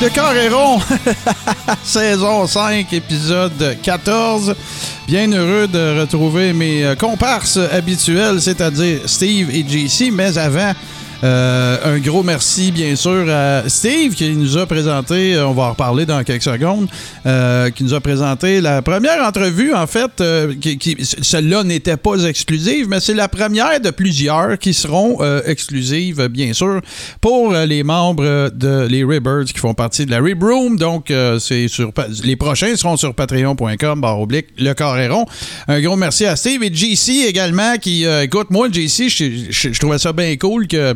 De Carréron, saison 5, épisode 14. Bien heureux de retrouver mes euh, comparses habituels, c'est-à-dire Steve et JC, mais avant, euh, un gros merci, bien sûr, à Steve qui nous a présenté, euh, on va en reparler dans quelques secondes, euh, qui nous a présenté la première entrevue, en fait, qui, qui celle-là n'était pas exclusive, mais c'est la première de plusieurs qui seront exclusives, bien sûr, pour les membres de les Ribbirds qui font partie de la Rib Room. Donc, c'est sur les prochains seront sur patreon.com, barre oblique, le carréron. Un gros merci à Steve et JC également qui, écoute, moi, JC, je, je trouvais ça bien cool que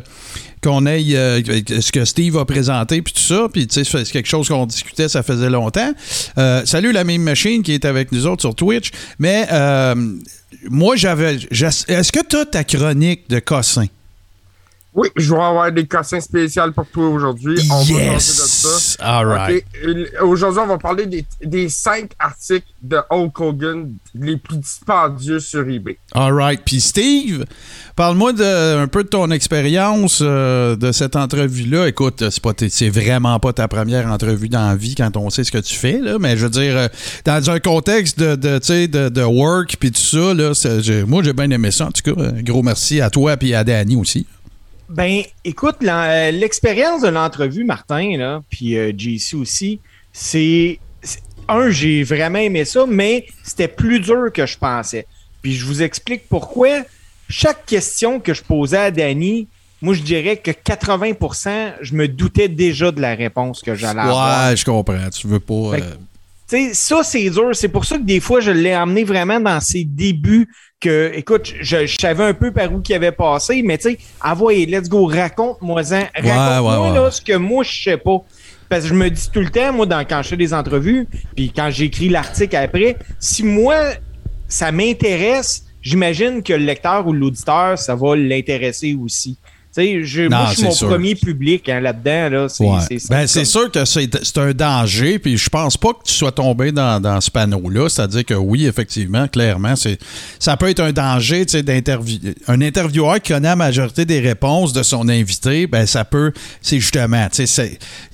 qu'on aille euh, ce que Steve a présenté puis tout ça puis tu sais c'est quelque chose qu'on discutait ça faisait longtemps. Euh, salut la même machine qui est avec nous autres sur Twitch. Mais euh, moi j'avais est-ce que tu as ta chronique de Cossin? Oui, je vais avoir des cossins spéciaux pour toi aujourd'hui. On yes. va parler de ça. All right. Aujourd'hui, on va parler des, des, cinq articles de Hulk Hogan les plus dispendieux sur eBay. All right. Puis Steve, parle-moi un peu de ton expérience euh, de cette entrevue-là. Écoute, c'est, vraiment pas ta première entrevue dans la vie quand on sait ce que tu fais, là, mais je veux dire, euh, dans un contexte de, de, de, de work puis tout ça, là, moi j'ai bien aimé ça. En tout cas, gros merci à toi et à Danny aussi. Ben, écoute, euh, l'expérience de l'entrevue, Martin, là, puis euh, JC aussi, c'est. Un, j'ai vraiment aimé ça, mais c'était plus dur que je pensais. Puis je vous explique pourquoi. Chaque question que je posais à Danny, moi, je dirais que 80% je me doutais déjà de la réponse que j'allais avoir. Ouais, je comprends. Tu veux pas. Euh, tu sais, ça, c'est dur. C'est pour ça que des fois, je l'ai amené vraiment dans ses débuts que, écoute, je, savais un peu par où il avait passé, mais tu sais, envoyez, let's go, raconte-moi-en. Raconte-moi ce que moi, je sais pas. Parce que je me dis tout le temps, moi, dans, quand je fais des entrevues, puis quand j'écris l'article après, si moi, ça m'intéresse, j'imagine que le lecteur ou l'auditeur, ça va l'intéresser aussi. Sais, je, moi, je suis mon premier public hein, là-dedans. Là, c'est, ben, c'est sûr que c'est, un danger, puis je pense pas que tu sois tombé dans, dans ce panneau-là. C'est-à-dire que oui, effectivement, clairement, ça peut être un danger d'interview. Un intervieweur qui connaît la majorité des réponses de son invité, ben ça peut, c'est justement,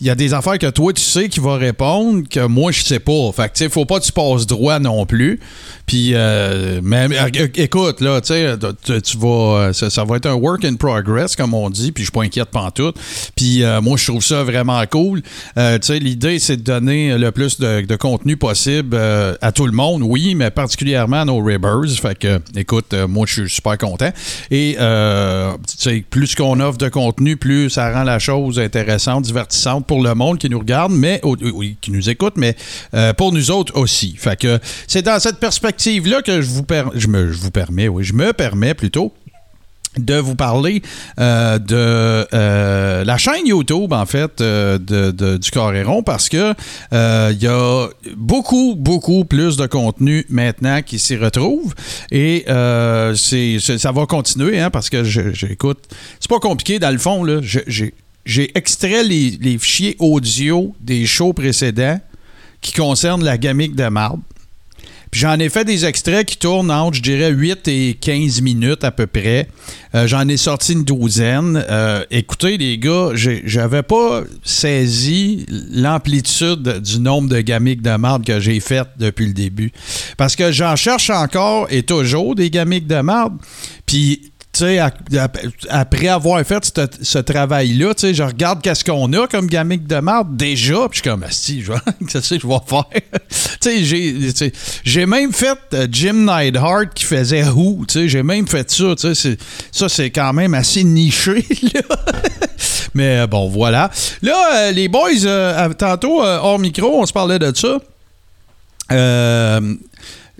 il y a des affaires que toi, tu sais qu'il va répondre, que moi, je sais pas. Fait que, faut pas que tu passes droit non plus. Puis, euh, mais écoute, là, tu sais, tu vas, ça, va être un work in progress, comme on dit, puis je suis pas inquiète tout. Puis euh, moi, je trouve ça vraiment cool. Euh, tu sais, l'idée, c'est de donner le plus de, contenu possible à tout le monde, oui, mais particulièrement à nos Ribbers. Fait que, écoute, moi, je suis super content. Et, tu sais, plus qu'on offre de contenu, plus ça rend la chose intéressante, divertissante pour le monde qui nous regarde, mais, qui nous écoute, mais pour nous autres aussi. Fait que c'est dans cette perspective là que je vous, je, me, vous permets, oui, je me permets plutôt de vous parler euh, de euh, la chaîne YouTube en fait euh, de, du Coréron parce que il y a beaucoup beaucoup plus de contenu maintenant qui s'y retrouve. Et c'est, ça va continuer hein, parce que j'écoute c'est pas compliqué dans le fond j'ai extrait les, les, fichiers audio des shows précédents qui concernent la gamique de marbre j'en ai fait des extraits qui tournent entre, je dirais, 8 et 15 minutes à peu près. Euh, j'en ai sorti une douzaine. Euh, écoutez, les gars, j'avais pas saisi l'amplitude du nombre de gamiques de marde que j'ai faites depuis le début. Parce que j'en cherche encore et toujours des gamiques de marde. Puis après avoir fait ce, travail-là, tu sais, je regarde qu'est-ce qu'on a comme gamique de marde déjà, puis je suis comme, si, je que je vais faire? tu sais, j'ai même fait euh, Jim Neidhart qui faisait Who, tu sais, j'ai même fait ça, tu sais, ça, c'est quand même assez niché, là. Mais euh, bon, voilà. Là, euh, les boys, tantôt, hors micro, on se parlait de ça. Euh,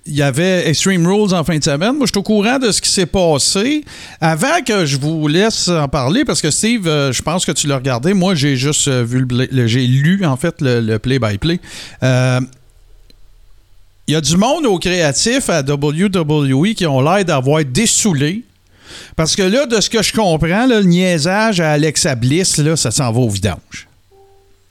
il y avait Extreme Rules en fin de semaine. Moi, je suis au courant de ce qui s'est passé. Avant que je vous laisse en parler, parce que Steve, euh, je pense que tu l'as regardé. Moi, j'ai juste euh, vu le, j'ai lu en fait le play-by-play. Euh, il y a du monde au créatif à WWE qui ont l'air d'avoir dessoulé Parce que là, de ce que je comprends, le niaisage à Alexa Bliss, là, ça s'en va au vidange.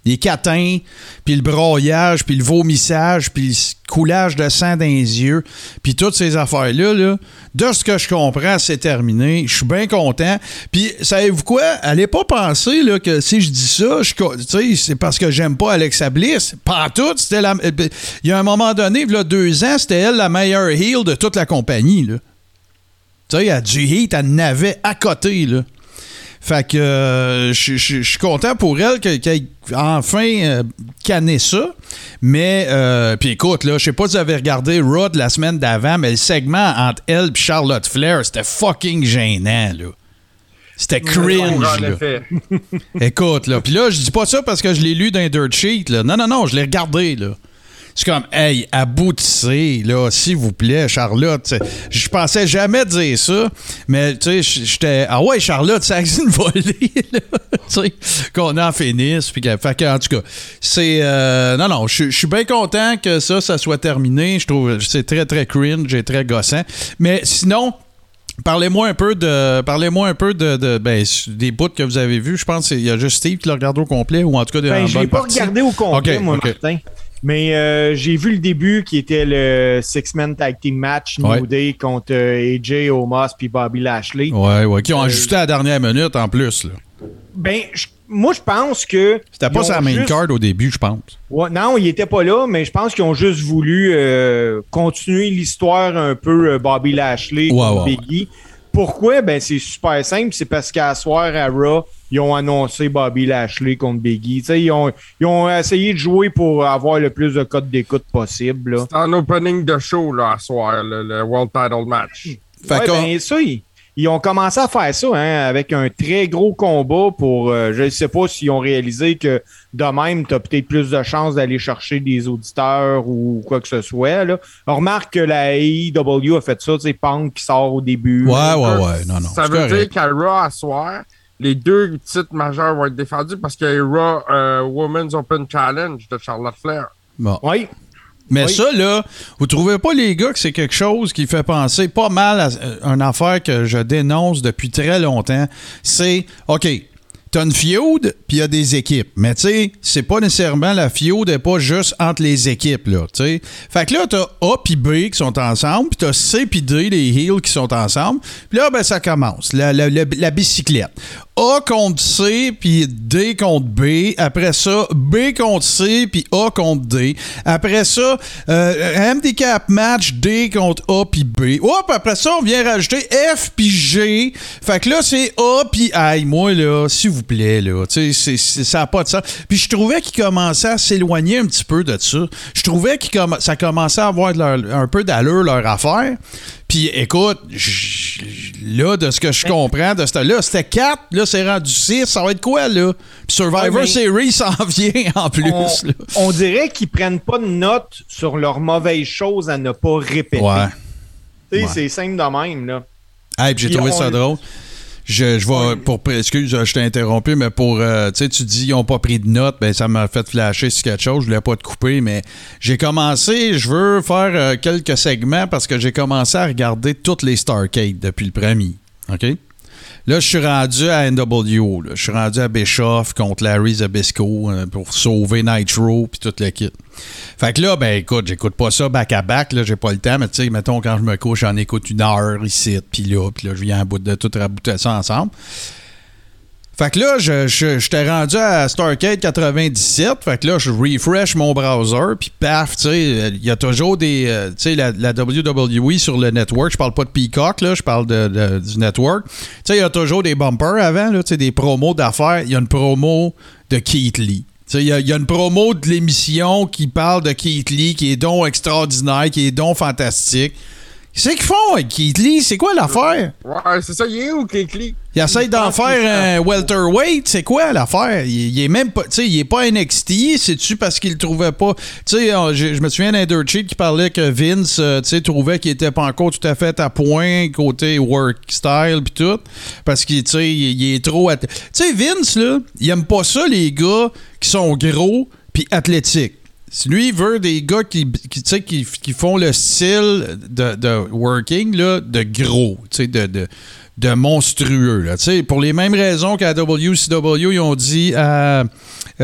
Les catins, puis le broyage, puis le vomissage, puis le coulage de sang dans les yeux, puis toutes ces affaires-là, là, de ce que je comprends, c'est terminé. Je suis bien content. Puis, savez-vous quoi? Allez pas penser là, que si je dis ça, c'est parce que j'aime pas Alexa Bliss. Pas tout. C'était la... Il y a un moment donné, il y a deux ans, c'était elle la meilleure heel de toute la compagnie. Tu sais, elle a du heat, elle n'avait à côté. Là. Fait que euh, je suis content pour elle qu'elle ait enfin euh, canné ça. Mais, euh, puis écoute, là, je sais pas si vous avez regardé Rod la semaine d'avant, mais le segment entre elle et Charlotte Flair, c'était fucking gênant, là. C'était cringe. Là. écoute, là. Puis là, je dis pas ça parce que je l'ai lu dans un dirt sheet, là. Non, non, non, je l'ai regardé, là. C'est comme, hey, aboutissez, là, s'il vous plaît, Charlotte. Je pensais jamais dire ça, mais tu sais, j'étais, ah ouais, Charlotte, ça a une volée, là, tu sais, qu'on en finisse. Puis, fait que, en tout cas, c'est, euh, non, non, je suis bien content que ça, ça soit terminé. Je trouve, c'est très, très cringe et très gossant. Mais sinon, Parlez-moi un peu de parlez-moi un peu de, ben, des bouts que vous avez vus. Je pense qu'il y a juste Steve qui l'a regardé au complet ou en tout cas des ben, Je l'ai pas regardé au complet, moi, Martin. Mais euh, j'ai vu le début qui était le Six-Man Tag Team Match New Day contre euh, AJ Omos puis Bobby Lashley. Ouais, ouais, qui ont euh, ajusté à la dernière minute en plus. Là. Ben, moi, je pense que. C'était pas sa main card au début, je pense. Ouais, non, il était pas là, mais je pense qu'ils ont juste voulu continuer l'histoire un peu Bobby Lashley contre Biggie. Pourquoi? Ben, c'est super simple. C'est parce qu'à soir à Raw, ils ont annoncé Bobby Lashley contre Biggie. ils ont, ils ont essayé de jouer pour avoir le plus de codes d'écoute possible. C'est un opening de show là, à soir, le, World Title Match. Fait ben, ça, ils, ont commencé à faire ça hein, avec un très gros combat pour. Euh, je ne sais pas s'ils ont réalisé que de même, tu as peut-être plus de chances d'aller chercher des auditeurs ou quoi que ce soit. Là. On remarque que la AEW a fait ça, c'est Punk qui sort au début. Ouais, ouais, ouais. Non, non. Ça veut dire qu'à Raw à soir, les deux titres majeurs vont être défendus parce qu'il y a Raw euh, Women's Open Challenge de Charlotte Flair. Bon. Oui. Mais ça, là, vous trouvez pas, les gars, que c'est quelque chose qui fait penser pas mal à euh, une affaire que je dénonce depuis très longtemps? C'est, OK, t'as une feud, puis il y a des équipes. Mais tu sais, c'est pas nécessairement la feud n'est pas juste entre les équipes, là, tu sais. Fait que là, t'as A puis B qui sont ensemble, puis t'as C puis D, les heels qui sont ensemble. Puis là, ben, ça commence, la, la bicyclette. A contre C, puis D contre B. Après ça, B contre C, puis A contre D. Après ça, euh, handicap match D contre A, puis B. Hop, après ça, on vient rajouter F, puis G. Fait que là, c'est A, puis Aïe, moi, là, s'il vous plaît, là. Tu sais, ça n'a pas de sens. Puis je trouvais qu'il commençait à s'éloigner un petit peu de ça. Je trouvais que ça commençait à avoir un peu d'allure, leur affaire. Puis écoute, là, de ce que je comprends de ce là, c'était 4, là, c'est rendu 6. Ça va être quoi, là? Survivor Series s'en vient en plus. On, dirait qu'ils prennent pas de notes sur leurs mauvaises choses à ne pas répéter. Ouais. Tu sais, c'est simple de même, là. Hey, j'ai trouvé ça drôle. Je, je vais, pour, excuse, je t'ai interrompu, mais pour, euh, tu sais, tu dis, ils n'ont pas pris de notes, ben, ça m'a fait flasher sur quelque chose. Je voulais pas te couper, mais j'ai commencé, je veux faire euh, quelques segments parce que j'ai commencé à regarder toutes les Starcade depuis le premier. OK? Là, je suis rendu à NWO. Je suis rendu à Bischoff contre Larry Zabisco euh, pour sauver Nitro puis toute l'équipe. Fait que là, ben écoute, j'écoute pas ça back à back, là, j'ai pas le temps, mais tu sais, mettons, quand je me couche, j'en écoute une heure ici, puis là, puis là, je viens à bout de tout rabouter ça ensemble. Fait que là, je, je, t'ai rendu à Starcade 97. Fait que là, je refresh mon browser. Puis paf, tu sais, il y a toujours des. Euh, tu sais, la, la, WWE sur le network. Je parle pas de Peacock, là. Je parle de, du network. Tu sais, il y a toujours des bumpers avant, là. Tu sais, des promos d'affaires. Il y a une promo de Keith Lee. Il y, y, a une promo de l'émission qui parle de Keith Lee, qui est donc extraordinaire, qui est donc fantastique. Qu'est-ce qu'ils font avec Keith Lee? C'est quoi l'affaire? Ouais, c'est ça, il est où, Keith Lee? Il essaie d'en faire un welterweight, c'est quoi l'affaire? Il, est même pas, tu sais, il est pas NXT, c'est-tu parce qu'il le trouvait pas, tu sais, je, me souviens d'un Dirt qui parlait que Vince, euh, tu sais, trouvait qu'il était pas encore tout à fait à point côté work style pis tout, parce qu'il, tu sais, il, est trop, tu sais, Vince là, il aime pas ça les gars qui sont gros puis athlétiques. Lui, il veut des gars qui, qui, qui, qui font le style de, de working là, de gros, tu sais, de, de, de monstrueux. Là, tu sais, pour les mêmes raisons qu'à WCW, ils ont dit à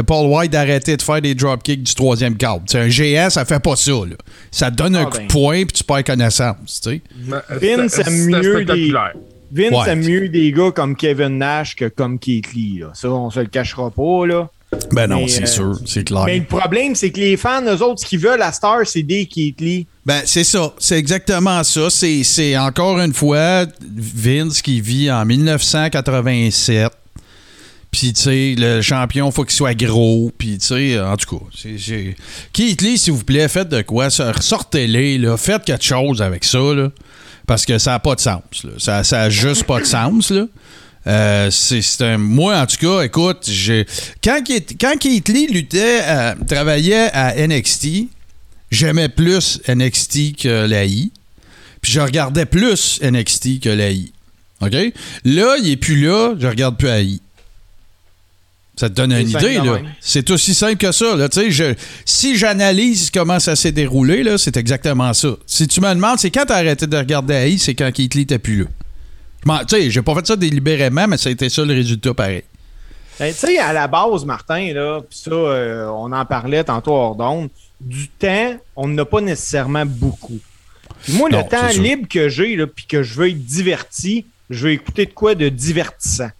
Paul White d'arrêter de faire des dropkicks du troisième câble. Un GS, ça fait pas ça. Là. Ça te donne un Ah coup ben. de poing puis tu perds connaissance. Tu sais. Vince aime mieux des-. Vince Ouais. aime mieux des gars comme Kevin Nash que comme Keith Lee. Là. Ça, on se le cachera pas. Là. Ben non, Mais, c'est euh, sûr, c'est clair. Mais le problème, c'est que les fans, eux autres, ce qu'ils veulent à Star, c'est des Keith Lee. Ben, c'est ça. C'est exactement ça. C'est, encore une fois Vince qui vit en 1987. Puis, tu sais, le champion, faut qu'il soit gros. Puis, tu sais, en tout cas, Keith Lee, s'il vous plaît, faites de quoi? Ça, Ressortez-les, là. Faites quelque chose avec ça, là. Parce que ça n'a pas de sens. Ça, ça a juste pas de sens, là. Euh, c'est, un, moi, en tout cas, écoute, quand, Keith- quand Lee luttait, à- travaillait à NXT, j'aimais plus NXT que la I. Puis je regardais plus NXT que la I. OK? Là, il est plus là, je regarde plus la I. Ça te donne une idée, là. C'est aussi simple que ça, là. Je- si j'analyse comment ça s'est déroulé, là, c'est exactement ça. Si tu me demandes, c'est quand t'as arrêté de regarder la I, c'est quand Keith Lee plus là. Tu sais, j'ai pas fait ça délibérément, mais ça a été ça le résultat pareil. Ben, tu sais, à la base, Martin, là, pis ça, euh, on en parlait tantôt hors d'onde, du temps, on n'a pas nécessairement beaucoup. Moi, Non, le temps libre que j'ai, là, puis que je veux être diverti, je veux écouter de quoi de divertissant.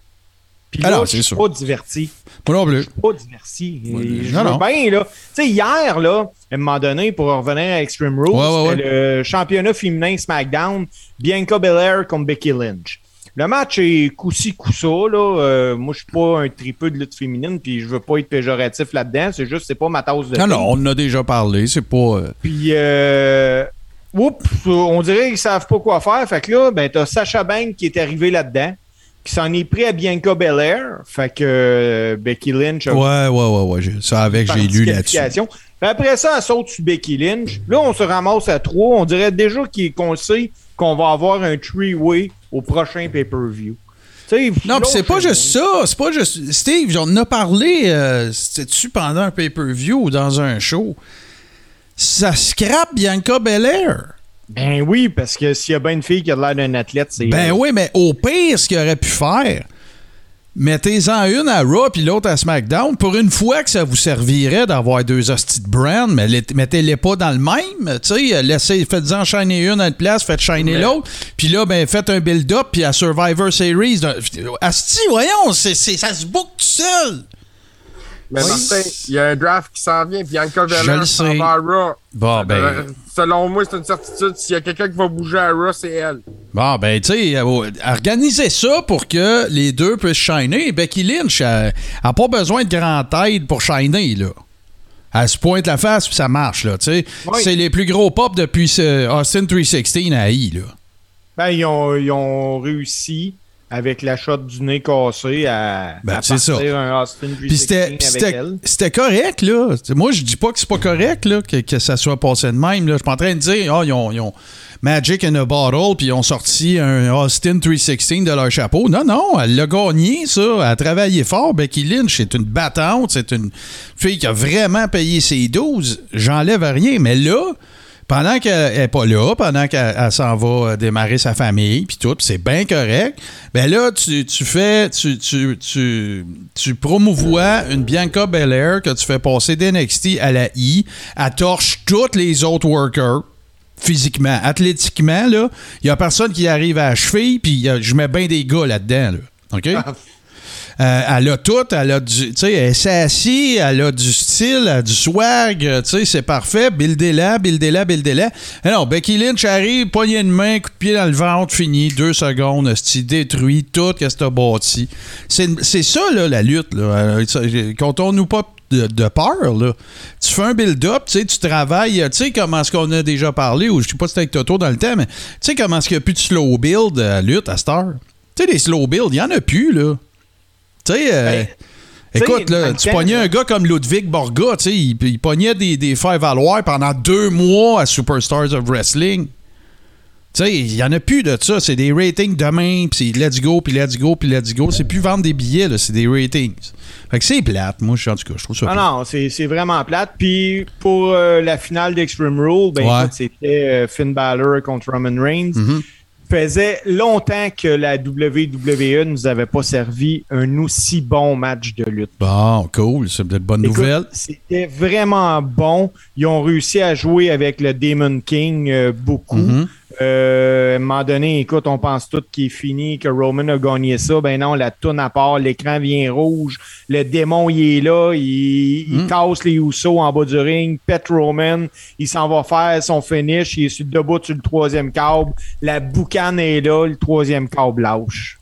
Puis là, je suis pas diverti. Moi non plus. pas diverti. Ouais, Et je non, veux bien, là. Tu sais, hier, là, à un moment donné, pour revenir à Extreme Rules, Ouais, ouais, c'était le championnat féminin SmackDown, Bianca Belair contre Becky Lynch. Le match est coup-ci, coup-ça, là. Euh, moi, je suis pas un tripeux de lutte féminine, puis je veux pas être péjoratif là-dedans. C'est juste, c'est pas ma tasse de Non, non, on en a déjà parlé. C'est pas. euh, Puis, euh, oups, on dirait qu'ils savent pas quoi faire. Fait que là, ben, t'as Sacha Banks qui est arrivé là-dedans, qui s'en est pris à Bianca Belair. Fait que euh, Becky Lynch a Ouais, ouais, ouais, ouais. Ça avec, j'ai lu là-dessus. après ça, elle saute sur Becky Lynch. Là, on se ramasse à trois. On dirait déjà qu'on sait qu'on va avoir un three-way au prochain pay-per-view. Non, là, puis c'est pas juste ça. C'est pas juste. Steve, j'en ai parlé. euh, C'était-tu pendant un pay-per-view ou dans un show? Ça scrape Bianca Belair. Ben oui, parce que s'il y a bien une fille qui a l'air d'un athlète, c'est. Ben oui, mais au pire, ce qu'il aurait pu faire, mettez-en une à Raw puis l'autre à SmackDown. Pour une fois que ça vous servirait d'avoir deux hosties de brand, mais les- mettez-les pas dans le même. Tu sais, laissez, faites-en shiner une à une place, faites shiner l'autre. Puis là, ben, faites un build-up, puis à Survivor Series. Asti, voyons, c'est, c'est- ça se boucle tout seul. Mais Oui. Martin, il y a un draft qui s'en vient, Bianca Je Belair le s'en va à Raw. Bon, ben. Selon moi, c'est une certitude. S'il y a quelqu'un qui va bouger à Raw, c'est elle. Bon, ben, tu sais, euh, organisez ça pour que les deux puissent shiner. Becky Lynch n'a pas besoin de grande aide pour shiner, là. Elle se pointe la face puis ça marche, là, tu sais. Oui. C'est les plus gros pop depuis euh, Austin 316 à I, là. Ben, ils ont, ils ont réussi avec la shot du nez cassé à, Ben, à c'est ça. partir un Austin Puis c'était 316 puis avec c'était- elle. c'était correct, là. Moi, je dis pas que c'est pas correct, là, que, que ça soit passé de même, là. Je suis pas en train de dire, ah, ils, ont, ils ont Magic in a Bottle, puis ils ont sorti un Austin 316 de leur chapeau. Non, non, elle l'a gagné, ça. Elle a travaillé fort. Becky Lynch, c'est une battante, c'est une fille qui a vraiment payé ses 12. J'enlève rien, mais là, pendant qu'elle n'est pas là, pendant qu'elle elle s'en va euh, démarrer sa famille, puis tout, c'est bien correct, ben là, tu, fais, tu, tu, tu, tu promouvois une Bianca Belair que tu fais passer d'NXT à la I, elle torche tous les autres workers physiquement, athlétiquement, là, il y a personne qui arrive à la puis je mets bien des gars là-dedans, là. OK? Euh, elle a tout, elle a du. Tu sais, elle sassy, elle a du style, elle a du swag, euh, tu sais, c'est parfait. Buildez-la, buildez-la, buildez-la. Becky Lynch arrive, poignée de main, coup de pied dans le ventre, fini, deux secondes, style détruit, tout, qu'est-ce que t'as bâti? C'est ça, là, la lutte, là. Euh, ça, Comptons-nous pas de, peur, là. Tu fais un build-up, tu tu travailles, tu sais, comment est-ce qu'on a déjà parlé, ou je sais pas si c'était avec Toto dans le temps, mais tu sais, comment est-ce qu'il n'y a plus de slow build à lutte à cette heure? Tu sais, les slow build, il y en a plus, là. Tu sais, euh, Ben, tu écoute, sais, là, dans le tu pognais là. un gars comme Ludwig Borga, tu sais, il, il pognait des, des faire-valoir pendant deux mois à Superstars of Wrestling. Tu sais, il n'y en a plus de ça. C'est des ratings demain, puis c'est let's go, puis let's go, puis let's go. C'est plus vendre des billets, là, c'est des ratings. Fait que c'est plate, moi, je, en tout cas, je trouve ça Ah non, c'est vraiment plate. Puis pour euh, la finale d'Extreme Rule, ben, Ouais. écoute, c'était euh, Finn Balor contre Roman Reigns. Mhm. Faisait longtemps que la WWE nous avait pas servi un aussi bon match de lutte. Bon, cool, c'est peut-être bonne Écoute, nouvelle. C'était vraiment bon. Ils ont réussi à jouer avec le Demon King euh, beaucoup. Mhm. Euh, à un moment donné, écoute, on pense tout qu'il est fini, que Roman a gagné ça. Ben non, la tourne à part, l'écran vient rouge, le démon, il est là, il, il Mm. casse les Usos en bas du ring, pète Roman, il s'en va faire son finish, il est sur, debout sur le troisième câble, la boucane est là, le troisième câble lâche.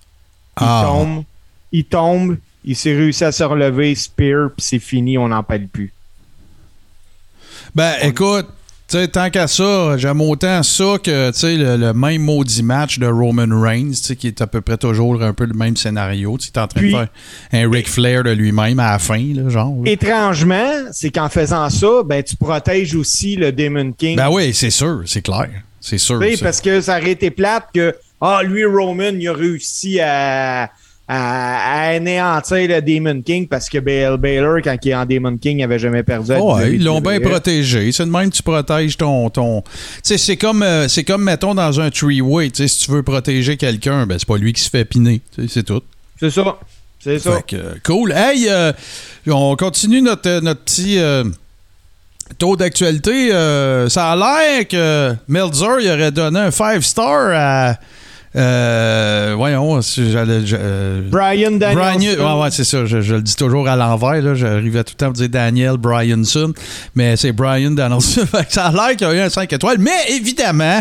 Il Ah. tombe, il tombe, il s'est réussi à se relever, spear, puis c'est fini, on n'en parle plus. Ben, écoute, sais, tant qu'à ça, j'aime autant ça que, le, le même maudit match de Roman Reigns, qui est à peu près toujours un peu le même scénario. Tu t'es en train Puis- de faire un Ric Flair de lui-même à la fin, là, genre. là. Étrangement, c'est qu'en faisant ça, ben, tu protèges aussi le Demon King. Ben oui, c'est sûr, c'est clair. C'est sûr. Tu sais, ça. parce que ça aurait été plate que ah lui Roman il a réussi à, à, à anéantir le Demon King parce que Bill Baylor quand il est en Demon King il avait jamais perdu. à Oh, ouais, ils l'ont bien protégé. C'est de même que tu protèges ton. ton... C'est comme, euh, c'est comme, mettons, dans un three-way. Tu sais, si tu veux protéger quelqu'un, ben, c'est pas lui qui se fait piner. C'est tout. C'est ça. C'est ça. Que, euh, cool. Hey, euh, on continue notre, notre petit euh, taux d'actualité. Euh, ça a l'air que Meltzer il aurait donné un 5-star à. Euh, voyons, j'allais. euh, Brian Brian, Danielson. ouais, ouais, c'est ça. Je, je le dis toujours à l'envers. là. J'arrivais tout le temps à dire Daniel Bryanson, mais c'est Brian Danielson. Ça a l'air qu'il y a eu un 5 étoiles. Mais évidemment,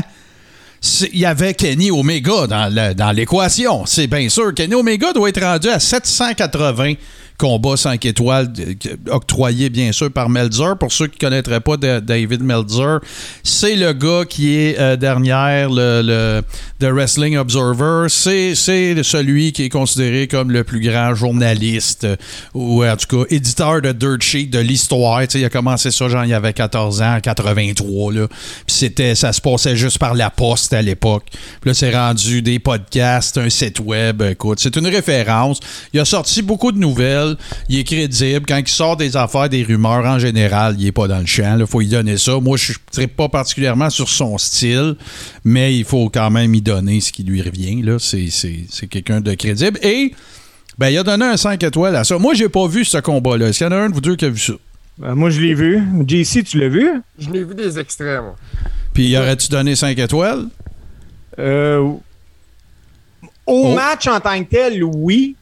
il y avait Kenny Omega dans l'équation. C'est bien sûr. Kenny Omega doit être rendu à 780 combats 5 étoiles que- octroyés bien sûr par Meltzer. Pour ceux qui ne connaîtraient pas David Meltzer, c'est le gars qui est euh, derrière le, le The Wrestling Observer. C'est celui qui est considéré comme le plus grand journaliste euh, ou en tout cas éditeur de dirt sheet de l'histoire. Il a commencé ça, genre, il avait 14 ans, en 83. Là. Puis c'était, ça se passait juste par la poste à l'époque. Puis là, c'est rendu des podcasts, un site web. Écoute, c'est une référence. Il a sorti beaucoup de nouvelles. Il est crédible. Quand il sort des affaires, des rumeurs en général, il est pas dans le champ. Il faut lui donner ça. Moi, je ne pas particulièrement sur son style, mais il faut quand même y donner ce qui lui revient. Là. C'est, c'est, c'est quelqu'un de crédible. Et ben, il a donné un 5 étoiles à ça. Moi, j'ai pas vu ce combat-là. Est-ce qu'il y en a un de vous deux qui a vu ça? Euh, moi je l'ai vu. JC, tu l'as vu? Je l'ai vu des extraits, moi. Puis, aurais-tu donné 5 étoiles? Euh, au Oh. match en tant que tel, oui.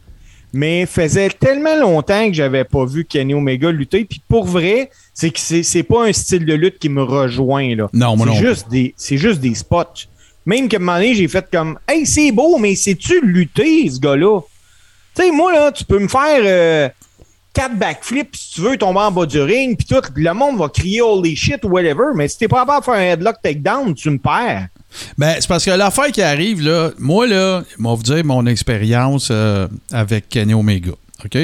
Mais faisait tellement longtemps que j'avais pas vu Kenny Omega lutter. Puis pour vrai, c'est que c'est c'est pas un style de lutte qui me rejoint. là. Non, moi C'est non. juste des C'est juste des spots. Même qu'à un moment donné, j'ai fait comme Hey, c'est beau, mais sais-tu lutter, ce gars-là? Tu sais, moi, là, tu peux me faire euh, quatre backflips si tu veux tomber en bas du ring, puis tout, le monde va crier holy shit ou whatever, mais si t'es pas capable de faire un headlock takedown, tu me perds. Ben, c'est parce que l'affaire qui arrive, là, moi, là, je vais vous dire mon expérience euh, avec Kenny Omega. OK?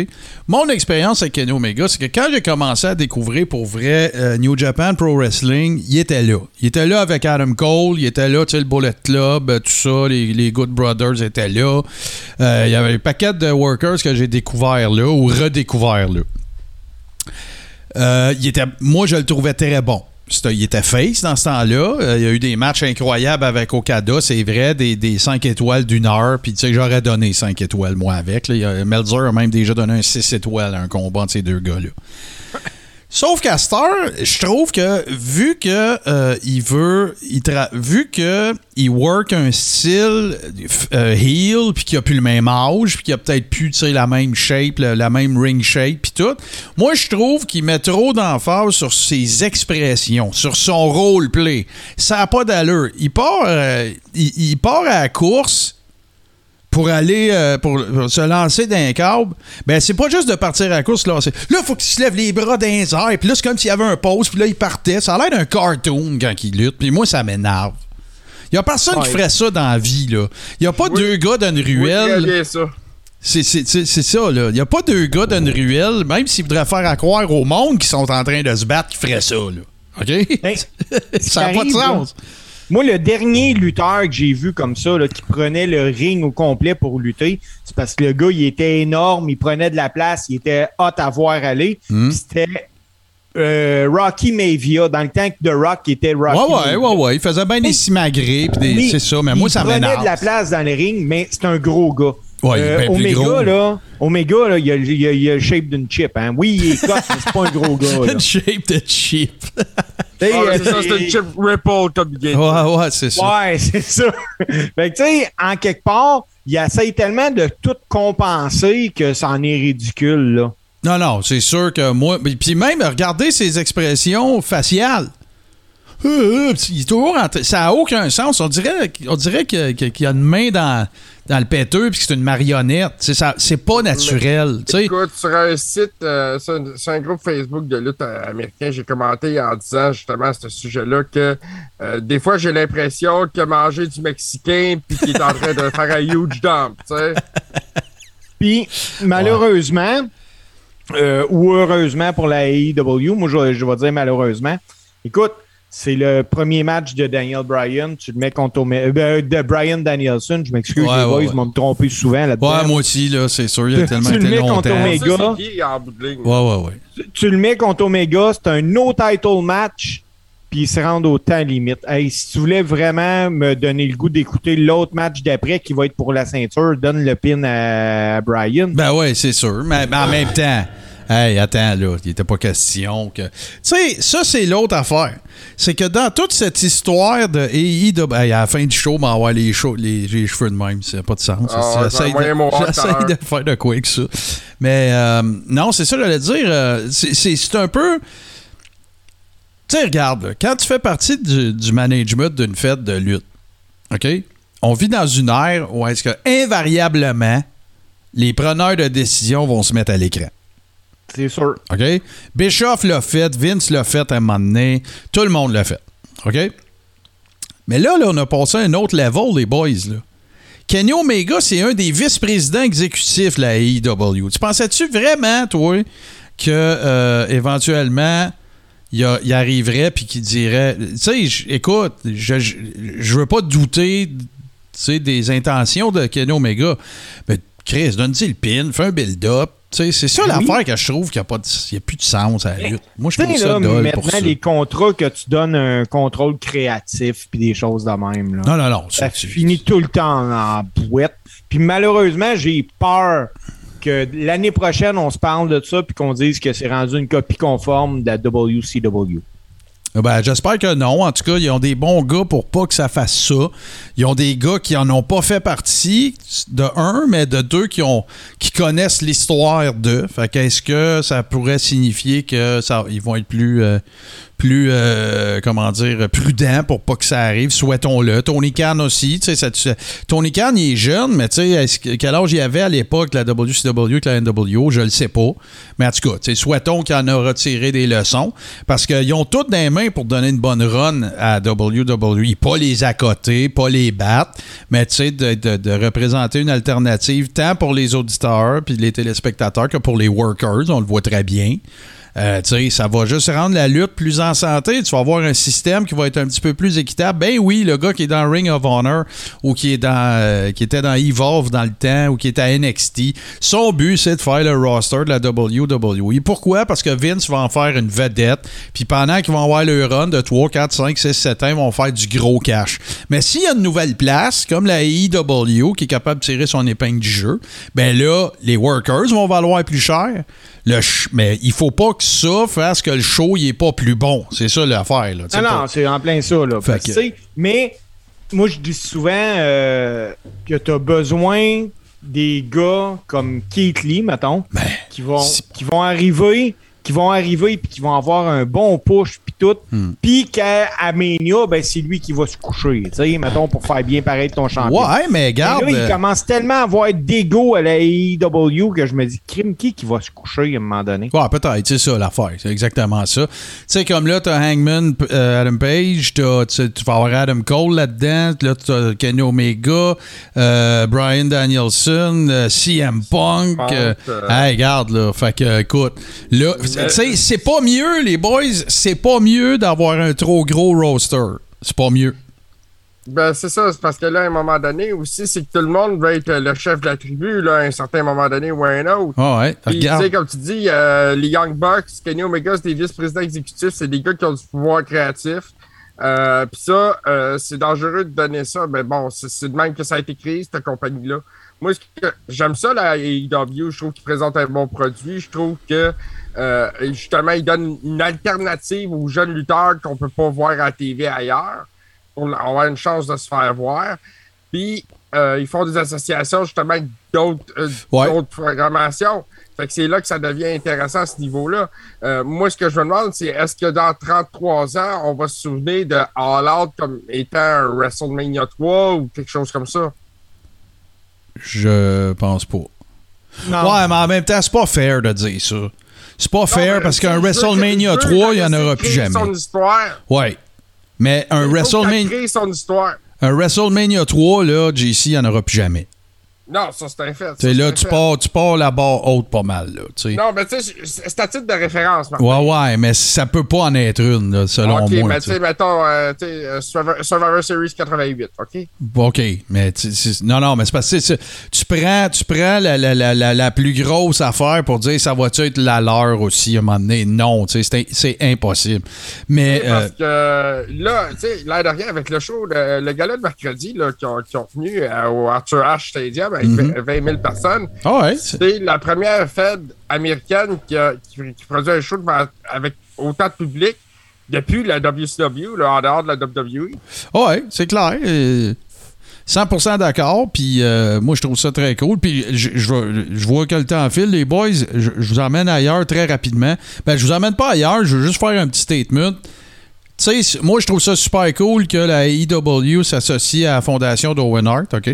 Mon expérience avec Kenny Omega, c'est que quand j'ai commencé à découvrir pour vrai euh, New Japan Pro Wrestling, il était là. Il était là avec Adam Cole, il était là, tu sais, le Bullet Club, euh, tout ça, les, Good Brothers étaient là. Il y avait un paquet de workers que j'ai découvert là ou redécouvert là. Il était, moi, je le trouvais très bon. Il était face dans ce temps-là. Euh, il y a eu des matchs incroyables avec Okada, c'est vrai, des, des 5 étoiles d'une heure. Puis, tu sais, j'aurais donné 5 étoiles, moi, avec. Meltzer a même déjà donné un 6 étoiles à un combat de ces deux gars-là. Sauf qu'à je trouve que vu que euh, il veut, il tra- vu que il work un style euh, heel, puis qu'il a plus le même âge, puis qu'il a peut-être plus la même shape, la, même ring shape, puis tout. Moi, je trouve qu'il met trop d'emphase sur ses expressions, sur son roleplay. Ça n'a pas d'allure. Il part, euh, il, part à course pour aller euh, pour, pour se lancer d'un câble, ben c'est pas juste de partir à la course là, c'est là faut qu'il se lève les bras les airs, puis là c'est comme s'il y avait un pause, puis là il partait, ça a l'air d'un cartoon quand il lutte, puis moi ça m'énerve. Il y a personne qui ferait ça dans la vie là. Il y a pas Oui. deux gars dans une Oui, très ruelle. ça. C'est ça, là. Il n'y a pas deux gars dans une ruelle, même s'ils voudraient faire à croire au monde qui sont en train de se battre, qui feraient ça, là. OK? Hey, ça n'a pas de là, sens. Moi, le dernier lutteur que j'ai vu comme ça, là, qui prenait le ring au complet pour lutter, c'est parce que le gars, il était énorme, il prenait de la place, il était hot à voir aller. Hmm. C'était euh, Rocky Mavia, dans le temps que The Rock était Rocky. Ouais, ouais, ouais, ouais. Il faisait bien des simagrées, des. C'est ça, mais moi, il ça prenait m'énerve. de la place dans le ring, mais c'est un gros gars. Ouais, il est plus Omega, gros. là, Omega, là, il a, il a- il a le shape d'une chip. Hein. Oui, il est mais c'est pas un gros gars. Là. Shape de cheap. Ah, euh, c'est ça, c'est une chip Ripple comme game. Ouais, ouais, c'est ça. Ouais, c'est ça. fait que, tu sais, en quelque part, il essaye tellement de tout compenser que ça en est ridicule, là. Non, non, c'est sûr que moi. Puis même, regardez ses expressions faciales. Euh, euh, il est toujours en train- Ça n'a aucun sens. On dirait, on dirait qu'il y a une main dans, dans le péteux puis que c'est une marionnette. C'est ça- c'est pas naturel. tu sais. Écoute, sur un site, euh, sur, un, sur un groupe Facebook de lutte euh, américain, j'ai commenté en disant justement à ce sujet-là que euh, des fois j'ai l'impression que manger du Mexicain puis qu'il est en train de faire un huge dump, tu sais. Puis, malheureusement, euh, ou heureusement pour la AEW, moi, je, je vais dire malheureusement, écoute, c'est le premier match de Daniel Bryan. Tu le mets contre Ome- euh, de Brian Danielson. Je m'excuse, Ouais, les ouais, boys, ouais. ils m'ont trompé souvent là-dedans. Ouais, moi aussi, là, c'est sûr. Il a tellement Tu le mets longtemps. contre Omega. Ça, c'est qui en bout de ligne? ouais, ouais. tu, tu le mets contre Omega, c'est un no-title match, puis il se rend au temps limite. Hey, si tu voulais vraiment me donner le goût d'écouter l'autre match d'après qui va être pour la ceinture, donne le pin à Brian. Ben ouais, c'est sûr. Mais, mais en même temps, hey, attends, là, il était pas question que. Tu sais, ça, c'est l'autre affaire. C'est que dans toute cette histoire de AEW, hey, à la fin du show, m'en avoir les, cheveux- les, les cheveux de même, ça n'a pas de sens. Ouais, J'essaie de, faire de quoi avec ça. Mais euh, non, c'est ça, j'allais dire. euh, c'est un peu. Tu sais, regarde, là, quand tu fais partie du, du management d'une fête de lutte, OK? On vit dans une ère où est-ce que, invariablement, les preneurs de décision vont se mettre à l'écran. C'est sûr. OK? Bischoff l'a fait, Vince l'a fait à un moment tout le monde l'a fait. OK? Mais là, là, on a passé à un autre level, les boys. Là. Kenny Omega, c'est un des vice-présidents exécutifs de la AEW. Tu pensais-tu vraiment, toi, que euh, éventuellement il, arriverait puis qu'il dirait Tu sais, écoute, je, je, je veux pas douter des intentions de Kenny Omega. Mais Chris, donne-y le pin, fais un build-up. C'est ça Oui. l'affaire que je trouve qu'il n'y a, pas de- il y a plus de sens à la lutte. Moi, je trouve ça là, dole maintenant, pour ça. les contrats que tu donnes un contrôle créatif puis des choses de même. Là. Non, non, non. ça finit tout le temps en bouette. Puis malheureusement, j'ai peur que l'année prochaine, on se parle de ça puis qu'on dise que c'est rendu une copie conforme de la WCW. Ben, j'espère que non. En tout cas, ils ont des bons gars pour pas que ça fasse ça. Ils ont des gars qui en ont pas fait partie, de un, mais de deux qui ont qui connaissent l'histoire de. Fait qu'est-ce que ça pourrait signifier que ça ils vont être plus euh, plus euh, comment dire prudents pour pas que ça arrive. Souhaitons-le. Tony Khan aussi. Tony Khan, il est jeune, mais que- quel âge il avait à l'époque la WCW que la NWO, je le sais pas. Mais en tout cas, souhaitons qu'il en a retiré des leçons parce qu'ils ont toutes des mains pour donner une bonne run à WWE. Pas les accoter, pas les battre, mais de, de- de représenter une alternative tant pour les auditeurs puis les téléspectateurs que pour les workers. On le voit très bien. Euh, ça va juste rendre la lutte plus en santé. Tu vas avoir un système qui va être un petit peu plus équitable. Ben oui, le gars qui est dans Ring of Honor ou qui est dans euh, qui était dans Evolve dans le temps ou qui est à NXT, son but c'est de faire le roster de la WWE. Pourquoi? Parce que Vince va en faire une vedette. Puis pendant qu'ils vont avoir le run de 3, 4, 5, 6, 7 ans, ils vont faire du gros cash. Mais s'il y a une nouvelle place, comme la AEW, qui est capable de tirer son épingle du jeu, ben là, les workers vont valoir plus cher. Le ch- mais il faut pas que ça fasse que le show il est pas plus bon. C'est ça l'affaire. Là. Non, pas- non, c'est en plein ça. Là. Fait que, mais moi, je dis souvent euh, que tu as besoin des gars comme Keith Lee, mettons, Ben, qui vont, qui vont arriver, qui vont arriver puis qui vont avoir un bon push tout. Hmm. Puis qu'à Mania, ben, c'est lui qui va se coucher, tu sais, mettons, pour faire bien paraître ton champion. Ouais, mais Et garde. là, il euh, commence tellement à avoir d'ego à la AEW que je me dis, crime qui qui va se coucher à un moment donné? Ouais, peut-être, c'est ça l'affaire. C'est exactement ça. Tu sais, comme là, t'as Hangman, euh, Adam Page, t'as- tu vas avoir Adam Cole là-dedans, là, t'as Kenny Omega, euh, Brian Danielson, euh, CM Punk. Punk, euh, euh. hey, regarde, là. Fait que, écoute, là, tu sais, c'est pas mieux, les boys, c'est pas mieux d'avoir un trop gros roster. C'est pas mieux. Ben, c'est ça, c'est parce que là, à un moment donné aussi, c'est que tout le monde veut être le chef de la tribu, là, à un certain moment donné ou à un autre. Ah ouais, Puis, tu sais, comme tu dis, euh, les Young Bucks, Kenny Omega, c'est des vice-présidents exécutifs, c'est des gars qui ont du pouvoir créatif. Euh, Puis ça, euh, c'est dangereux de donner ça, mais bon, c'est c'est de même que ça a été créé, cette compagnie-là. Moi, ce que- j'aime ça, la AEW, je trouve qu'ils présentent un bon produit, je trouve que euh, justement, ils donnent une alternative aux jeunes lutteurs qu'on peut pas voir à la TV ailleurs, pour avoir une chance de se faire voir. Puis, euh, ils font des associations justement avec d'autres euh, Ouais. d'autres programmations. Fait que c'est là que ça devient intéressant à ce niveau-là. Euh, moi, ce que je me demande, c'est est-ce que dans 33 ans, on va se souvenir de All Out comme étant un WrestleMania 3 ou quelque chose comme ça? Je pense pas. Non. Ouais, mais en même temps, c'est pas fair de dire ça. C'est pas fair Non, parce qu'un WrestleMania je veux 3, il n'y en aura plus jamais. son histoire. Ouais. Mais un WrestleMania, crée son histoire. un WrestleMania 3, là, JC, il n'y en aura plus jamais. Non, ça, c'est un fait. là, tu pars, tu pars la barre haute pas mal, là. Non, mais tu sais, c'est à titre de référence, Martin. Ouais, ouais, mais ça peut pas en être une, là, selon OK, moi. mais tu sais. mettons, euh, Survivor, Series 88, OK? OK, mais non, non, mais c'est parce que tu prends, tu prends la, la, la, la, la plus grosse affaire pour dire ça va-tu être la leur aussi à un moment donné? Non, tu sais, c'est, impossible. Mais Parce euh, que là, tu sais, l'air de rien, avec le show, le, le gala de mercredi, là, qui ont, tenu euh, au Arthur Ashe Stadium avec Mhm. 20 000 personnes, ah ouais, c'est- la première Fed américaine qui, a, qui, qui produit un show avec autant de public depuis la WCW, là, en dehors de la WWE. ah ouais, c'est clair. euh, 100% d'accord, puis euh, moi je trouve ça très cool. Puis je, je, vois- je vois que le temps file, les boys. Je, je vous emmène ailleurs très rapidement. Ben, je vous emmène pas ailleurs, je veux juste faire un petit statement. Tu sais, moi je trouve ça super cool que la AEW s'associe à la fondation d'Owen Hart, OK?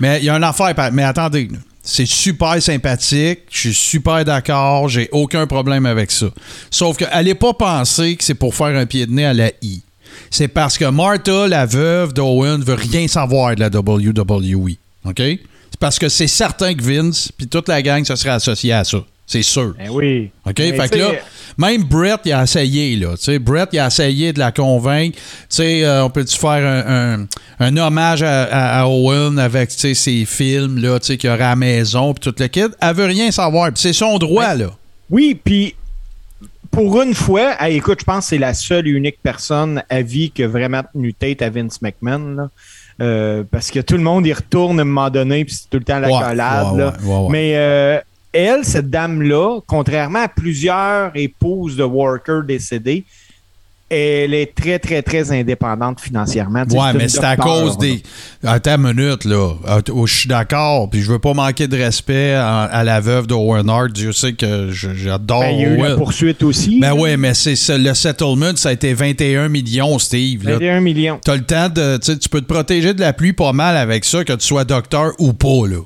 Mais il y a une affaire, mais attendez, c'est super sympathique, je suis super d'accord, j'ai aucun problème avec ça. Sauf que allez pas penser que c'est pour faire un pied de nez à la I. C'est parce que Martha, la veuve d'Owen, veut rien savoir de la WWE. OK? C'est parce que c'est certain que Vince puis toute la gang se serait associée à ça. C'est sûr. Ben oui. OK? Fait que là, même Brett, il a essayé, là. Tu sais, Brett, il a essayé de la convaincre. Tu sais, euh, on peut-tu faire un, un- un hommage à, à- à Owen avec, tu sais, ses films, là, tu sais, qu'il y aurait à la maison, puis tout le kit? Elle veut rien savoir. Puis c'est son droit, là. Oui, puis pour une fois, hey, écoute, je pense que c'est la seule et unique personne à vie qui a vraiment tenu tête à Vince McMahon. là. Euh, parce que tout le monde y retourne à un moment donné, puis c'est tout le temps la Ouais, collade. ouais, là. ouais. Mais euh, elle, cette dame-là, contrairement à plusieurs épouses de workers décédés, elle est très, très, très indépendante financièrement. Tu Ouais, mais c'est à cause des. Attends une minute, là. Ah, oh, Je suis d'accord, puis je veux pas manquer de respect à, à la veuve d'Owen Hart. Dieu sait que j'adore Ben, il y a eu la poursuite aussi. Ben oui, mais c'est le settlement, ça a été 21 millions, Steve. là. 21 millions. T'as le temps de. Tu tu peux te protéger de la pluie pas mal avec ça, que tu sois docteur ou pas, là.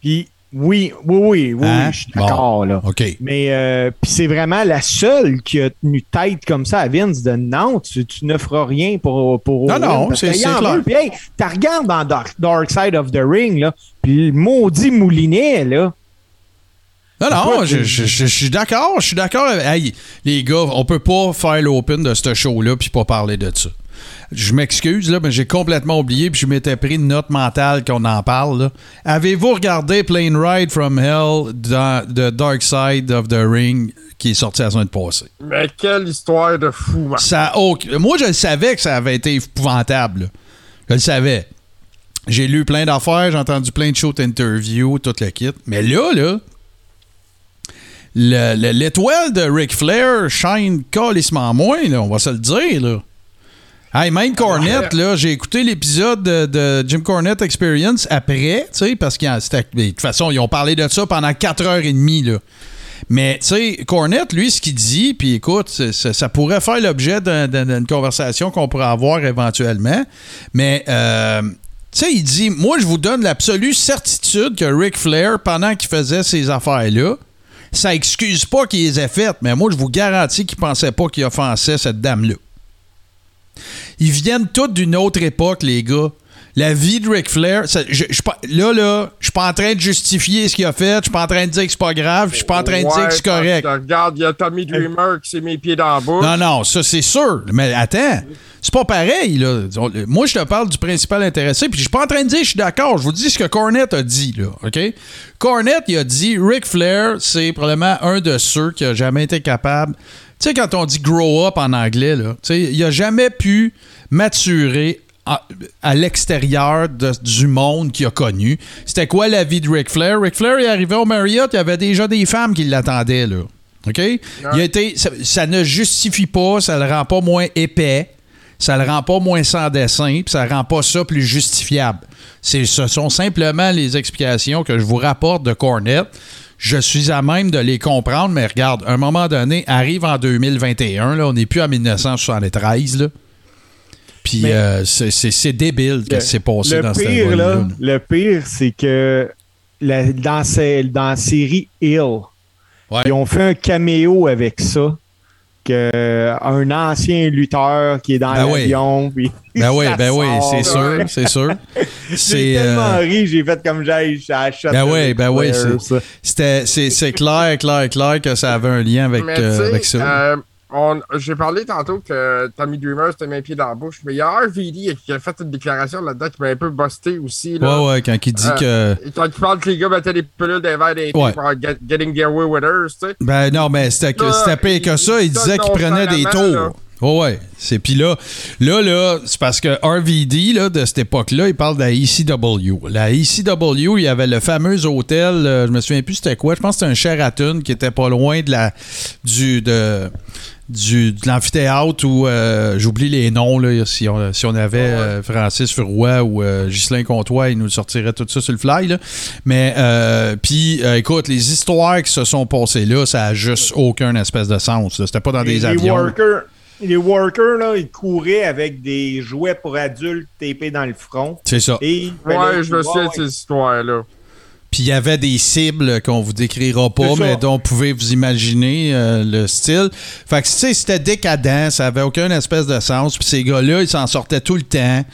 Puis oui, oui, oui, oui, Hein? je suis d'accord, Bon, là. Mais euh, puis c'est vraiment la seule qui a tenu tête comme ça à Vince de non, tu, tu ne feras rien pour pour Non, non, c'est- c'est clair. Puis hey, t'as regardes dans Dark, Dark Side of the Ring là, puis le maudit moulinet là. Non, non, Écoute, je, je- je- je suis d'accord. Je suis d'accord. Hey, les gars, on peut pas faire l'open de ce show-là puis pas parler de ça. Je m'excuse, là, mais j'ai complètement oublié puis je m'étais pris une note mentale qu'on en parle. là. Avez-vous regardé Plane Ride from Hell dans The Dark Side of the Ring qui est sorti la semaine passée? Mais quelle histoire de fou, man. Ça a aucun- Moi, je le savais que ça avait été épouvantable. là. Je le savais. J'ai lu plein d'affaires, j'ai entendu plein de shows d'interviews, tout le kit. Mais là, là, le- le- l'étoile de Ric Flair shine calissement moins, là, on va se le dire. Là. Hey, même Cornette, là, j'ai écouté l'épisode de, de Jim Cornette Experience après, tu sais, parce que de toute façon, ils ont parlé de ça pendant 4h30, là. Mais, tu sais, Cornette, lui, ce qu'il dit, puis écoute, ça pourrait faire l'objet d'un- d'un- d'une conversation qu'on pourrait avoir éventuellement. Mais, euh, tu sais, il dit Moi, je vous donne l'absolue certitude que Ric Flair, pendant qu'il faisait ces affaires-là, ça excuse pas qu'il les ait faites, mais moi, je vous garantis qu'il pensait pas qu'il offensait cette dame-là. Ils viennent tous d'une autre époque, les gars. la vie de Ric Flair, là, là, je suis pas en train de justifier ce qu'il a fait, je suis pas en train de dire que c'est pas grave, je suis pas en train de dire que c'est correct. Regarde, il y a Tommy Dreamer qui s'est mis les pieds dans la bouche. Non, non, ça c'est sûr. Mais attends, c'est pas pareil, là. Moi, je te parle du principal intéressé, puis je suis pas en train de dire que je suis d'accord. Je vous dis ce que Cornette a dit, là, OK? Cornette, il a dit Ric Flair, c'est probablement un de ceux qui a jamais été capable. Tu sais, quand on dit grow up en anglais, là, il a jamais pu maturer à, l'extérieur du monde qu'il a connu. C'était quoi la vie de Ric Flair? Ric Flair, il arrivait au Marriott, il y avait déjà des femmes qui l'attendaient, là. OK? Il a ça, ça, ne justifie pas, ça le rend pas moins épais ça le rend pas moins sans dessin, puis ça rend pas ça plus justifiable. ce sont simplement les explications que je vous rapporte de Cornette. Je suis à même de les comprendre, mais regarde, à un moment donné, arrive en 2021, là, on n'est plus en 1973, là. Puis euh, c'est débile ce qui s'est passé dans cette là, Le pire, c'est que dans, dans la série Hill, ils ont fait un caméo avec ça un ancien lutteur qui est dans ben l'avion. Oui. Ben oui, ben oui, c'est sûr, c'est sûr. J'ai tellement euh, ri, j'ai fait comme j'ai acheté. Ben oui, ben oui, c'est clair, clair, clair que ça avait un lien avec, euh, avec ça. Euh, j'ai parlé tantôt que Tommy Dreamer c'était mis pied dans la bouche, mais il y a RVD qui a fait une déclaration là-dedans qui m'a un peu busté aussi. Là. Ouais, ouais, quand il dit euh, que. Quand il parle que les gars mettaient des pilules des verres des ouais. pour getting their way winners, tu sais. Ben non, mais c'était pire que ça. Il disait qu'il prenait des tours. Oh ouais, c'est puis là, là, là, c'est parce que RVD là, de cette époque-là, il parle de la ECW. La ECW, il y avait le fameux hôtel, euh, je me souviens plus c'était quoi, je pense que c'était un Sheraton qui était pas loin de la du de du, de l'amphithéâtre où euh, j'oublie les noms là, si, on, si on avait euh, Francis Furoy ou euh, Ghislain Comtois, il nous sortirait tout ça sur le fly. Là. Mais puis écoute, les histoires qui se sont passées là, ça a juste aucun espèce de sens. C'était pas dans des avions. Workers, les workers, là, ils couraient avec des jouets pour adultes tapés dans le front. C'est ça. Et, ouais, je me souviens de ces histoires-là. Puis il y avait des cibles qu'on vous décrira pas, mais dont vous pouvez vous imaginer euh, le style. Fait que, tu sais, c'était décadent, ça avait aucun espèce de sens. Puis ces gars-là, ils s'en sortaient tout le temps.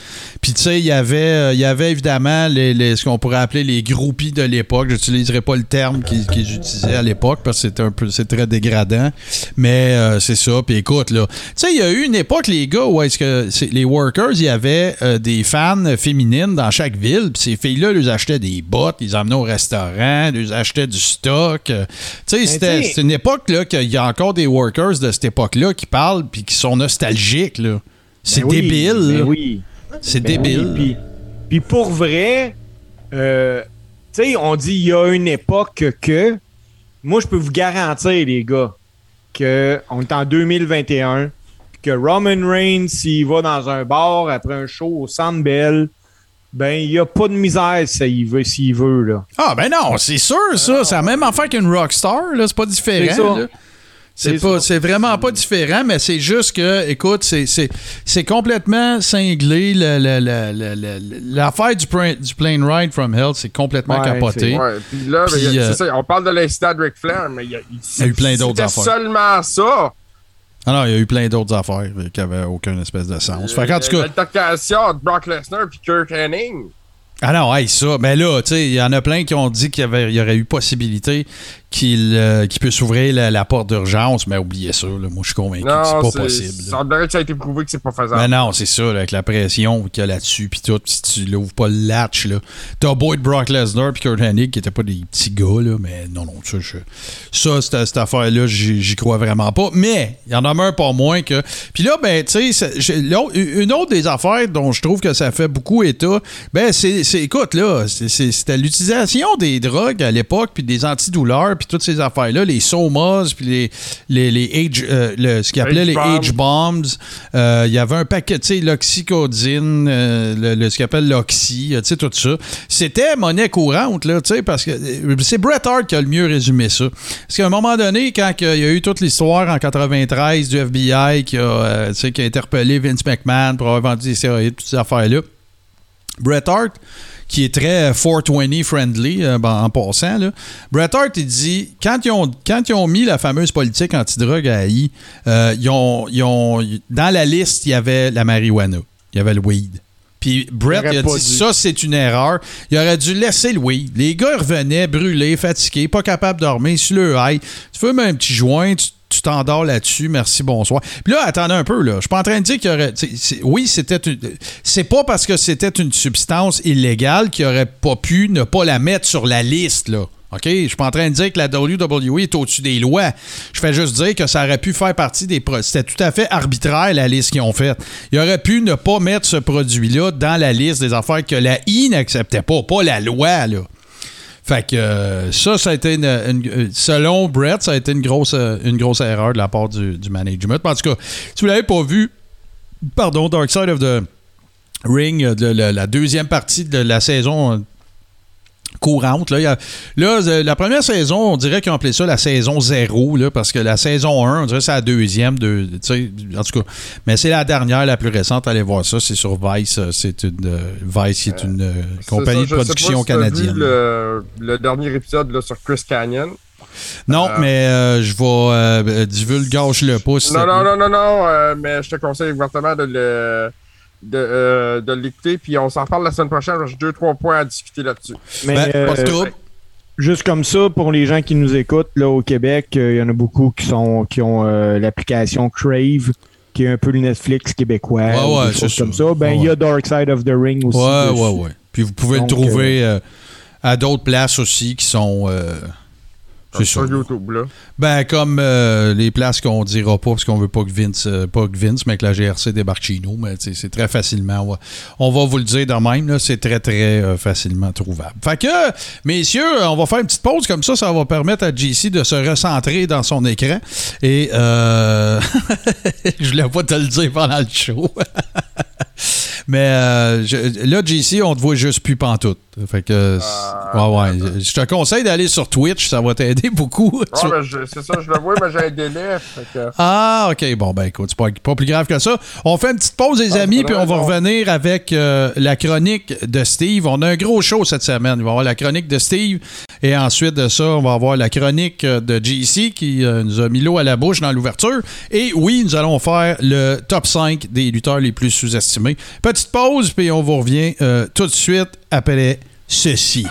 Puis, tu sais, il y avait, euh, il y avait évidemment les, ce qu'on pourrait appeler les groupies de l'époque. J'utiliserai pas le terme qu'ils utilisaient à l'époque parce que c'est un peu, c'est très dégradant. Mais euh, c'est ça. Puis écoute, là, tu sais, il y a eu une époque, les gars, où est-ce que les workers, il y avait des fans féminines dans chaque ville. Puis ces filles-là, ils achetaient des bottes, ils emmenaient restaurant, ils achetaient du stock. Euh, tu sais, ben, c'est une époque là qu'il y a encore des workers de cette époque-là qui parlent puis qui sont nostalgiques. Là. C'est ben débile. Ben oui. C'est débile. Puis, pour vrai, euh, tu sais, on dit il y a une époque que. Moi, je peux vous garantir, les gars, qu'on est en 2021, que Roman Reigns, s'il va dans un bar après un show au Sandbell, ben, il n'y a pas de misère s'il veut, s'il veut, là. Ah, ben non, c'est sûr, ça. C'est la même affaire qu'une rockstar, là. C'est pas différent, c'est pas, c'est vraiment pas différent, mais c'est juste que, écoute, c'est, c'est, complètement cinglé. L'affaire du, du plane ride from hell, c'est complètement capoté. Ouais, puis là, ben, euh, ça, on parle de l'incident de Ric Flair, mais il y a, eu plein d'autres affaires. seulement ça. Ah non, il y a eu plein d'autres affaires qui n'avaient aucune espèce de sens. Fait en tout cas. L'altercation de Brock Lesnar et Kurt Hennig. Ah non, hey, ça. Mais là, tu sais, il y en a plein qui ont dit qu'il y, y, aurait eu possibilité qu'il euh, puisse ouvrir la, porte d'urgence, mais oubliez ça. Là. Moi, je suis convaincu que c'est pas possible. Ça que ça a été prouvé que c'est pas faisable. Mais non, c'est ça, avec la pression qu'il y a là-dessus, puis tout, si tu l'ouvres pas le latch, là. T'as être Brock Lesnar puis Kurt Hennig, qui étaient pas des petits gars, là, mais non, non, ça, je, ça cette, cette affaire-là, j'y crois vraiment pas. Mais, il y en a un pas moins que... Puis là, ben, tu sais, une autre des affaires dont je trouve que ça fait beaucoup état, ben, c'est, écoute, là, c'était l'utilisation des drogues à l'époque, puis des antidouleurs, toutes ces affaires-là, les somas, puis les, les, les age, euh, ce qu'ils appelaient les age bombs. Euh, il y avait un paquet, tu sais, l'oxycodine, euh, le, ce qu'ils appelle l'oxy, tu sais, tout ça. C'était monnaie courante, là, tu sais, parce que c'est Bret Hart qui a le mieux résumé ça. Parce qu'à un moment donné, quand il y a eu toute l'histoire en 93 du FBI qui a, qui a interpellé Vince McMahon pour avoir vendu des stéroïdes, toutes ces affaires-là, Bret Hart, qui est très 420 friendly euh, en passant. Là. Bret Hart, il dit quand ils, ont, quand ils ont mis la fameuse politique antidrogue à AI, euh, ils ont, ils ont, dans la liste, il y avait la marijuana, il y avait le weed. Puis Brett il a dit ça, c'est une erreur. Il aurait dû laisser Louis. Les gars revenaient brûlés, fatigués, pas capables de dormir sur le high. Tu fais même un petit joint, tu t'endors là-dessus, merci, bonsoir. Puis là, attendez un peu, là. Je suis pas en train de dire qu'il y aurait. oui, c'était C'est pas parce que c'était une substance illégale qu'il aurait pas pu ne pas la mettre sur la liste, là. OK? Je suis pas en train de dire que la WWE est au-dessus des lois. Je fais juste dire que ça aurait pu faire partie des. C'était tout à fait arbitraire, la liste qu'ils ont faite. Il aurait pu ne pas mettre ce produit-là dans la liste des affaires que la I n'acceptait pas, pas la loi, là. Fait que euh, ça, ça a été une, euh, selon Brett, ça a été une grosse, euh, une grosse erreur de la part du, management. En tout cas, si vous l'avez pas vu, pardon, Dark Side of the Ring, de, la deuxième partie de la saison courante. Là, là, euh, la première saison, on dirait qu'ils ont appelé ça la saison zéro, là, parce que la saison 1, on dirait que c'est la deuxième. De, en tout cas, mais c'est la dernière, la plus récente. Allez voir ça, c'est sur Vice. Euh, c'est une euh, Vice, c'est une compagnie de production canadienne. le, le, dernier épisode là, sur Chris Canyon. Non, mais je vais divulgage le pouce. Non, non, non, non, non, mais je te conseille ouvertement de le de, euh, de l'écouter. Puis on s'en parle la semaine prochaine. J'ai deux, trois points à discuter là-dessus. Mais ben, euh, juste comme ça, pour les gens qui nous écoutent là au Québec, euh, il y en a beaucoup qui sont qui ont l'application Crave qui est un peu le Netflix québécois, ouais, ouais, comme ça. Ben, il y a Dark Side of the Ring aussi. Ouais, ouais, ouais. Puis vous pouvez le trouver à d'autres places aussi qui sont c'est sur YouTube, là. Ben, comme euh, les places qu'on dira pas parce qu'on veut pas que Vince, euh, pas que Vince, mais que la GRC débarque chez nous. Mais c'est très facilement. On va, vous le dire de même, c'est très, très euh, facilement trouvable. Fait que, messieurs, on va faire une petite pause comme ça. Ça va permettre à JC de se recentrer dans son écran. Et je voulais pas te le dire pendant le show. Mais euh, là, JC, on te voit juste plus pantoute. Fait que, ah, ouais, ouais. Je te conseille d'aller sur Twitch, ça va t'aider beaucoup. c'est ça, je le vois, mais j'ai un délai. Ah, ok. Bon, ben écoute, c'est pas, pas, plus grave que ça. On fait une petite pause, les ah, amis, puis on va revenir avec euh, la chronique de Steve. On a un gros show cette semaine. Il va y avoir la chronique de Steve. Et ensuite de ça, on va avoir la chronique de JC qui euh, nous a mis l'eau à la bouche dans l'ouverture. Et oui, nous allons faire le top 5 des lutteurs les plus sous-estimés. Petite pause, puis on vous revient euh, tout de suite après ceci.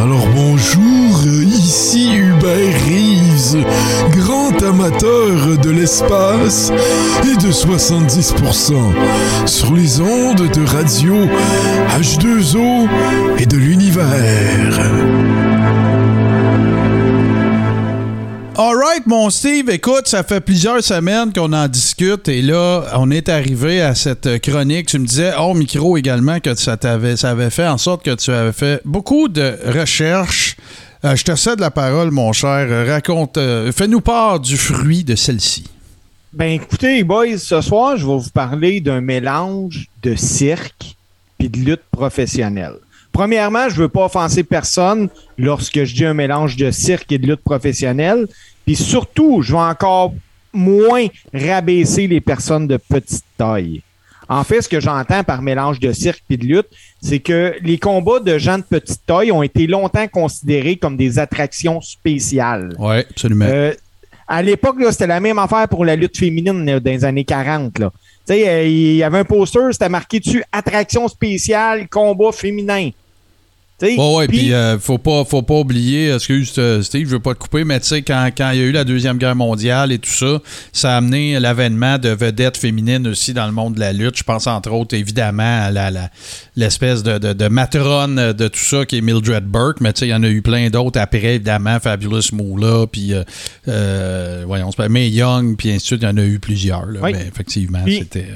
Alors bonjour, ici Hubert Reeves, grand amateur de l'espace et de 70% sur les ondes de radio H2O et de l'univers. Alright, mon Steve, écoute, ça fait plusieurs semaines qu'on en discute et là, on est arrivé à cette chronique. Tu me disais hors micro également que ça, t'avait, ça avait fait en sorte que tu avais fait beaucoup de recherches. Euh, je te cède la parole, mon cher. Raconte, euh, fais-nous part du fruit de celle-ci. Ben écoutez, boys, ce soir, je vais vous parler d'un mélange de cirque et de lutte professionnelle. Premièrement, je veux pas offenser personne lorsque je dis un mélange de cirque et de lutte professionnelle. Puis surtout, je vais encore moins rabaisser les personnes de petite taille. En fait, ce que j'entends par mélange de cirque et de lutte, c'est que les combats de gens de petite taille ont été longtemps considérés comme des attractions spéciales. Oui, absolument. Euh, à l'époque, c'était la même affaire pour la lutte féminine dans les années 40. Là. Euh, il y avait un poster, c'était marqué dessus Attraction spéciale, combat féminin. Oui, ouais, puis euh, faut pas faut pas oublier, excuse euh, Steve, je veux pas te couper, mais tu sais, quand, quand il y a eu la Deuxième Guerre mondiale et tout ça, ça a amené l'avènement de vedettes féminines aussi dans le monde de la lutte. Je pense entre autres évidemment à la, l'espèce de, de, de, matrone de tout ça qui est Mildred Burke, mais tu sais, il y en a eu plein d'autres après, évidemment, Fabulous Moolah, puis euh, euh voyons, May Young, puis ainsi de suite, il y en a eu plusieurs, là, mais effectivement, c'était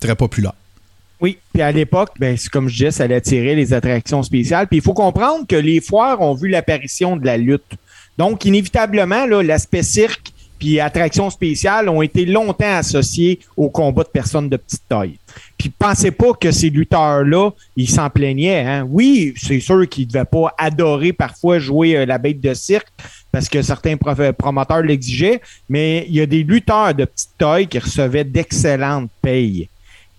très populaire. Oui, puis à l'époque, ben, comme je disais, ça allait attirer les attractions spéciales. Puis il faut comprendre que les foires ont vu l'apparition de la lutte. Donc, inévitablement, l'aspect cirque puis attractions spéciales ont été longtemps associés au combat de personnes de petite taille. Puis pensez pas que ces lutteurs-là, ils s'en plaignaient. Hein? Oui, c'est sûr qu'ils ne devaient pas adorer parfois jouer euh, la bête de cirque parce que certains promoteurs l'exigeaient, mais il y a des lutteurs de petite taille qui recevaient d'excellentes payes.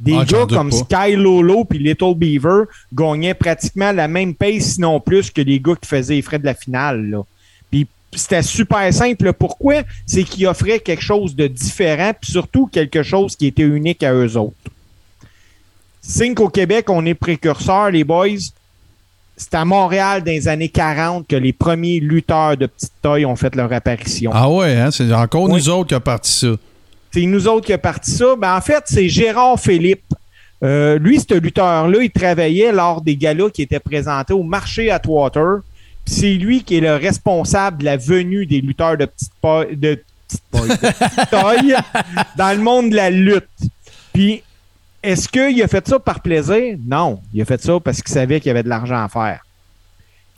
Des ah, gars comme Sky Lolo puis Little Beaver gagnaient pratiquement la même pace, sinon plus, que les gars qui faisaient les frais de la finale. Là. Puis c'était super simple. Pourquoi? C'est qu'ils offraient quelque chose de différent, puis surtout quelque chose qui était unique à eux autres. Signe qu'au Québec, on est précurseurs, les boys. C'est à Montréal, dans les années 40, que les premiers lutteurs de petite taille ont fait leur apparition. Ah ouais, hein? c'est encore nous autres qui a parti ça. C'est nous autres qui a parti ça. Ben, en fait, c'est Gérard Philippe. Euh, lui, ce lutteur-là, il travaillait lors des galas qui étaient présentés au marché Atwater. C'est lui qui est le responsable de la venue des lutteurs de petite, taille, de petite taille dans le monde de la lutte. Puis est-ce qu'il a fait ça par plaisir? Non. Il a fait ça parce qu'il savait qu'il y avait de l'argent à faire.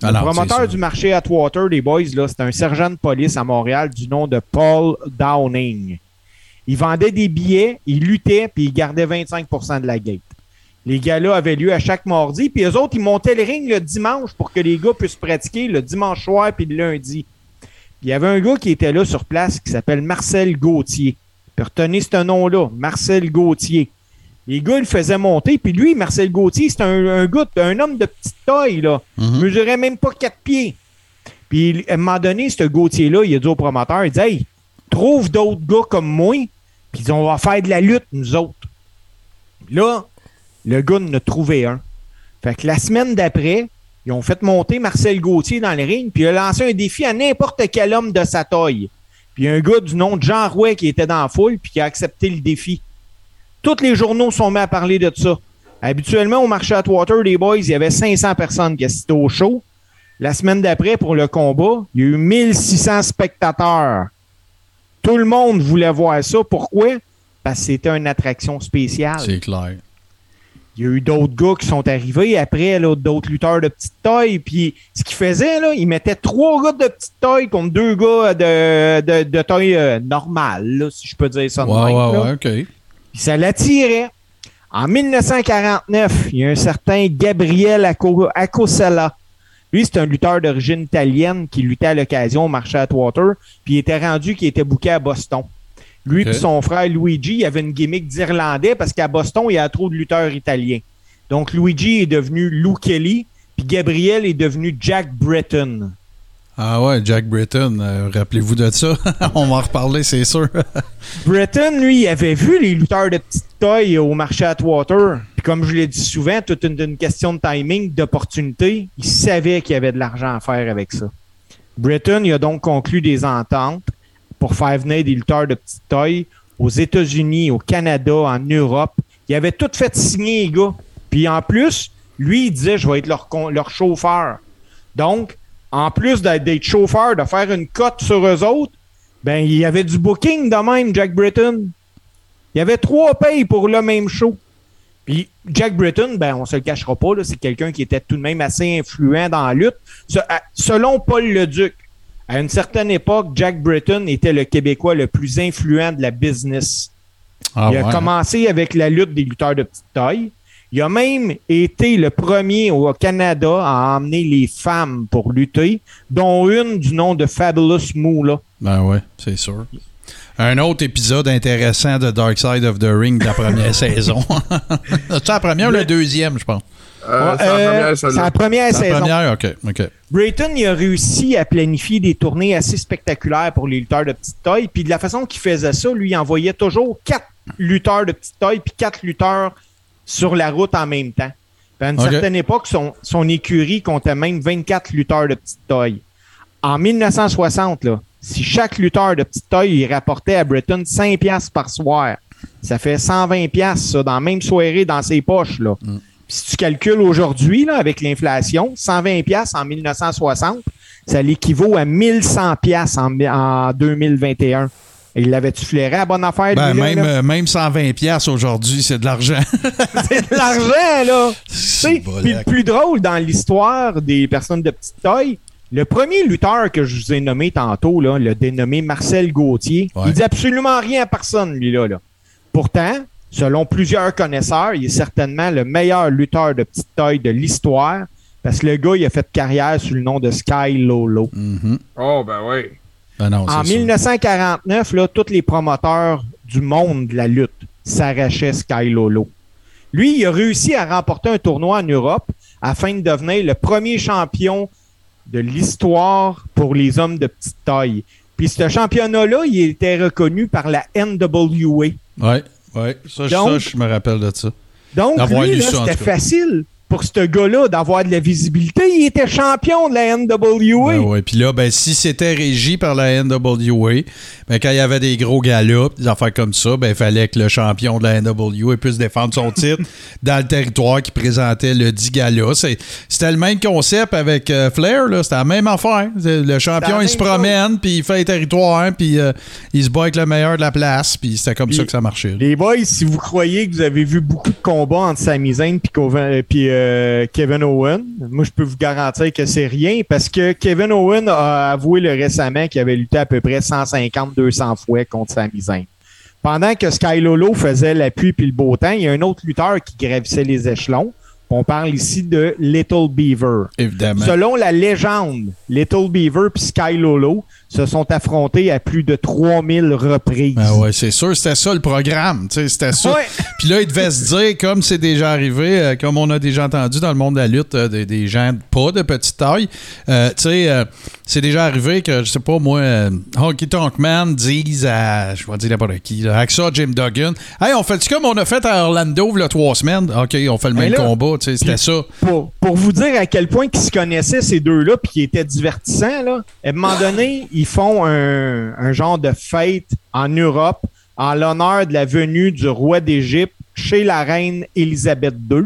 le promoteur du marché Atwater, les boys, c'est un sergent de police à Montréal du nom de Paul Downing. Il vendait des billets, il luttait, puis il gardait 25% de la gate. Les gars-là avaient lieu à chaque mardi, puis eux autres, ils montaient le ring le dimanche pour que les gars puissent pratiquer le dimanche soir puis le lundi. il y avait un gars qui était là sur place qui s'appelle Marcel Gauthier. Puis retenez ce nom-là, Marcel Gauthier. Les gars, ils le faisaient monter. Puis lui, Marcel Gauthier, c'est un, un, gars, un homme de petite taille, là. Mm mesurait même pas quatre pieds. Puis à un moment donné, ce Gauthier-là, il a dit au promoteur, il dit Hey, trouve d'autres gars comme moi, puis on va faire de la lutte, nous autres. Là, le gars en a trouvé un. Fait que la semaine d'après, ils ont fait monter Marcel Gauthier dans le ring, puis il a lancé un défi à n'importe quel homme de sa taille. Puis un gars du nom de Jean Rouet qui était dans la foule, puis qui a accepté le défi. Tous les journaux sont mis à parler de ça. Habituellement, au marché Atwater, les boys, il y avait 500 personnes qui assistaient au show. La semaine d'après, pour le combat, il y a eu 1600 spectateurs. Tout le monde voulait voir ça. Pourquoi? Parce que c'était une attraction spéciale. C'est clair. Il y a eu d'autres gars qui sont arrivés après, d'autres lutteurs de petite taille. Puis ce qu'ils faisaient, là, ils mettaient trois gars de petite taille contre deux gars de, de, taille euh, normale, si je peux dire ça. Ouais, ouais, ouais, OK ça l'attirait. En 1949, il y a un certain Gabriel Acosella. Lui, c'est un lutteur d'origine italienne qui luttait à l'occasion au marché Atwater, puis il était rendu qu'il était bouqué à Boston. Lui et son frère Luigi il avait une gimmick d'Irlandais parce qu'à Boston, il y a trop de lutteurs italiens. Donc Luigi est devenu Lou Kelly, puis Gabriel est devenu Jack Britton. Ah ouais, Jack Britton, euh, rappelez-vous de ça. On va en reparler, c'est sûr. Britton, lui, avait vu les lutteurs de petite taille au marché Atwater. Puis comme je l'ai dit souvent, toute une, question de timing, d'opportunité. Il savait qu'il y avait de l'argent à faire avec ça. Britton, il a donc conclu des ententes pour faire venir des lutteurs de petite taille aux États-Unis, au Canada, en Europe. Il avait tout fait signer, les gars. Puis en plus, lui, il disait, je vais être leur chauffeur. Donc, en plus d'être chauffeur, de faire une cote sur eux autres, ben, il y avait du booking de même, Jack Britton. Il y avait trois payes pour le même show. Puis Jack Britton, ben, on se le cachera pas, c'est quelqu'un qui était tout de même assez influent dans la lutte. selon Paul Leduc, à une certaine époque, Jack Britton était le Québécois le plus influent de la business. Ah il a commencé avec la lutte des lutteurs de petite taille. Il a même été le premier au Canada à emmener les femmes pour lutter, dont une du nom de Fabulous Moolah. Ben ouais, c'est sûr. Un autre épisode intéressant de Dark Side of the Ring de la première saison. c'est la première ou la deuxième, je pense? Euh, c'est la première, euh, C'est la première saison. La première, OK. OK. Brayton, il a réussi à planifier des tournées assez spectaculaires pour les lutteurs de petite taille. Puis de la façon qu'il faisait ça, lui, il envoyait toujours quatre lutteurs de petite taille puis quatre lutteurs sur la route en même temps. à une certaine époque, son, son, écurie comptait même 24 lutteurs de petite taille. En 1960, là, si chaque lutteur de petite taille il rapportait à Britain 5 piastres par soir, ça fait 120 piastres ça, dans la même soirée dans ses poches. Là. Mm. si tu calcules aujourd'hui avec l'inflation, 120 piastres en 1960, ça l'équivaut à 1100 piastres en, en 2021. Il l'avait-tu flairé à bonne affaire? Ben, même, euh, même 120 pièces aujourd'hui, c'est de l'argent. c'est de l'argent, là! Puis le plus drôle dans l'histoire des personnes de petite taille, le premier lutteur que je vous ai nommé tantôt, là, le dénommé Marcel Gauthier, il dit absolument rien à personne, lui-là. Là. Pourtant, selon plusieurs connaisseurs, il est certainement le meilleur lutteur de petite taille de l'histoire parce que le gars, il a fait carrière sous le nom de Sky Lolo. Mm-hmm. Oh, ben oui. Ben en 1949, là, tous les promoteurs du monde de la lutte s'arrachaient Sky Lolo. Lui, il a réussi à remporter un tournoi en Europe afin de devenir le premier champion de l'histoire pour les hommes de petite taille. Puis ce championnat-là, il était reconnu par la NWA. Ouais. Ça, ça, je me rappelle de ça. Donc, lui, c'était facile pour ce gars-là d'avoir de la visibilité. Il était champion de la NWA. Ben ouais. Puis là, ben, si c'était régi par la NWA, ben, quand il y avait des gros galops, des affaires comme ça, ben, il fallait que le champion de la NWA puisse défendre son titre dans le territoire qui présentait le 10 gala. C'était le même concept avec euh, Flair. C'était la même affaire. Le champion, il se promène, puis il fait le territoire, puis euh, il se bat avec le meilleur de la place. Puis c'était comme ça que ça marchait. Les boys, si vous croyez que vous avez vu beaucoup de combats entre Sami Zayn puis euh, Kevin Owen. Moi, je peux vous garantir que c'est rien parce que Kevin Owen a avoué le récemment qu'il avait lutté à peu près 150-200 fois contre Sami Zayn. Pendant que Sky Lolo faisait l'appui puis le beau temps, il y a un autre lutteur qui gravissait les échelons. On parle ici de Little Beaver. Évidemment. Selon la légende, Little Beaver puis Sky Lolo se sont affrontés à plus de 3000 reprises. Ah ouais, c'est sûr, c'était ça le programme. C'était ça. Puis là, il devait se dire, comme c'est déjà arrivé, euh, comme on a déjà entendu dans le monde de la lutte, euh, des, gens pas de petite taille, euh, tu sais, c'est déjà arrivé que, je sais pas moi, Honky Tonk Man dise à, je vais dire n'importe qui, AXA, Jim Duggan, Hey, on fait comme on a fait à Orlando il y a trois semaines? OK, on fait le même combat, tu sais, c'était ça. Pour, pour, vous dire à quel point ils se connaissaient, ces deux-là, puis qui étaient divertissants, là, à un moment donné, ils font un, genre de fête en Europe en l'honneur de la venue du roi d'Égypte chez la reine Élisabeth II.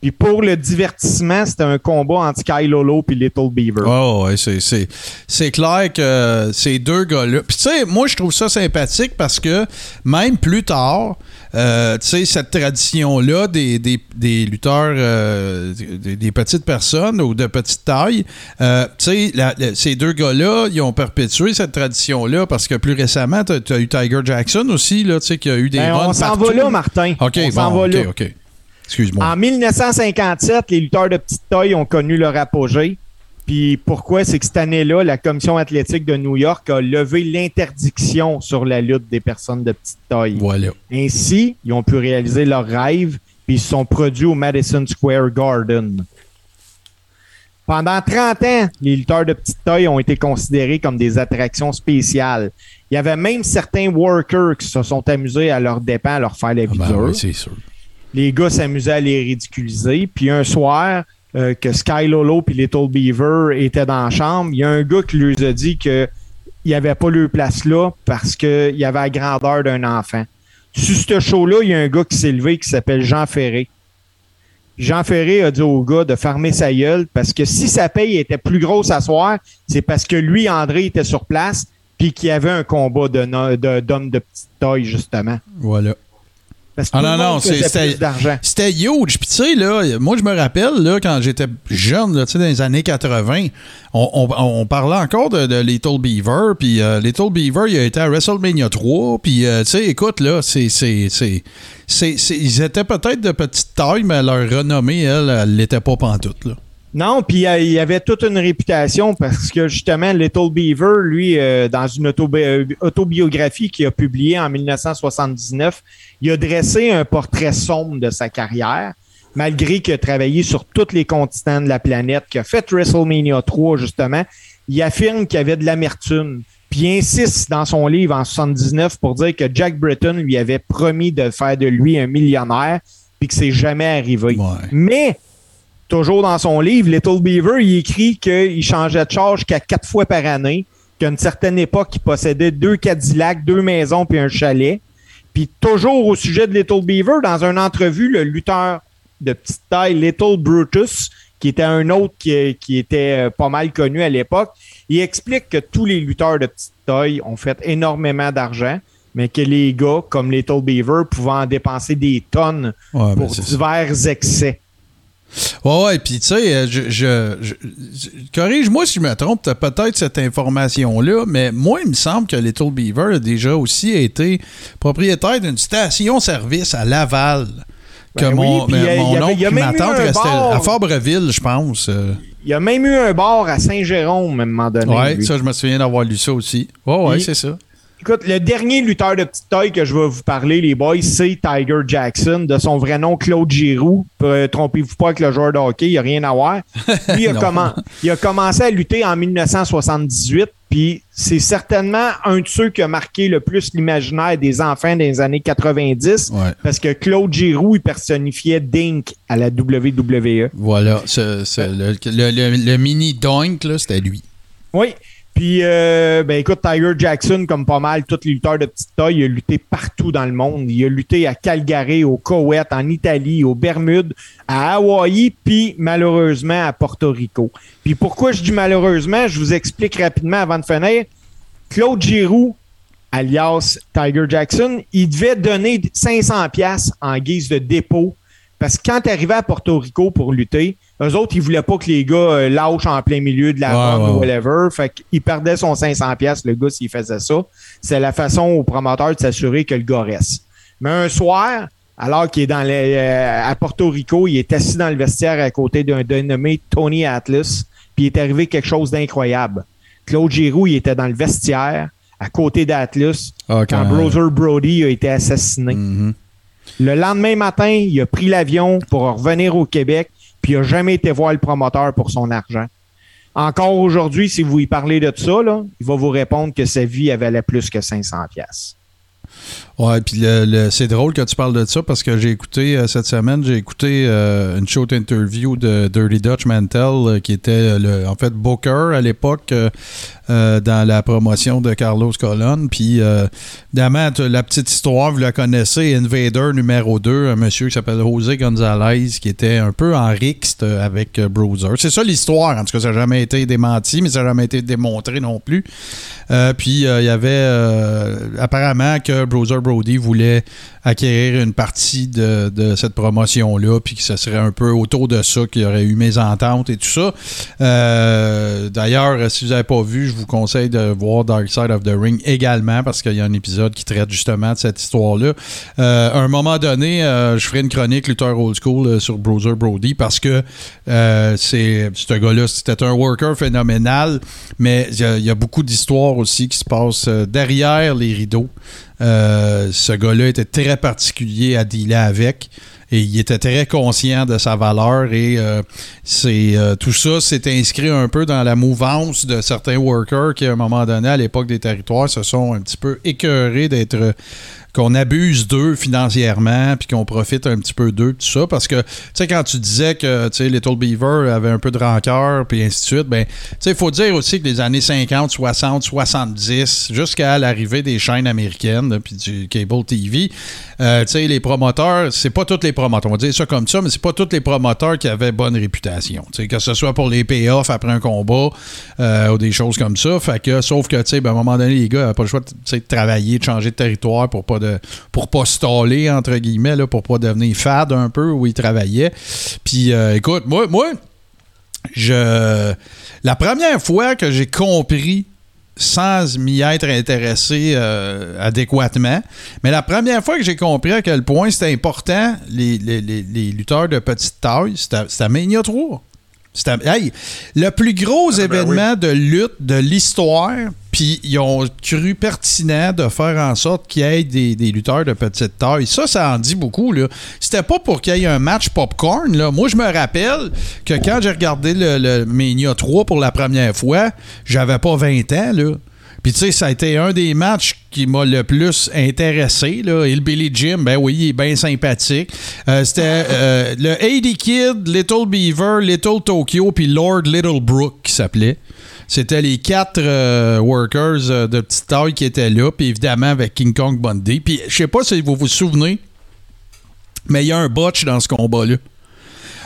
Puis pour le divertissement, c'était un combat entre Sky Lolo et Little Beaver. Oh, ouais, c'est clair que ces deux gars-là. Puis tu sais, moi, je trouve ça sympathique parce que même plus tard, euh, tu sais, cette tradition-là des, des, lutteurs, euh, des, petites personnes ou de petite taille, euh, tu sais, ces deux gars-là, ils ont perpétué cette tradition-là parce que plus récemment, tu as, eu Tiger Jackson aussi, là, tu sais, qui a eu des ben, On s'en va là, Martin. OK, on s'en va là. OK, Excuse-moi. En 1957, les lutteurs de petite taille ont connu leur apogée. Puis pourquoi? C'est que cette année-là, la Commission athlétique de New York a levé l'interdiction sur la lutte des personnes de petite taille. Voilà. Ainsi, ils ont pu réaliser leur rêve, puis ils se sont produits au Madison Square Garden. Pendant 30 ans, les lutteurs de petite taille ont été considérés comme des attractions spéciales. Il y avait même certains workers qui se sont amusés à leur dépens à leur faire la vie ah ben oui, c'est sûr. Les gars s'amusaient à les ridiculiser. Puis un soir, euh, que Sky Lolo et Little Beaver étaient dans la chambre, il y a un gars qui lui a dit qu'il n'y avait pas leur place là parce qu'il y avait la grandeur d'un enfant. Sur ce show-là, il y a un gars qui s'est levé qui s'appelle Jean Ferré. Jean Ferré a dit au gars de fermer sa gueule parce que si sa paye était plus grosse à soir, c'est parce que lui, André, était sur place puis qu'il y avait un combat d'hommes de, de petite taille, justement. Voilà ah non, non, c'était huge. Puis tu sais, là, moi, je me rappelle, là, quand j'étais jeune, là, dans les années 80, on, parlait encore de, Little Beaver. Puis euh, Little Beaver, il a été à WrestleMania 3. Puis, euh, tu sais, écoute, là, c'est... Ils étaient peut-être de petite taille, mais leur renommée, elle, elle l'était pas pantoute, là. Non, puis il y avait toute une réputation parce que justement, Little Beaver, lui, euh, dans une euh, autobiographie qu'il a publiée en 1979, il a dressé un portrait sombre de sa carrière, malgré qu'il a travaillé sur tous les continents de la planète, qu'il a fait WrestleMania 3, justement. Il affirme qu'il y avait de l'amertume. Puis il insiste dans son livre en 79 pour dire que Jack Britton lui avait promis de faire de lui un millionnaire, puis que c'est jamais arrivé. Mais toujours dans son livre, Little Beaver, il écrit qu'il changeait de charge qu'à quatre fois par année, qu'à une certaine époque, il possédait deux Cadillacs, deux maisons puis un chalet. Puis toujours au sujet de Little Beaver, dans une entrevue, le lutteur de petite taille, Little Brutus, qui était un autre qui, qui était euh, pas mal connu à l'époque, il explique que tous les lutteurs de petite taille ont fait énormément d'argent, mais que les gars, comme Little Beaver, pouvaient en dépenser des tonnes pour divers excès. Ouais, ouais, puis tu sais, euh, je, corrige-moi si je me trompe, tu as peut-être cette information-là, mais moi, il me semble que Little Beaver a déjà aussi été propriétaire d'une station-service à Laval. Que ben mon, mon oncle ma tante restait à Fabreville, je pense. Euh. Il y a même eu un bar à Saint-Jérôme à un moment donné. Oui, ça, je me souviens d'avoir lu ça aussi. Ouais, ouais, c'est ça. Écoute, le dernier lutteur de petite taille que je vais vous parler, les boys, c'est Tiger Jackson, de son vrai nom Claude Giroux. Euh, trompez-vous pas avec le joueur de hockey, il n'y a rien à voir. Il a, il a commencé à lutter en 1978, puis c'est certainement un de ceux qui a marqué le plus l'imaginaire des enfants des années 90, parce que Claude Giroux, il personnifiait Dink à la WWE. Voilà, le, le, mini Dink, c'était lui. Oui, puis, euh, ben écoute, Tiger Jackson, comme pas mal tous les lutteurs de petite taille, il a lutté partout dans le monde. Il a lutté à Calgary, au Koweït, en Italie, aux Bermudes, à Hawaï, puis malheureusement à Porto Rico. Puis pourquoi je dis malheureusement, je vous explique rapidement avant de finir. Claude Giroux, alias Tiger Jackson, il devait donner 500 pièces en guise de dépôt parce que quand tu arrivais à Porto Rico pour lutter, eux autres, ils voulaient pas que les gars euh, lâchent en plein milieu de la ouais, ou whatever. Fait qu'ils perdaient son 500 pièces le gars, s'il faisait ça. C'est la façon au promoteur de s'assurer que le gars reste. Mais un soir, alors qu'il est dans les, euh, à Porto Rico, il est assis dans le vestiaire à côté d'un dénommé Tony Atlas, puis il est arrivé quelque chose d'incroyable. Claude Giroux, il était dans le vestiaire à côté d'Atlas ah, quand Brother Brody a été assassiné. Mm-hmm. Le lendemain matin, il a pris l'avion pour revenir au Québec, puis il n'a jamais été voir le promoteur pour son argent. Encore aujourd'hui, si vous lui parlez de ça, il va vous répondre que sa vie valait plus que 500 pièces. Ouais, puis c'est drôle que tu parles de ça parce que j'ai écouté euh, cette semaine, j'ai écouté euh, une short interview de Dirty Dutch Mantel euh, qui était le, en fait Booker à l'époque dans la promotion de Carlos Colon. Puis évidemment, la petite histoire, vous la connaissez, Invader numéro 2, un monsieur qui s'appelle José Gonzalez qui était un peu en rixte avec Bruiser. C'est ça l'histoire, en tout cas, ça n'a jamais été démenti, mais ça n'a jamais été démontré non plus. puis il y avait apparemment que Bruiser Brody voulait acquérir une partie de, cette promotion-là, puis que ce serait un peu autour de ça qu'il y aurait eu mésentente et tout ça. Euh, d'ailleurs, si vous n'avez pas vu, je vous conseille de voir Dark Side of the Ring également, parce qu'il y a un épisode qui traite justement de cette histoire-là. Euh, à un moment donné, euh, je ferai une chronique Luther Old School sur Bruiser Brody, parce que c'est ce gars-là, c'était un worker phénoménal, mais il y, a beaucoup d'histoires aussi qui se passent derrière les rideaux. Ce gars-là était très particulier à dealer avec. Et il était très conscient de sa valeur et euh, euh, tout ça s'est inscrit un peu dans la mouvance de certains workers qui à un moment donné à l'époque des territoires se sont un petit peu écœurés d'être qu'on abuse d'eux financièrement, puis qu'on profite un petit peu d'eux, tout ça. Parce que, tu sais, quand tu disais que, tu sais, Little Beaver avait un peu de rancœur, puis ainsi de suite, ben, tu sais, il faut dire aussi que les années 50, 60, 70, jusqu'à l'arrivée des chaînes américaines, puis du cable TV, euh, tu sais, les promoteurs, c'est pas tous les promoteurs, on va dire ça comme ça, mais c'est pas tous les promoteurs qui avaient bonne réputation. Tu sais, que ce soit pour les payoffs après un combat euh, ou des choses comme ça. Fait que, sauf que, tu sais, ben, à un moment donné, les gars n'avaient pas le choix de, travailler, de changer de territoire pour pas de pour pas staller, entre guillemets, là, pour pas devenir fade un peu où il travaillait. Puis euh, écoute, moi, moi, je. La première fois que j'ai compris sans m'y être intéressé euh, adéquatement. Mais la première fois que j'ai compris à quel point c'était important, les, lutteurs de petite taille, c'était Mania 3. Hey, le plus gros ah, ben événement de lutte de l'histoire, ils ont cru pertinent de faire en sorte qu'il y ait des, lutteurs de petite taille. Ça, ça en dit beaucoup. Là. C'était pas pour qu'il y ait un match popcorn. Là. Moi, je me rappelle que quand j'ai regardé le, le Mania 3 pour la première fois, j'avais pas 20 ans. Là. Puis tu sais, ça a été un des matchs qui m'a le plus intéressé. Là. Et le Billy Jim, ben oui, il est bien sympathique. Euh, c'était euh, le AD Kid, Little Beaver, Little Tokyo, puis Lord Little Brook qui s'appelait. C'était les quatre euh, workers de petite taille qui étaient là, puis évidemment avec King Kong Bundy. Puis je sais pas si vous vous souvenez, mais il y a un botch dans ce combat-là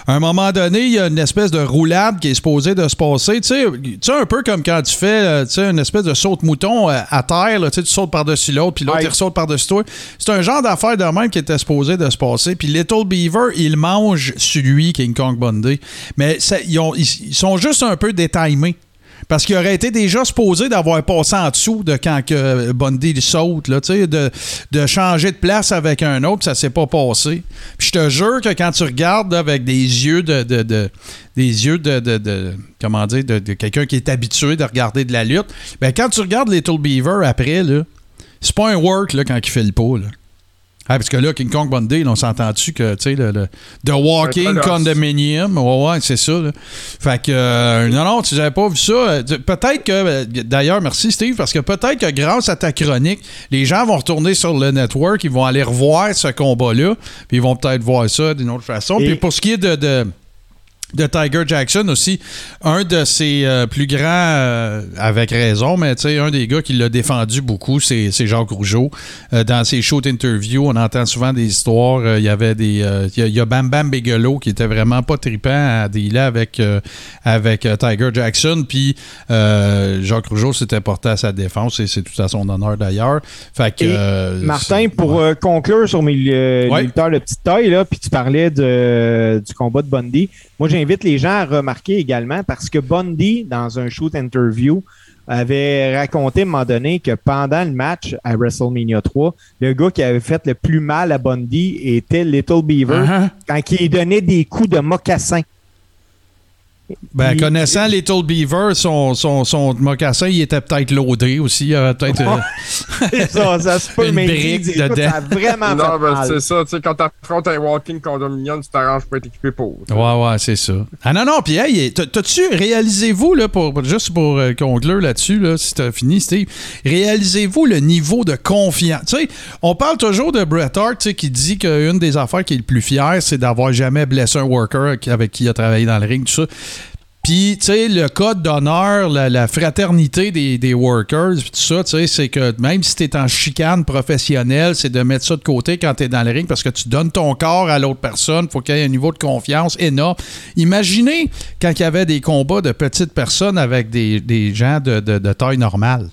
à un moment donné, il y a une espèce de roulade qui est supposée de se passer. Tu sais, un peu comme quand tu fais euh, tu sais, une espèce de saute-mouton euh, à terre. Là, tu sautes par-dessus l'autre, puis l'autre, il saute par-dessus toi. C'est un genre d'affaire de même qui était supposé de se passer. Puis Little Beaver, il mange celui, King Kong Bundy. Mais ils, ils, sont juste un peu détaillés. Parce qu'il aurait été déjà supposé d'avoir passé en dessous de quand que Bundy saute, là, de, de changer de place avec un autre, ça s'est pas passé. Puis je te jure que quand tu regardes avec des yeux de, des yeux de, comment dire de, quelqu'un qui est habitué de regarder de la lutte, ben quand tu regardes Little Beaver après là, c'est pas un work quand il fait le pot. Ah, parce que là, King Kong Bundy, on s'entend-tu que, tu sais, le, le, The Walking Condominium, ouais, ouais, c'est ça. Là. Fait que, euh, non, non, tu n'avais pas vu ça. euh, Peut-être que, euh, d'ailleurs, merci Steve, parce que peut-être que grâce à ta chronique, les gens vont retourner sur le network, ils vont aller revoir ce combat-là, puis ils vont peut-être voir ça d'une autre façon. Et- Puis pour ce qui est de- de de Tiger Jackson aussi, un de ses euh, plus grands, euh, avec raison, mais tu sais, un des gars qui l'a défendu beaucoup, c'est Jacques Rougeau. Euh, dans ses shows d'interview, on entend souvent des histoires. Il y avait des. euh, Il y a- il y, a Bam Bam Bigelow qui était vraiment pas trippant à dealer avec, avec Tiger Jackson. Puis euh, Jacques Rougeau s'était porté à sa défense et c'est tout à son honneur d'ailleurs. Fait que. Martin, pour ouais. conclure sur mes Ouais. lutteurs de petite taille, là, puis tu parlais de, du combat de Bundy, moi j'invite les gens à remarquer également parce que Bundy, dans un shoot interview, avait raconté à un moment donné que pendant le match à WrestleMania 3, le gars qui avait fait le plus mal à Bundy était Little Beaver Uh-huh. quand il donnait des coups de mocassin. Ben, Il- connaissant Little Beaver, son, son, son mocassin, il était peut-être loadé aussi. Il avait peut-être. euh, ça, ça se peut, Une mais brique il dit, écoute, dedans. ça a vraiment Non, fait ben, c'est ça. Tu sais, quand t'affrontes un walking condominium, tu t'arranges pour être équipé pour. Ouais, ouais, c'est ça. Ah non, non, puis hey, t'as- t'as-tu, réalisez-vous, là, pour, juste pour euh, conclure là-dessus, là, si t'as fini, Steve, réalisez-vous le niveau de confiance? Tu sais, on parle toujours de Bret Hart, tu sais, qui dit qu'une des affaires qu'il est le plus fier, c'est d'avoir jamais blessé un worker avec qui il a travaillé dans le ring, tout ça. Puis, tu sais, le code d'honneur, la, fraternité des, workers, puis tout ça, tu sais, c'est que même si t'es en chicane professionnelle, c'est de mettre ça de côté quand t'es dans le ring parce que tu donnes ton corps à l'autre personne. faut qu'il y ait un niveau de confiance énorme. Imaginez quand il y avait des combats de petites personnes avec des, gens de taille normale.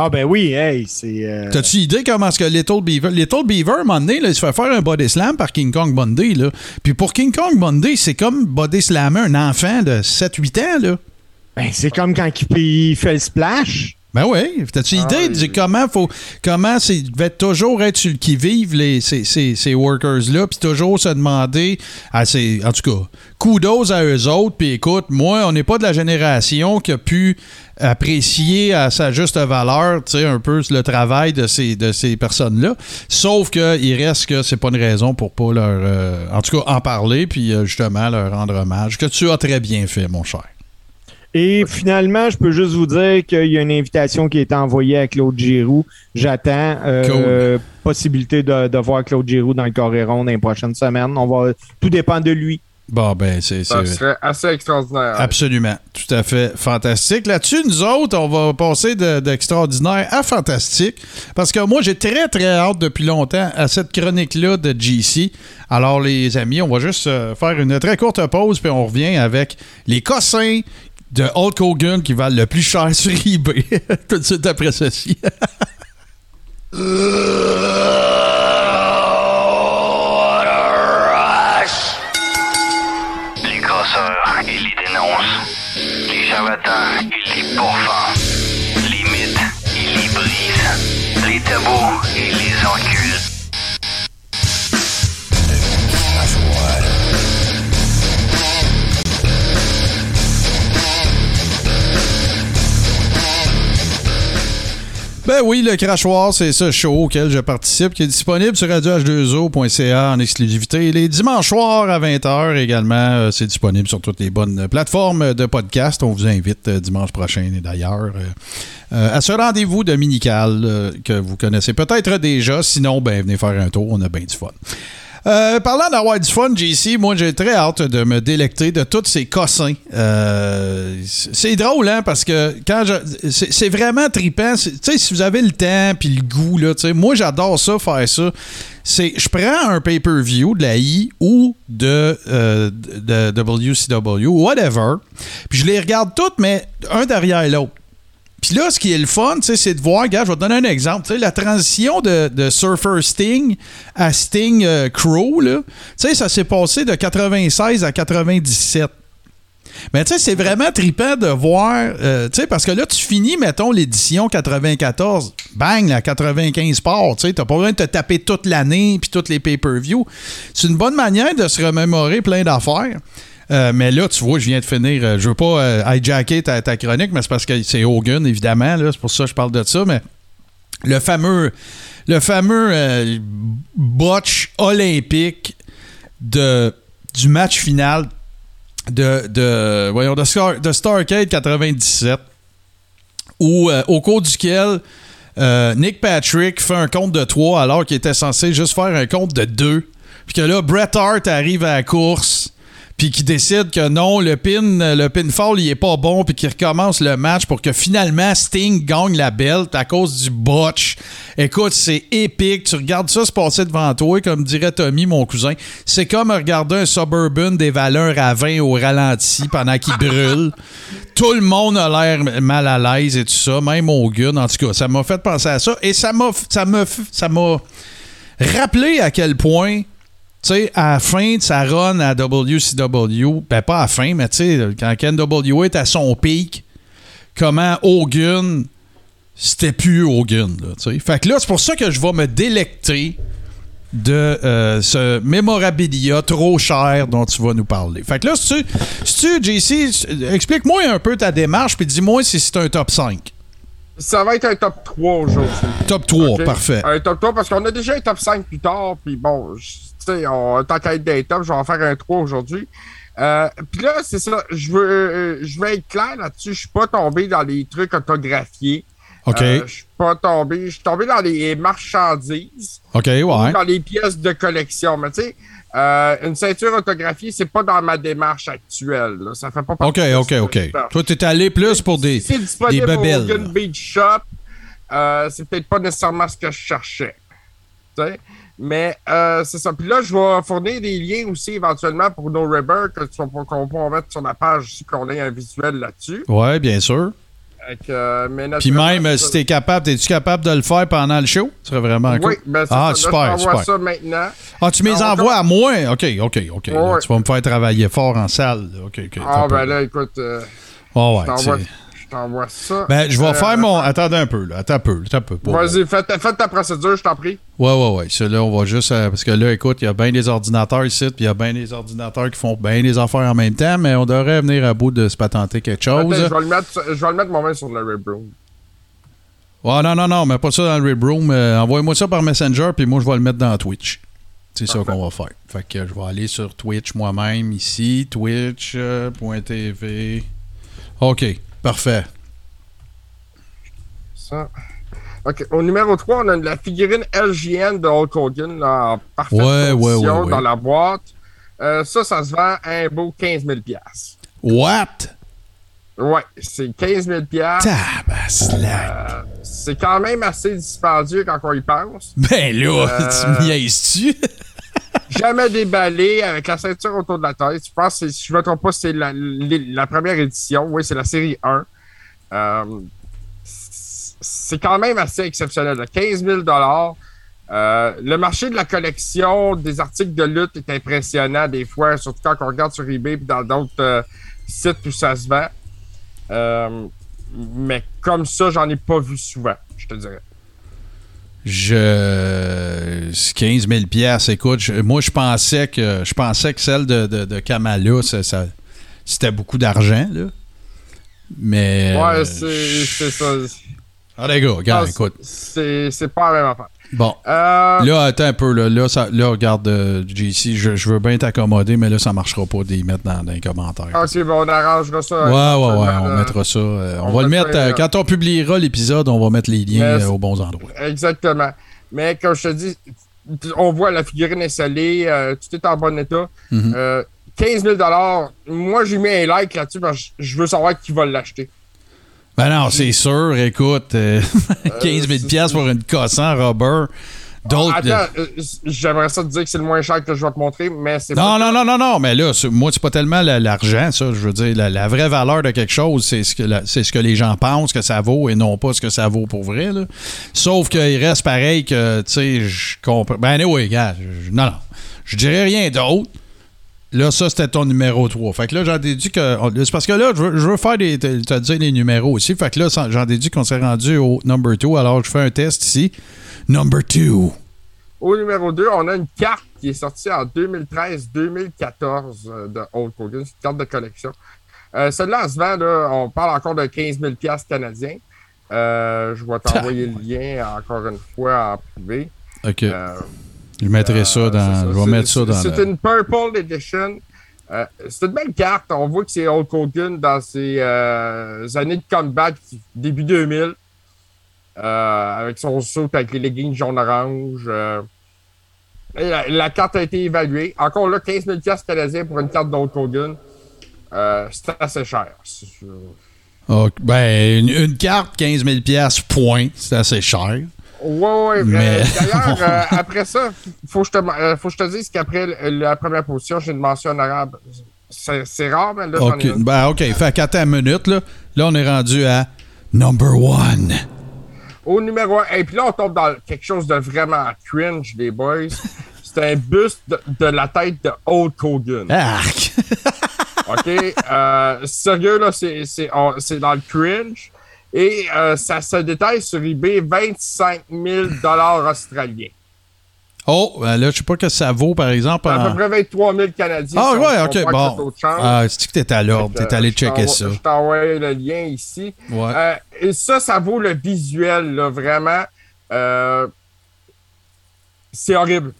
Ah ben oui, hey, c'est... euh, T'as-tu idée comment est-ce que Little Beaver... Little Beaver, à un moment donné, là, il se fait faire un body slam par King Kong Bundy. Là. Puis pour King Kong Bundy, c'est comme body slammer un enfant de 7-8 ans. Là. Ben, c'est comme quand il, fait le splash. Ben oui. T'as-tu Ah idée oui. de comment faut comment c'est devait toujours être sur le qui vive les ces, ces, ces workers là puis toujours se demander à ces en tout cas kudos à eux autres puis écoute moi on n'est pas de la génération qui a pu apprécier à sa juste valeur tu sais un peu le travail de ces de ces personnes là sauf que il reste que c'est pas une raison pour pas leur euh, en tout cas en parler puis euh, justement leur rendre hommage que tu as très bien fait mon cher Et finalement, je peux juste vous dire qu'il y a une invitation qui a été envoyée à Claude Giroux. J'attends euh, possibilité de, de voir Claude Giroux dans le Coréron dans les prochaines semaines. On va, tout dépend de lui. Bon ben c'est Ça serait assez extraordinaire. Absolument. Tout à fait fantastique. Là-dessus, nous autres, on va passer de- d'extraordinaire à fantastique. Parce que moi, j'ai très, très hâte depuis longtemps à cette chronique-là de GC. Alors, les amis, on va juste euh, faire une très courte pause, puis on revient avec les cossins de Hulk Hogan qui valent le plus cher sur eBay. Tout de suite après ceci. Ben oui, le crachoir, c'est ce show auquel je participe, qui est disponible sur radioh2o.ca en exclusivité. Les dimanches soirs à 20h également, euh, c'est disponible sur toutes les bonnes plateformes de podcast. On vous invite euh, dimanche prochain et d'ailleurs euh, à ce rendez-vous dominical que vous connaissez peut-être déjà. Sinon, ben venez faire un tour, on a bien du fun. Euh, parlant d'avoir du fun, JC, moi j'ai très hâte de me délecter de tous ces cossins. Euh, c'est drôle, hein, parce que quand je. C'est vraiment trippant. C'est- Tu sais, si vous avez le temps puis le goût, là, moi j'adore ça, faire ça. C'est, je prends un pay-per-view de la I ou de, euh, de WCW, whatever, puis je les regarde toutes, mais un derrière l'autre. Là, ce qui est le fun, c'est de voir, gars, je vais te donner un exemple. La transition de, de Surfer Sting à Sting euh, Crow, là, ça s'est passé de 96 à 97. Mais tu sais, c'est vraiment trippant de voir, euh, tu sais, parce que là, tu finis, mettons, l'édition 94, bang, la 95 parts, tu sais, t'as pas besoin de te taper toute l'année puis toutes les pay-per-view. C'est une bonne manière de se remémorer plein d'affaires. Euh, mais là, tu vois, je viens de finir. euh, je veux pas euh, hijacker ta, chronique, mais c'est parce que c'est Hogan, évidemment. C'est pour ça que je parle de ça. Mais le fameux, le fameux botch olympique de, du match final de, de, voyons, de, Star, de Starcade 97, où, au cours duquel Nick Patrick fait un compte de 3 alors qu'il était censé juste faire un compte de 2. Puis que là, Bret Hart arrive à la course puis qui décide que non, le pin, le pinfall, il est pas bon, puis qui recommence le match pour que finalement Sting gagne la belt à cause du botch. Écoute, c'est épique. Tu regardes ça se passer devant toi, comme dirait Tommy, mon cousin. C'est comme regarder un Suburban des valeurs à 20 au ralenti pendant qu'il brûle. Tout le monde a l'air mal à l'aise et tout ça, même au gun. En tout cas, ça m'a fait penser à ça. Et ça m'a, ça m'a, ça m'a rappelé à quel point tu sais, à la fin de sa run à WCW, ben pas à la fin, mais tu sais, quand KNW est à son pic, comment Hogan, c'était plus Hogan, là, tu sais. Fait que là, c'est pour ça que je vais me délecter de euh, ce mémorabilia trop cher dont tu vas nous parler. Fait que là, si tu, si tu JC, explique-moi un peu ta démarche, puis dis-moi si c'est un top 5. Ça va être un top 3 aujourd'hui. Top 3, Ok? parfait. Un top 3 parce qu'on a déjà un top 5 plus tard, puis bon, sais, on être des tops, je vais en faire un 3 aujourd'hui. Euh, puis là, c'est ça, je veux, euh, je vais être clair là-dessus, je suis pas tombé dans les trucs autographiés. OK. Euh, je suis pas tombé, je suis tombé dans les marchandises, OK, ouais. dans les pièces de collection. Mais tu sais, euh, une ceinture autographiée, c'est pas dans ma démarche actuelle. là. Ça fait pas OK, partie de OK, ça. OK. Toi, t'es allé plus pour des, C'est des disponible au bebelles. Hogan là. Beach Shop. Euh, c'est peut-être pas nécessairement ce que je cherchais. Tu sais? Mais euh, c'est ça. Puis là, je vais fournir des liens aussi éventuellement pour nos Ribber que tu vas- qu'on pourra mettre sur la page aussi, qu'on ait un visuel là-dessus. Ouais, bien sûr. Euh, Puis même, si t'es capable, es-tu capable de le faire pendant le show? Ce serait vraiment cool. Oui, ben c'est ah, ça. super, Là, je t'envoie super. ça maintenant. Ah, tu me les envoies à moi? OK, OK, OK. Là, tu vas me faire travailler fort en salle. OK, OK. Ah, ben là, écoute, euh, Ah ouais, je t'envoie- ça. Ben, je vais Euh, faire mon... Attendez un peu, là. Attends un peu, attends un peu. Vas-y, fais, ta- fais ta procédure, je t'en prie. Ouais, ouais, ouais. Celui-là, on va juste... euh, parce que là, écoute, il y a bien des ordinateurs ici, puis il y a bien des ordinateurs qui font bien des affaires en même temps, mais on devrait venir à bout de se patenter quelque Attends, chose. je vais le mettre, je vais le mettre moi-même sur le Rib Room. Ouais, non, non, non, mais pas ça dans le Rib Room. Euh, Envoyez-moi ça par Messenger, puis moi, je vais le mettre dans Twitch. C'est ça qu'on va faire. Fait que je vais aller sur Twitch moi-même, ici, twitch.tv. OK, parfait. Ça. OK. Au numéro 3, on a la figurine LGN de Hulk Hogan là, en parfaite Ouais, ouais, condition ouais, ouais. dans la boîte. Euh, ça, ça se vend à un beau 15 000 What? Ouais, c'est 15 000 Tabaslac. C'est quand même assez dispendieux quand on y pense. Ben là, Euh, tu me niaises-tu? Jamais déballé avec la ceinture autour de la tête. Je pense, si je ne me trompe pas, c'est la, première édition. Oui, c'est la série 1. Euh, c'est quand même assez exceptionnel. là. 15 000 Euh, Le marché de la collection des articles de lutte est impressionnant des fois, surtout quand on regarde sur eBay et dans d'autres euh, sites où ça se vend. Euh, mais comme ça, j'en ai pas vu souvent, je te dirais. Je. c'est 15 000 piastres. Écoute, je- moi, je pensais que je pensais que celle de, de, de Kamala, ça, ça- c'était beaucoup d'argent, là. Mais. Ouais, euh, c'est c'est ça. Les gars, regarde, Ah, écoute. C'est c'est pas la même affaire. Bon. Euh, Là, attends un peu. Là, là, ça- là regarde, euh, JC, je, je veux bien t'accommoder, mais là, ça marchera pas d'y mettre dans, dans les commentaires. ok, bon, on arrangera ça. Ouais, ouais, ouais, on euh, mettra ça. euh, on, on va le mettre. quand on publiera l'épisode, on va mettre les liens aux bons endroits. Exactement. Mais comme je te dis, on voit la figurine euh, tout est en bon état. Mhm. Euh, 15 000 moi j'ai mis un like là-dessus parce que je veux savoir qui va l'acheter. Ben non, c'est sûr. Écoute, euh, 15 000 piastres pour une cosse en rubber. D'autres. Attends, euh, j'aimerais ça te dire que c'est le moins cher que je vais te montrer, mais c'est Non, pas. non, non, non, non, mais là, moi, c'est pas tellement la- l'argent, ça. Je veux dire, la, la vraie valeur de quelque chose, c'est ce, que la- c'est ce que les gens pensent que ça vaut et non pas ce que ça vaut pour vrai. Là. Sauf qu'il reste pareil que, tu sais, je comprends. Ben, oui, gars, je- non, non. Je dirais rien d'autre. Là, ça, c'était ton numéro 3. Fait que là, j'en déduis que. C'est parce que là, je veux, je veux faire des. les numéros aussi. Fait que là, j'en déduis qu'on s'est rendu au number 2. Alors, je fais un test ici. Number 2. Au numéro 2, on a une carte qui est sortie en 2013-2014 euh, de Hulk Hogan. C'est une carte de collection. Euh, Celle-là, elle se vend, là, on parle encore de 15 000 canadiens. Euh, je vais t'envoyer le lien encore une fois en privé. OK. Euh, je mettrai ça euh, dans. c'est Je vais mettre ça dans. C'est une Purple Edition. Euh, c'est une belle carte. On voit que c'est Hulk Hogan dans ses euh, années de comeback, début 2000. euh, avec son saut avec les leggings jaune-orange. la, la carte a été évaluée. Encore là, 15 000 canadiens pour une carte d'Hulk Hogan. C'est assez cher. Ben, une, une carte, 15 000 point. C'est assez cher. Ouais, ouais. Mais- euh, D'ailleurs, euh, après ça, faut que je te, euh, faut que je te dise qu'après la première position, j'ai une mention honorable. C'est rare, mais là, OK. Ben, OK. Fait qu'attends une minute, là. Là, on est rendu à number one. Au numéro 1. Et puis là, on tombe dans quelque chose de vraiment cringe, les boys. C'est un buste de, de la tête de Hulk Hogan. Arc! OK? Euh, sérieux, là, c'est c'est- on- c'est dans le cringe. Et euh, ça se détaille sur eBay 25 000 australiens. Oh, ben là, je sais pas que ça vaut, par exemple. À en- peu près 23 000 Canadiens. Ah, ouais, OK, bon. Ah, c'est que t'es à l'ordre? T'es allé je checker ça. Je t'envoie le lien ici. Ouais. Euh, et ça, ça vaut le visuel, là, vraiment. Euh, c'est horrible.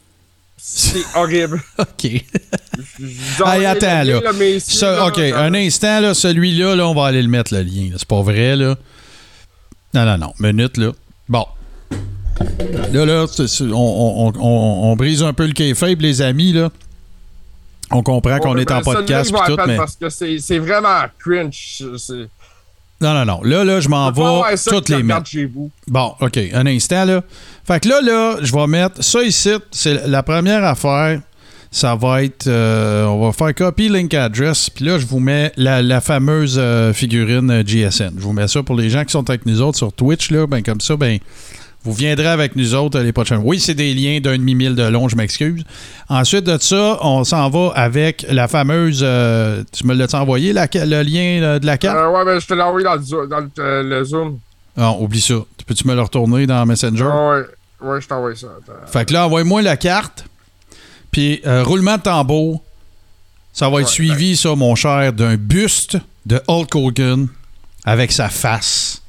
C'est horrible. OK. Le attends, là. messieurs, Ça, là, OK, euh, un instant, là, celui-là, là, on va aller le mettre, le lien. là. C'est pas vrai, là. Non, non, non. Minute, là. Bon. Là, là, on, on- on- on brise un peu le kayfabe, les amis, là. On comprend qu'on est en podcast pis tout, mais... Parce que c'est vraiment cringe. Non, non, non. Là, là, je m'en vais toutes les mettre. chez vous. Bon, OK. Un instant, là. Fait que là, là, je vais mettre ça ici. C'est la première affaire. Ça va être. euh, on va faire copy link address. Puis là, je vous mets la, la fameuse euh, figurine euh, GSN. Je vous mets ça pour les gens qui sont avec nous autres sur Twitch. Là, ben, comme ça, ben, vous viendrez avec nous autres euh, les prochaines. Oui, c'est des liens d'un demi-mille de long, je m'excuse. Ensuite de ça, on s'en va avec la fameuse. euh, tu me l'as envoyé, la, le lien euh, de la carte? Euh, ouais, ben, je te l'ai envoyé dans, le, zo- dans le, euh, le Zoom. Non, oublie ça. Peux-tu me le retourner dans Messenger? Ah ouais, ouais, je t'envoie ça. Fait que là, envoie-moi la carte. Puis, euh, roulement de tambour. Ça va être suivi, ça, mon cher, d'un buste de Hulk Hogan avec sa face.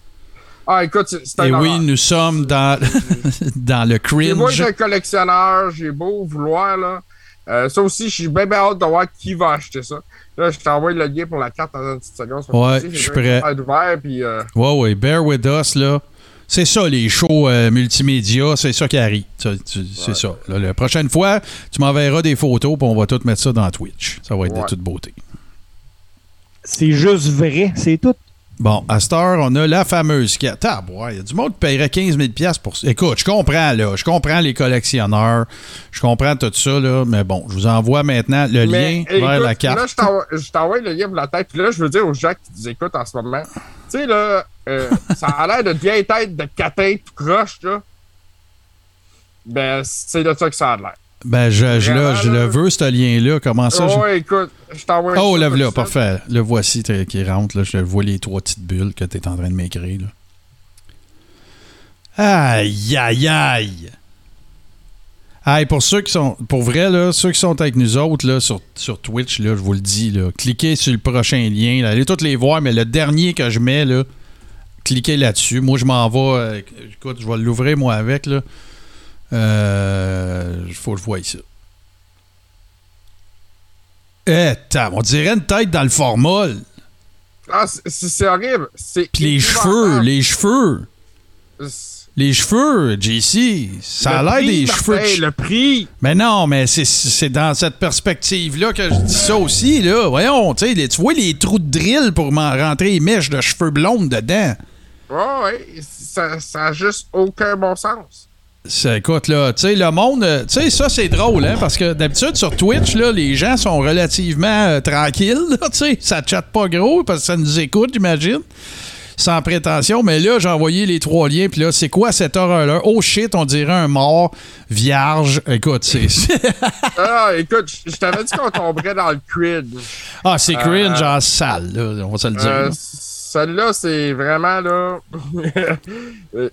Ah, écoute, c'est Et oui, nous sommes dans, dans le J'ai cringe. être un collectionneur, j'ai beau vouloir, là. Euh, ça aussi, je suis bien, bien hâte de voir qui va acheter ça. Là, je t'envoie le lien pour la carte dans une petite seconde. Ouais, je suis j'ai prêt. ouvert, puis euh, Ouais, ouais, bear with us, là. C'est ça, les shows euh, multimédia, c'est ça qui arrive. C'est ça. Là, la prochaine fois, tu m'enverras des photos, puis on va tout mettre ça dans Twitch. Ça va être de toute beauté. C'est juste vrai, c'est tout. Bon, à cette heure, on a la fameuse carte. Ah, il y a du monde qui paierait 15 000 pour ça. Écoute, je comprends, là. Je comprends les collectionneurs. Je comprends tout ça, là. Mais bon, je vous envoie maintenant le Mais, lien vers écoute, la carte. Là, je t'envoie- je t'envoie le lien pour la tête. Puis là, je veux dire aux gens qui nous écoutent en ce moment, tu sais, là, euh, ça a l'air de vieille tête de catin tout croche, là. Ben, c'est de ça que ça a l'air. Ben, je, je, là, je le veux, ce lien-là. Comment ça? je- Oh, écoute, je t'envoie Oh, ça. parfait. Le voici qui rentre. Là. Je vois les trois petites bulles que tu es en train de m'écrire. Aïe, aïe, aïe. Aïe, pour ceux qui sont. Pour vrai, là, ceux qui sont avec nous autres là, sur, sur Twitch, là, je vous le dis, là, cliquez sur le prochain lien. là. allez tous les voir, mais le dernier que je mets, là, cliquez là-dessus. Moi, je m'en vais. euh, écoute, je vais l'ouvrir, moi, avec. Là. Euh. Faut que je voie ça. Eh, on dirait une tête dans le formol. Ah, c'est- horrible. Puis les cheveux, les cheveux. Les cheveux, JC, ça a l'air des Martin, cheveux. de Le prix. Mais non, mais c'est- dans cette perspective-là que je dis ça aussi, là. Voyons, les- tu vois les trous de drill pour m'en rentrer les mèches de cheveux blondes dedans. Ouais, ouais. Ça, ça a juste aucun bon sens. Ça, écoute, là, tu sais, le monde, euh, tu sais, ça, c'est drôle, hein, parce que d'habitude, sur Twitch, là, les gens sont relativement euh, tranquilles, tu sais, ça chatte pas gros, parce que ça nous écoute, j'imagine, sans prétention, mais là, j'ai envoyé les trois liens, puis là, c'est quoi cette horreur-là? Oh shit, on dirait un mort vierge. Écoute, c'est... Ah, écoute, je je t'avais dit qu'on tomberait dans le cringe. ah, c'est cringe Euh, en salle, là, on va se le dire. Euh, Celle-là, c'est vraiment là. Euh,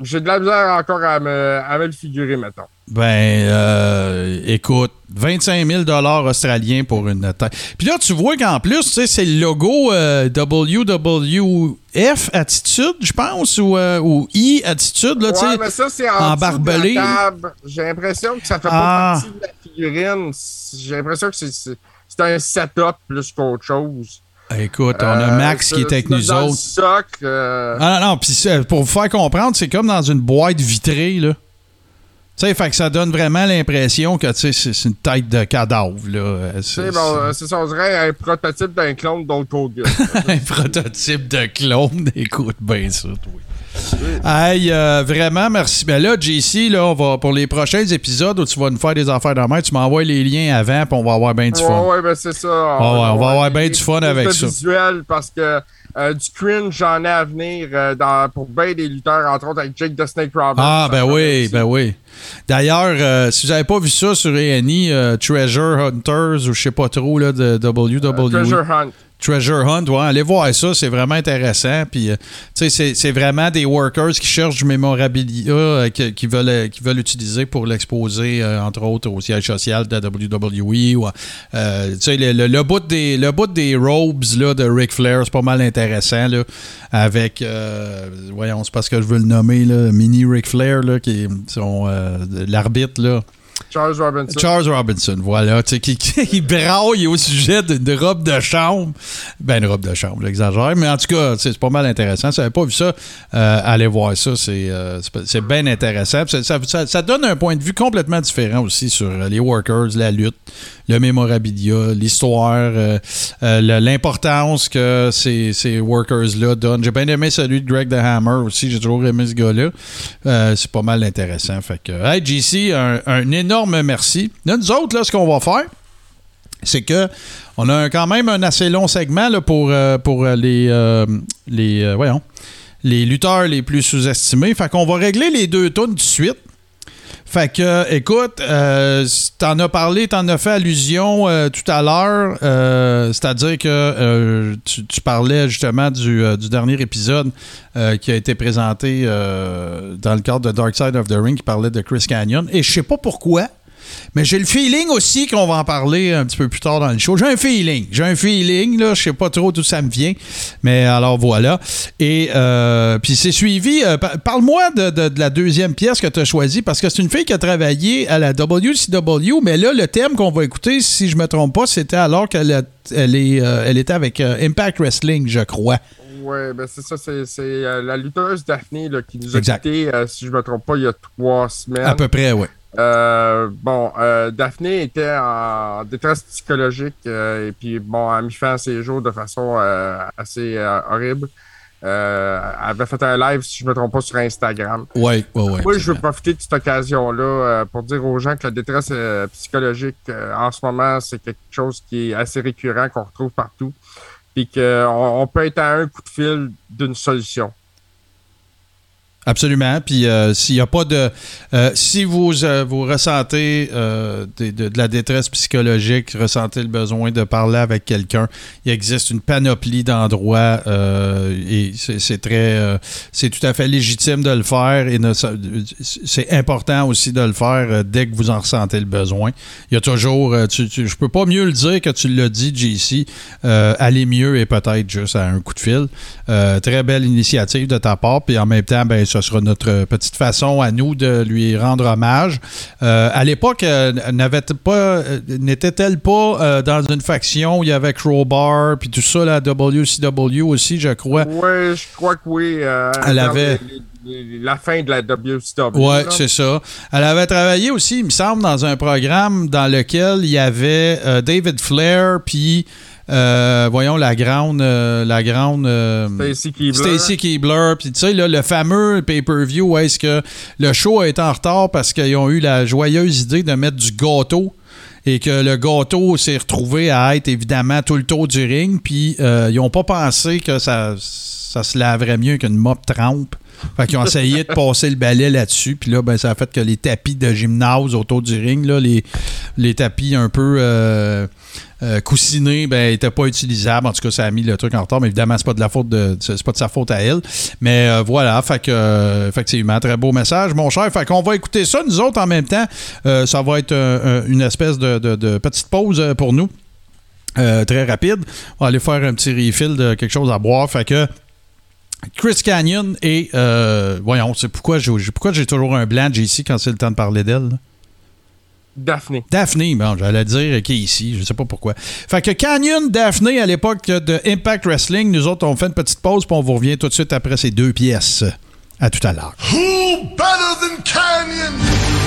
J'ai de la misère encore à me, à me le figurer, mettons. Ben, euh, écoute, 25 000 australiens pour une tête. Puis là, tu vois qu'en plus, tu sais, c'est le logo euh, WWF Attitude, je pense, ou, euh, ou I Attitude, là, tu sais. Ouais, mais ça, c'est en, barbelé. J'ai l'impression que ça fait Ah. pas partie de la figurine. J'ai l'impression que c'est un setup plus qu'autre chose. Écoute, on a Euh, Max qui est avec nous dans le autres. socle, euh, Ah non, non, puis c'est- pour vous faire comprendre, c'est comme dans une boîte vitrée, là. Tu sais, fait que ça donne vraiment l'impression que, tu sais, c'est une tête de cadavre, là. Euh, tu C'est sais, bon, euh, c'est ça, on dirait un prototype d'un clone d'Old Hogan. c'est un prototype de clone. Écoute bien ça, toi. Hey, euh, vraiment, merci. Ben là, JC, là, on va, pour les prochains épisodes où tu vas nous faire des affaires de tu m'envoies les liens avant, puis on va avoir bien du fun. Ouais, ouais, ben c'est ça. ouais, on va avoir bien du fun avec ça. visuel parce que euh, du cringe, j'en ai à venir euh, dans, pour bien des lutteurs, entre autres avec Jake the Snake Roberts. Ah, ben oui, ben oui. D'ailleurs, euh, si vous n'avez pas vu ça sur euh, Treasure Hunters, ou je sais pas trop, là, de WWE. Treasure Hunt. Treasure Hunt, allez voir ça, c'est vraiment intéressant. Puis, euh, c'est- vraiment des workers qui cherchent du mémorabilia euh, qui, veulent, euh, qui veulent utiliser pour l'exposer, entre autres, au siège social de la WWE. Le, le- bout des, le bout des robes là, de Ric Flair, c'est pas mal intéressant. Là, avec, voyons, c'est parce que je veux le nommer, là, Mini Ric Flair, là, qui est l'arbitre, là. Charles Robinson. Charles Robinson, voilà, tu sais, qui, braille au sujet d'une robe de chambre. Ben, une robe de chambre, j'exagère, mais en tout cas, c'est pas mal intéressant. Si vous n'avez pas vu ça, euh, allez voir ça, c'est euh, bien intéressant. Ça donne un point de vue complètement différent aussi sur euh, les workers, la lutte, le mémorabilia, l'histoire, euh, euh, l'importance que ces, ces workers-là donnent. J'ai bien aimé celui de Greg the Hammer aussi, j'ai toujours aimé ce gars-là. Euh, c'est pas mal intéressant. Fait que, hey, JC, un, un énorme merci. Là, nous autres, là, ce qu'on va faire, c'est que on a quand même un assez long segment là, pour, pour les, les, voyons, les lutteurs les plus sous-estimés. Fait qu'on va régler les deux tonnes tout de suite. Fait que, écoute, euh, t'en as parlé, t'en as fait allusion euh, tout à l'heure. euh, C'est-à-dire que tu, parlais justement du, du dernier épisode qui a été présenté dans le cadre de Dark Side of the Ring qui parlait de Chris Canyon. Et je sais pas pourquoi, mais j'ai le feeling aussi qu'on va en parler un petit peu plus tard dans le show. J'ai un feeling. J'ai un feeling, là. Je sais pas trop d'où ça me vient. Mais alors voilà. Et euh, puis c'est suivi. euh, par- Parle-moi de, de- de la deuxième pièce que tu as choisie parce que c'est une fille qui a travaillé à la WCW. Mais là, le thème qu'on va écouter, si je me trompe pas, c'était alors qu'elle elle euh, elle était avec euh, Impact Wrestling, je crois. Ouais, ben c'est ça, c'est la lutteuse Daphné là, qui nous a Exact. quittés, si je me trompe pas, il y a trois semaines. À peu près, oui. Euh, bon, euh, Daphné était en détresse psychologique euh, et puis bon, a mis fin à ses jours de façon euh, assez euh, horrible. Euh, elle avait fait un live, si je me trompe pas, sur Instagram. Oui, oui, oui. Moi, je veux profiter de cette occasion-là euh, pour dire aux gens que la détresse euh, psychologique euh, en ce moment, c'est quelque chose qui est assez récurrent, qu'on retrouve partout. Puis qu'on on peut être à un coup de fil d'une solution. Absolument. Puis euh, s'il n'y a pas de. euh, si vous, euh, vous ressentez des- de, de la détresse psychologique, ressentez le besoin de parler avec quelqu'un, il existe une panoplie d'endroits et c'est très. c'est tout à fait légitime de le faire et c'est important aussi de le faire dès que vous en ressentez le besoin. Il y a toujours. tu, tu- je peux pas mieux le dire que tu l'as dit, JC. Aller mieux et peut-être juste à un coup de fil. Très belle initiative de ta part. Puis en même temps, ben, ce sera notre petite façon à nous de lui rendre hommage. Euh, à l'époque, euh, n'avait pas, euh, n'était-elle pas euh, dans une faction où il y avait Crowbar puis tout ça, la WCW aussi, je crois? Oui, je crois que oui. euh, Elle avait- la fin de la WCW. Là. c'est ça. Elle avait travaillé aussi, il me semble, dans un programme dans lequel il y avait euh, David Flair puis euh, voyons la grande euh, la grande euh, Stacy Keibler, puis tu sais, là, le fameux pay-per-view où est-ce que le show a été en retard parce qu'ils ont eu la joyeuse idée de mettre du gâteau et que le gâteau s'est retrouvé à être évidemment tout le tour du ring, puis ils n'ont pas pensé que ça, ça se laverait mieux qu'une mop trempe. Fait qu'ils ont essayé de passer le balai là-dessus, puis là, ben, ça a fait que les tapis de gymnase autour du ring, là, les, les tapis un peu... euh, euh, coussiné, ben, n'était pas utilisable. En tout cas, ça a mis le truc en retard. Mais évidemment, c'est pas de la faute de, c'est pas de sa faute à elle. Mais euh, voilà, fait que, euh, effectivement, très beau message, mon cher. Fait qu'on va écouter ça, nous autres, en même temps. Euh, ça va être euh, un- une espèce de, petite pause pour nous. Très rapide. On va aller faire un petit refill de quelque chose à boire. Fait que Chris Canyon et voyons, c'est pourquoi j'ai pourquoi j'ai toujours un blanc JC quand c'est le temps de parler d'elle. Là? Daphne. Daphne, bon, j'allais dire qui est ici, je sais pas pourquoi. Fait que Canyon, Daphne, à l'époque de Impact Wrestling, nous autres, on fait une petite pause, puis on vous revient tout de suite après ces deux pièces. À tout à l'heure. Who better than Canyon?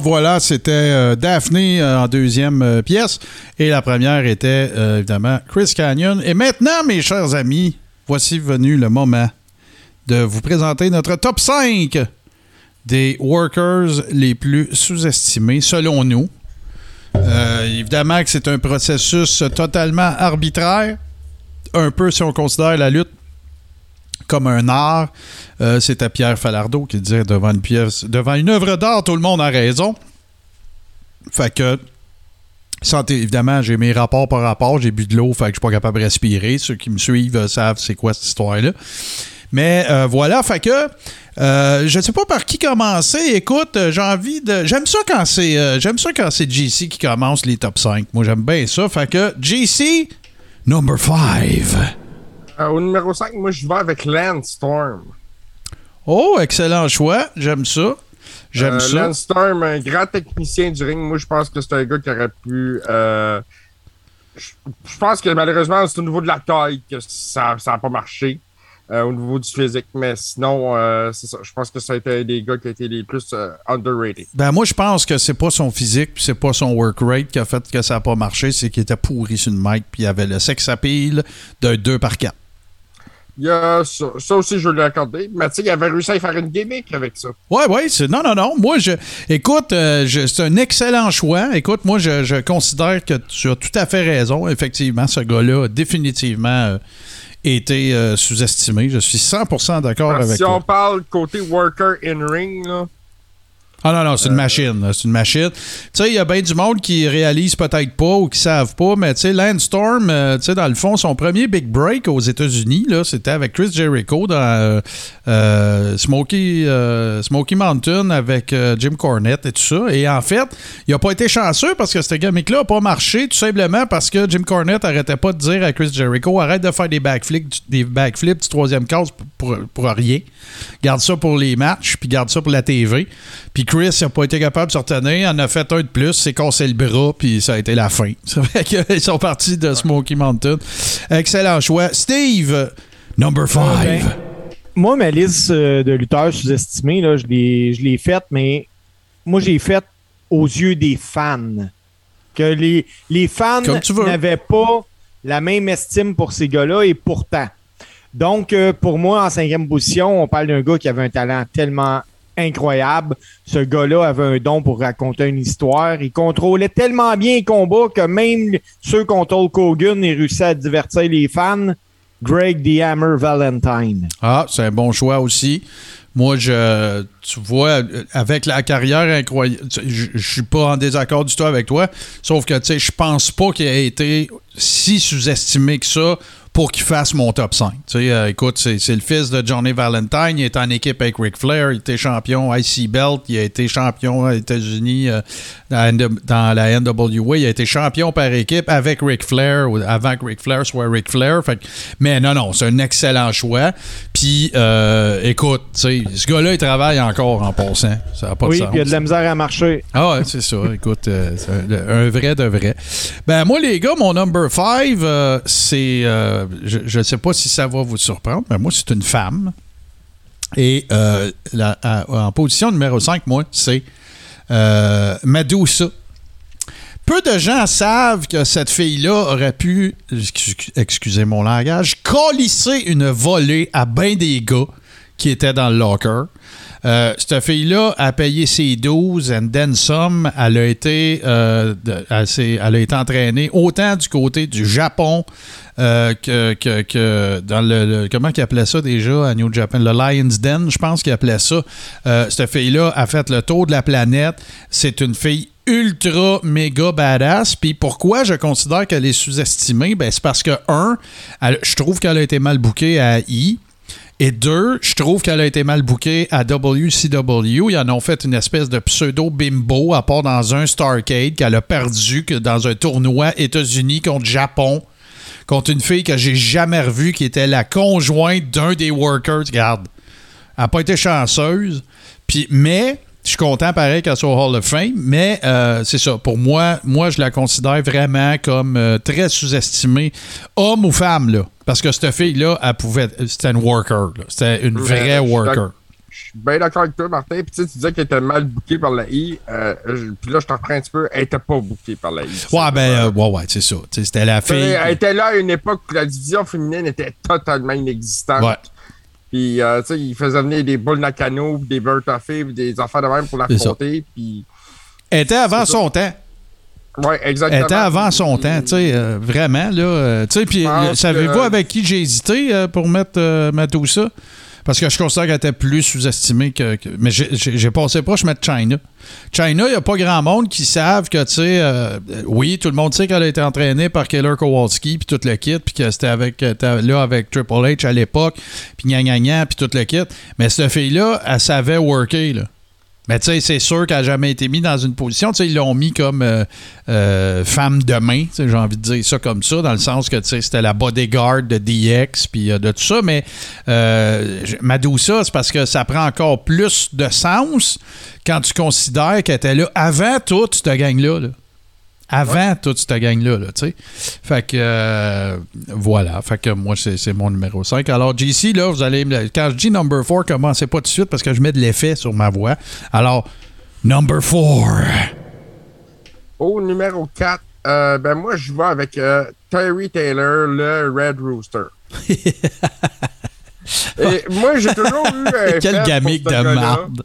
Voilà, c'était euh, Daphne euh, en deuxième euh, pièce. Et la première était évidemment Chris Canyon. Et maintenant, mes chers amis, voici venu le moment de vous présenter notre top 5 des workers les plus sous-estimés, selon nous. Évidemment que c'est un processus totalement arbitraire, un peu si on considère la lutte comme un art. Euh, C'était Pierre Falardeau qui disait devant une pièce, devant une œuvre d'art, tout le monde a raison. Fait que, évidemment, j'ai mes rapports par rapport, j'ai bu de l'eau, fait que je suis pas capable de respirer. Ceux qui me suivent euh, savent c'est quoi cette histoire-là. Mais euh, voilà, fait que euh, je sais pas par qui commencer. Écoute, j'ai envie de. J'aime ça quand c'est. j'aime ça quand c'est JC qui commence les top 5. Moi j'aime bien ça. Fait que JC, number 5. Euh, au numéro 5, moi, je vais avec Landstorm. Oh, excellent choix. J'aime ça. J'aime Euh, ça. Lance Storm, un grand technicien du ring. Moi, je pense que c'est un gars qui aurait pu. euh, je pense que malheureusement, c'est au niveau de la taille que ça n'a pas marché. au niveau du physique. Mais sinon, c'est ça. Je pense que ça a été un des gars qui a été les plus underrated. Ben moi, je pense que c'est pas son physique puis c'est pas son work rate qui a fait que ça n'a pas marché, c'est qu'il était pourri sur une mic puis il avait le sex appeal d'un 2 par 4. Il y a ça, ça aussi, je vais lui accorder. Mais tu sais, il avait réussi à faire une gimmick avec ça. Ouais, ouais, c'est non, non, non. Moi, je, écoute, euh, c'est un excellent choix. Écoute, moi, je, je considère que tu as tout à fait raison. Effectivement, ce gars-là a définitivement euh, été euh, sous-estimé. Je suis 100% d'accord avec si toi. on parle côté worker in ring, là, Ah non, non, c'est une machine. là, C'est une machine. Tu sais, il y a bien du monde qui réalise peut-être pas ou qui savent pas, mais tu sais, Lance Storm, euh, tu sais, dans le fond, son premier big break aux États-Unis, là, c'était avec Chris Jericho dans euh, euh, Smoky, euh, Smoky Mountain avec euh, Jim Cornette et tout ça. Et en fait, il a pas été chanceux parce que ce gimmick-là a pas marché, tout simplement parce que Jim Cornette arrêtait pas de dire à Chris Jericho arrête de faire des backflips, du- des backflips du troisième case pour, pour, pour rien. Garde ça pour les matchs, puis garde ça pour la TV. Puis Chris n'a pas été capable de se retenir, en a fait un de plus, s'est cassé le bras, puis ça a été la fin. Ça fait qu'ils sont partis de Smoky Mountain. Excellent choix. Steve, number 5. ben, Moi, ma liste euh, de lutteurs sous-estimés, je l'ai je l'ai faite, mais moi, j'ai faite aux yeux des fans. Que les, les fans n'avaient pas la même estime pour ces gars-là, et pourtant. Donc, euh, pour moi, en cinquième position, on parle d'un gars qui avait un talent tellement incroyable. Ce gars-là avait un don pour raconter une histoire. Il contrôlait tellement bien les combats que même ceux contre Hulk Hogan, il réussit à divertir les fans. Greg the Hammer Valentine. Ah, c'est un bon choix aussi. Moi, je, tu vois, avec la carrière incroyable, je, je suis pas en désaccord du tout avec toi, sauf que, tu sais, je pense pas qu'il ait été si sous-estimé que ça pour qu'il fasse mon top 5. Tu sais, euh, écoute, c'est c'est le fils de Johnny Valentine, il est en équipe avec Ric Flair, il était champion IC Belt, il a été champion aux États-Unis euh, dans, la NWA, il a été champion par équipe avec Ric Flair, avant que Ric Flair soit Ric Flair. Fait que- mais non, non, c'est un excellent choix. Puis, euh, écoute, tu sais, ce gars-là, il travaille encore en passant. Ça n'a pas Oui, de sens. il y a de la misère à marcher. Ah ouais, c'est ça. Écoute, c'est un, un vrai de vrai. Ben moi, les gars, mon number 5, c'est... euh, je ne sais pas si ça va vous surprendre, mais moi, c'est une femme. Et euh, en position numéro 5, moi, c'est euh. Peu de gens savent que cette fille-là aurait pu, excu- excusez mon langage, colisser une volée à ben des gars qui étaient dans le locker. Euh, cette fille-là a payé ses 12 and then some. Elle a été, euh, elle, a été entraînée autant du côté du Japon euh, que, que- dans le, Comment qu'ils appelaient ça déjà à New Japan? Le Lion's Den, je pense qu'ils appelaient ça. Cette fille-là a fait le tour de la planète. C'est une fille ultra méga badass. Puis pourquoi je considère qu'elle est sous-estimée? Ben, c'est parce que, un, je trouve qu'elle a été mal bookée à I. Et deux, je trouve qu'elle a été mal bookée à WCW. Ils en ont fait une espèce de pseudo-bimbo, à part dans un Starcade qu'elle a perdu dans un tournoi États-Unis contre Japon, contre une fille que j'ai jamais revue, qui était la conjointe d'un des workers. Regarde, elle n'a pas été chanceuse. Mais, je suis content pareil qu'elle soit au Hall of Fame, mais euh, c'est ça. Pour moi, moi, je la considère vraiment comme euh, très sous-estimée, homme ou femme, là. Parce que cette fille-là, elle pouvait. C'était une worker. C'était une vraie je suis worker. Je suis bien d'accord avec toi, Martin. Puis tu sais, tu disais qu'elle était mal bookée par la I. Euh, puis là, je t'en reprends un petit peu. Elle était pas bookée par la I. Ouais, ben, euh, ouais, ouais, c'est ça. Tu sais, C'était la fille. Elle était là à une époque où la division féminine était totalement inexistante. Ouais. Puis, euh, tu sais, il faisait venir des boules Nakano, des puis des affaires de même pour C'est ça. l'affronter. Puis, Elle était avant ça. son temps. ouais, exactement. Elle était avant son temps, tu sais, euh, vraiment, là. euh, tu sais, puis savez-vous que- avec qui j'ai hésité pour mettre, mettre tout ça? Parce que je considère qu'elle était plus sous-estimée que, Mais j'ai- passé proche mettre China. China, il n'y a pas grand monde qui savent que, tu sais, euh, oui, tout le monde sait qu'elle a été entraînée par Keller Kowalski, puis tout le kit, puis que c'était avec, euh, là avec Triple H à l'époque, puis gna gna gna, puis tout le kit. Mais cette fille-là, elle savait worker, là. Mais tu sais, c'est sûr qu'elle n'a jamais été mise dans une position. Tu sais, ils l'ont mis comme euh, euh, femme de main. J'ai envie de dire ça comme ça, dans le sens que c'était la bodyguard de DX puis euh, de tout ça. Mais Madusa, c'est parce que ça prend encore plus de sens quand tu considères qu'elle était là avant toute cette gang-là. là. Avant toute cette gang-là, là, tu sais. Fait que, euh, voilà. Fait que moi, c'est mon numéro 5. Alors, JC, là, vous allez... Quand je dis number 4, commencez pas tout de suite parce que je mets de l'effet sur ma voix. Alors, number 4. Au numéro 4, euh, ben moi, je vais avec euh, Terry Taylor, le Red Rooster. Et moi, j'ai toujours eu un Quel gamique de marde.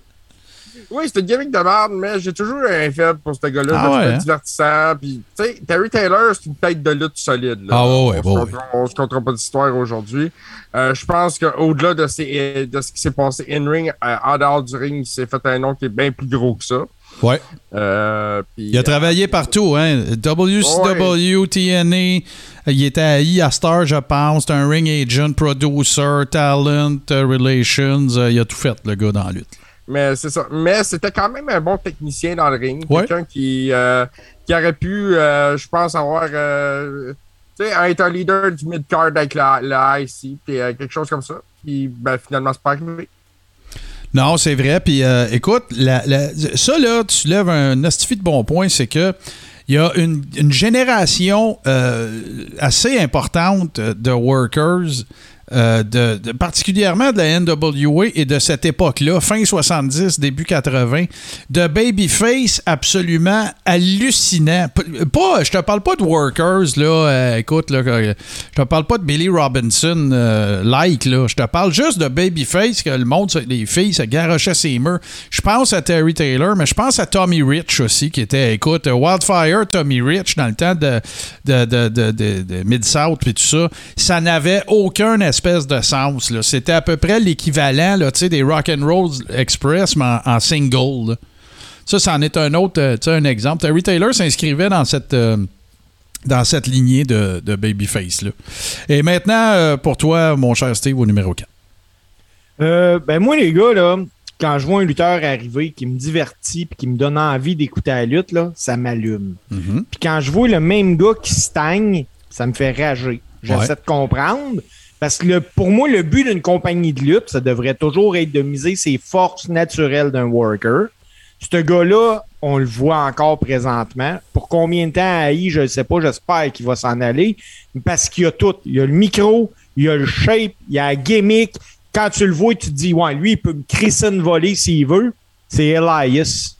Oui, c'est une gimmick de merde, mais j'ai toujours eu un faible pour ce gars-là. Ah ouais, hein? divertissant. Puis, tu sais, Terry Taylor, c'est une tête de lutte solide. Là. Ah ouais, ouais, on, ouais, se comptera- on se comptera pas d'histoire aujourd'hui. Euh, je pense qu'au-delà de, ces- de ce qui s'est passé in-ring, euh, en dehors du ring, il s'est fait un nom qui est bien plus gros que ça. Ouais. Euh, Il a travaillé partout, hein. WCW, TNA. Il était à I à Star, je pense. C'est un ring agent, producer, talent, relations. Il a tout fait, le gars, dans la lutte. Mais c'est ça. Mais c'était quand même un bon technicien dans le ring. Ouais. Quelqu'un qui, euh, qui aurait pu, euh, je pense, avoir. euh, tu sais, être un leader du mid-card avec la, la IC, puis quelque chose comme ça. Puis ben, finalement, c'est pas arrivé. Non, c'est vrai. Puis euh, écoute, la- la- ça là, tu lèves un astifi de bon point, c'est que il y a une, une génération assez importante de workers, euh, de, particulièrement de la NWA et de cette époque-là, fin 70, début 80, de babyface absolument hallucinant. Pas, je te parle pas de workers, là, euh, écoute, là, que- je te parle pas de Billy Robinson euh, like, là. Je te parle juste de babyface que le monde, les filles se garochaient ses murs. Je pense à Terry Taylor, mais je pense à Tommy Rich aussi, qui était, écoute, euh, Wildfire, Tommy Rich, dans le temps de, de, de, de, Mid-South et tout ça, ça n'avait aucun espèce de sens. C'était à peu près l'équivalent, des Rock'n'Roll Express, mais en, en single. là. Ça, c'en est un autre, euh, un exemple. Terry Taylor s'inscrivait dans cette, euh, dans cette lignée de, de Babyface. Là. Et maintenant, euh, pour toi, mon cher Steve, au numéro 4. Euh, ben moi, les gars, là, quand je vois un lutteur arriver qui me divertit puis qui me donne envie d'écouter la lutte, là, ça m'allume. Mhm. Puis quand je vois le même gars qui stagne, ça me fait rager. J'essaie Ouais. de comprendre. Parce que pour moi, le but d'une compagnie de lutte, ça devrait toujours être de miser ses forces naturelles d'un worker. Ce gars-là, on le voit encore présentement. Pour combien de temps à I, je ne sais pas, j'espère qu'il va s'en aller. Parce qu'il y a tout. Il y a le micro, il y a le shape, il y a la gimmick. Quand tu le vois, tu te dis, ouais, lui, il peut me crisser une volée s'il veut. C'est Elias.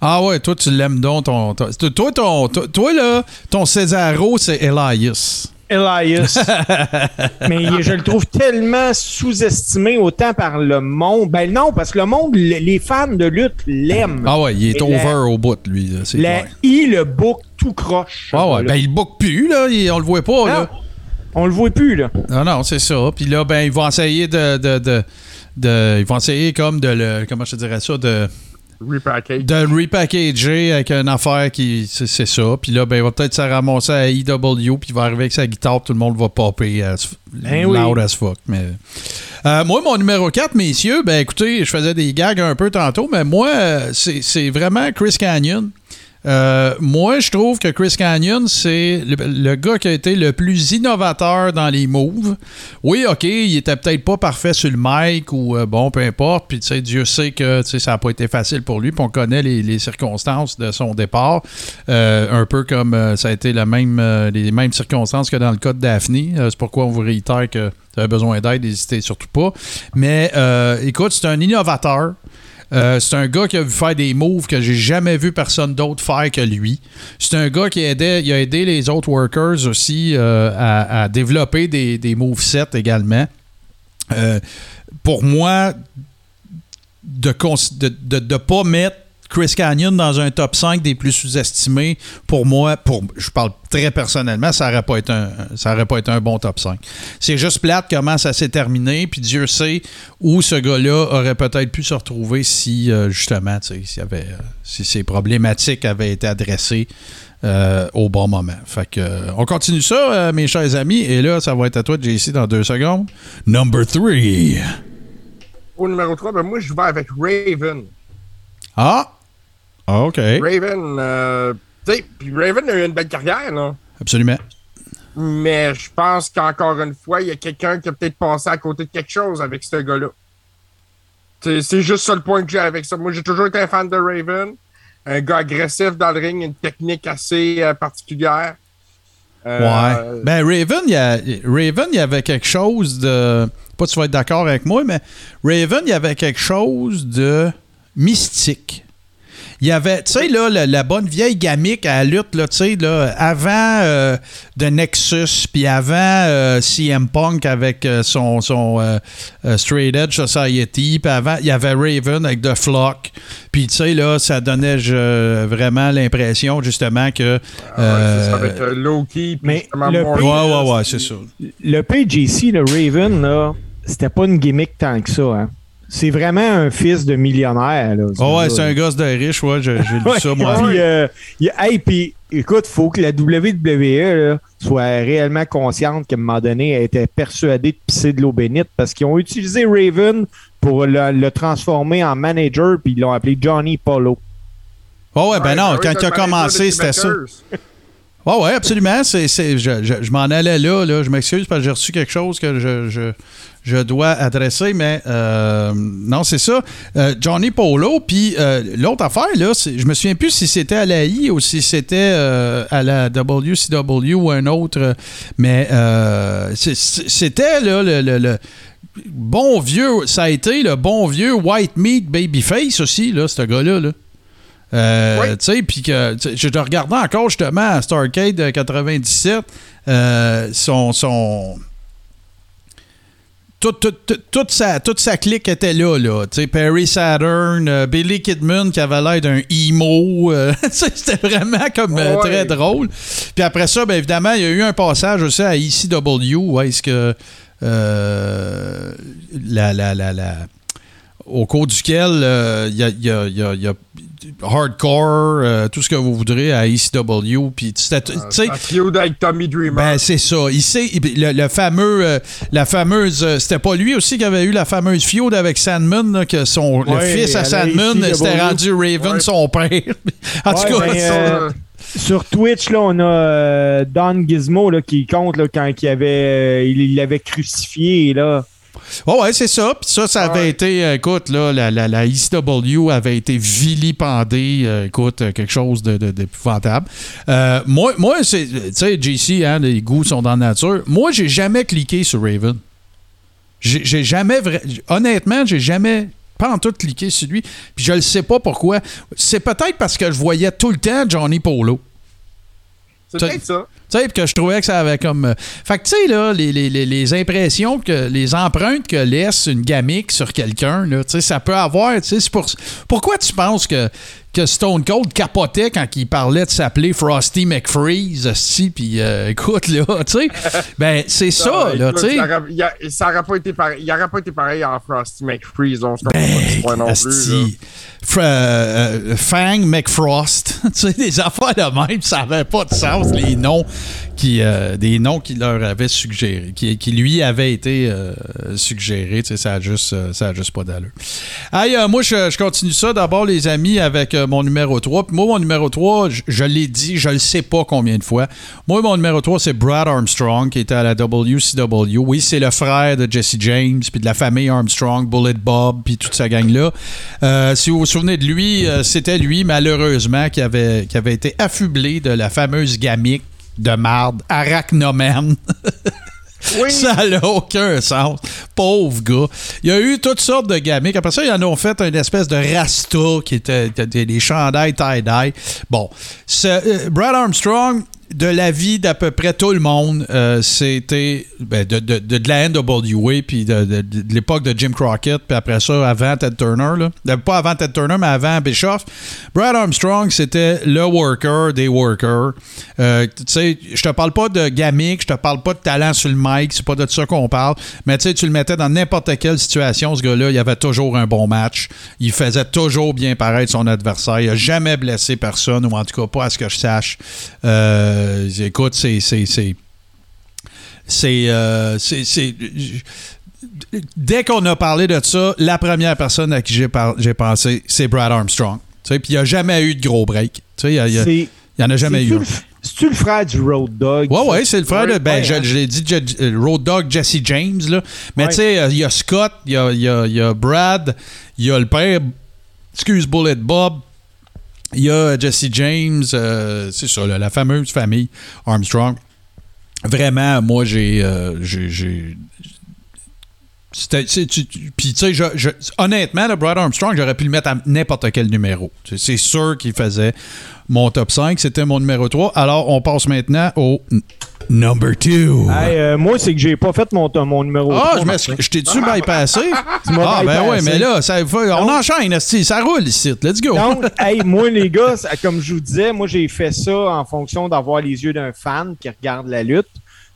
Ah ouais, toi, tu l'aimes donc. Ton, toi, ton, toi, là, ton Cesaro, c'est Elias. Elias. Mais je le trouve tellement sous-estimé autant par le monde. Ben non, parce que le monde, le- les fans de lutte l'aiment. Ah ouais, il est Et over la- au bout, lui. là, C'est La clair. I, le book, tout croche. Ah ouais, Là. ben il book plus, là. il- on le voit pas, là. On le voit plus, là. Non, non, c'est ça. Puis là, ben, ils vont essayer de, de, de, de- Ils vont essayer comme de le. Comment je te dirais ça? De, Repackage. de repackager avec une affaire qui. C'est ça. Puis là, ben, il va peut-être se ramasser à EW, puis il va arriver avec sa guitare, tout le monde va popper as, Ben oui. loud as fuck. Mais. Euh, moi, mon numéro 4, messieurs, ben écoutez, je faisais des gags un peu tantôt, mais moi, euh, c'est c'est vraiment Chris Canyon. Euh, moi, je trouve que Chris Canyon, c'est le, gars qui a été le plus innovateur dans les moves. Oui, OK, il était peut-être pas parfait sur le mic ou euh, bon, peu importe. Puis, tu sais, Dieu sait que ça n'a pas été facile pour lui. Puis, on connaît les, circonstances de son départ. Euh, un peu comme ça a été même, les mêmes circonstances que dans le cas de Daphne. C'est pourquoi on vous réitère que tu as besoin d'aide, n'hésitez surtout pas. Mais écoute, c'est un innovateur. Euh, c'est un gars qui a vu faire des moves que j'ai jamais vu personne d'autre faire que lui. C'est un gars qui il a aidé les autres workers aussi euh, à, à développer des, des movesets également. Euh, pour moi, de ne de, de, de pas mettre Chris Canyon dans un top 5 des plus sous-estimés, pour moi, pour, je parle très personnellement, ça n'aurait pas, été un- ça aurait pas été un bon top 5. C'est juste plate comment ça s'est terminé, puis Dieu sait où ce gars-là aurait peut-être pu se retrouver si, euh, justement, y avait, euh, si ces problématiques avaient été adressées euh, au bon moment. Fait que, euh, on continue ça, euh, mes chers amis, et là, ça va être à toi, JC, dans deux secondes. Number 3. Au numéro 3, ben moi, je vais avec Raven. Ah! Ah, OK. Raven, euh, tu sais, puis Raven a eu une belle carrière, là. Absolument. Mais je pense qu'encore une fois, il y a quelqu'un qui a peut-être passé à côté de quelque chose avec ce gars-là. C'est juste ça le point que j'ai avec ça. Moi, j'ai toujours été un fan de Raven. Un gars agressif dans le ring, une technique assez euh, particulière. Euh, Ouais. Ben, Raven, il y a, Raven, il y avait quelque chose de. Pas tu vas être d'accord avec moi, mais Raven, il y avait quelque chose de mystique. Il y avait, tu sais, là, la, la bonne vieille gamique à la lutte, là, tu sais, là, avant euh, The Nexus, puis avant euh, CM Punk avec euh, son, son euh, Straight Edge Society, puis avant, il y avait Raven avec The Flock, puis tu sais, là, ça donnait je- vraiment l'impression, justement, que. Ah ça, avec Loki. puis mais justement le Morbius, ouais, ouais, ouais, c'est ça. Le PJC, le Raven, là, c'était pas une gimmick tant que ça. Hein. C'est vraiment un fils de millionnaire. Là, Oh ouais, c'est un gosse de riche, ouais, j'ai lu ça, moi. puis, euh, il y a- hey, puis, écoute, faut que la WWE là, soit réellement consciente qu'à un moment donné, elle était persuadée de pisser de l'eau bénite parce qu'ils ont utilisé Raven pour le, le transformer en manager, puis ils l'ont appelé Johnny Polo. Oh ouais, ben non, oui, quand il a commencé, c'était ça. Betters. Oh ouais, absolument. C'est, c'est- je je, je m'en allais là, là. Je m'excuse parce que j'ai reçu quelque chose que je, je, je dois adresser, mais euh, non, c'est ça. Euh, Johnny Polo, puis euh, l'autre affaire, là, je me souviens plus si c'était à la I ou si c'était à la WCW ou un autre, mais c'était là, le, le- le bon vieux, ça a été le bon vieux White Meat Babyface aussi, là, ce gars-là. Là. Euh, Oui. Tu sais, puis que je te regardais encore justement à Starcade de 97, euh, son. son toute, toute, toute- toute sa, toute sa clique était là, là. Tu sais, Perry Saturn, euh, Billy Kidman qui avait l'air d'un emo. euh, C'était vraiment comme euh, Ouais. très drôle. Puis après ça, ben, évidemment, il y a eu un passage aussi à ECW où est-ce que euh, la, la, la, la- au cours duquel il y, a, il y a- il y a- il y a hardcore, euh, tout ce que vous voudrez à ECW. Puis c'était- tu sais, Un feud avec Tommy Dreamer. ben, c'est ça. Il sait, le, le fameux, euh, la fameuse, euh, c'était pas lui aussi qui avait eu la fameuse feud avec Sandman, là, que son, le fils à Sandman, ECW. c'était rendu Raven, Ouais. son père. en tout cas, ben, euh. Sur Twitch, là, on a euh, Don Gizmo là, qui compte là, quand il avait, euh, il il l'avait crucifié. Là. Oh ouais, c'est ça. Puis ça, ça avait Ouais. été, euh, écoute, là, la, la, la ECW avait été vilipendée, euh, écoute, euh, quelque chose de, de- d'épouvantable. Euh, moi, moi c'est, tu sais, JC, hein, les goûts sont dans la nature. Moi, j'ai jamais cliqué sur Raven. J'ai, jamais, vra- honnêtement, j'ai jamais pas en tout cliqué sur lui. Puis je le sais pas pourquoi. C'est peut-être parce que je voyais tout le temps Johnny Polo. C'est peut-être ça. Tu sais, que je trouvais que ça avait comme. euh, Fait que, tu sais, là, les, les- les- impressions, que les empreintes que laisse une gamique sur quelqu'un, là, tu sais, ça peut avoir. Tu sais, c'est pour... Pourquoi tu penses que, que Stone Cold capotait quand il parlait de s'appeler Frosty McFreeze, si, puis euh, écoute, là, tu sais, ben, c'est ça, là, tu sais. ça aurait- n'aurait pas été pareil. Il n'aurait pas été pareil en Frosty McFreeze. On se comprend pas non plus. Ben. Fra- euh, Fang McFrost. tu sais, des affaires de même, ça n'avait pas de sens, les noms qui, euh, des noms qui leur avaient suggéré, qui, qui lui avaient été euh, suggérés. Tu sais, ça a juste, euh, juste pas d'allure. Hey, euh, moi, je, je continue ça. D'abord, les amis, avec mon numéro 3. Puis moi, mon numéro 3, je, l'ai dit, je le sais pas combien de fois. Moi, mon numéro 3, c'est Brad Armstrong, qui était à la WCW. Oui, c'est le frère de Jesse James, puis de la famille Armstrong, Bullet Bob, puis toute sa gang-là. Si vous vous souvenez de lui, c'était lui, malheureusement, qui avait, qui avait été affublé de la fameuse gamique de marde, Arachnoman. Oui, Ça n'a aucun sens. Pauvre gars. Il y a eu toutes sortes de gamiques. Après ça, ils en ont fait une espèce de rasta qui était des chandails tie-dye. Bon. Euh, Brad Armstrong, de la vie d'à peu près tout le monde, euh, c'était ben, de, de, de, de la NWA, puis de, l'époque de Jim Crockett, puis après ça, avant Ted Turner. Là. Euh, Pas avant Ted Turner, mais avant Bischoff. Brad Armstrong, c'était le worker des workers. Euh, tu sais, je te parle pas de gamique, je te parle pas de talent sur le mic, c'est pas de ça qu'on parle, mais tu sais, tu le mettais dans n'importe quelle situation, ce gars-là, il avait toujours un bon match. Il faisait toujours bien paraître son adversaire. Il a jamais blessé personne, ou en tout cas pas à ce que je sache. Euh, écoute, c'est. c'est- c'est- c'est. euh, c'est- c'est- dès qu'on a parlé de ça, la première personne à qui j'ai par- pensé, c'est Brad Armstrong. Tu sais, Puis il n'y a jamais eu de gros break. Tu sais, Il y, a- il y a- C'est- il y en a jamais eu. C'est-tu le frère du Road Dog? Ouais, ouais, c'est le frère de. Ben, Ouais, je, hein. je l'ai dit, Je- euh, Road Dog Jesse James, là. Mais Ouais. tu sais, euh, il y a Scott, il y a, y a Brad, il y a le père, excuse Bullet Bob, il y a Jesse James, euh, c'est ça, la fameuse famille Armstrong. Vraiment, moi, j'ai. euh, tu- Puis, tu sais, je- je- honnêtement, le Brad Armstrong, j'aurais pu le mettre à n'importe quel numéro. C'est- sûr qu'il faisait mon top 5. C'était mon numéro 3. Alors, on passe maintenant au number 2. Hey, euh, moi, c'est que j'ai pas fait mon, mon numéro. Ah, 3, je. Je t'ai-tu bypassé? Tu Ah, ben ouais, mais là, ça, on Donc- enchaîne, ça roule ici. Let's go. Donc, hey, moi, les gars, ça- comme je vous disais, moi, j'ai fait ça en fonction d'avoir les yeux d'un fan qui regarde la lutte.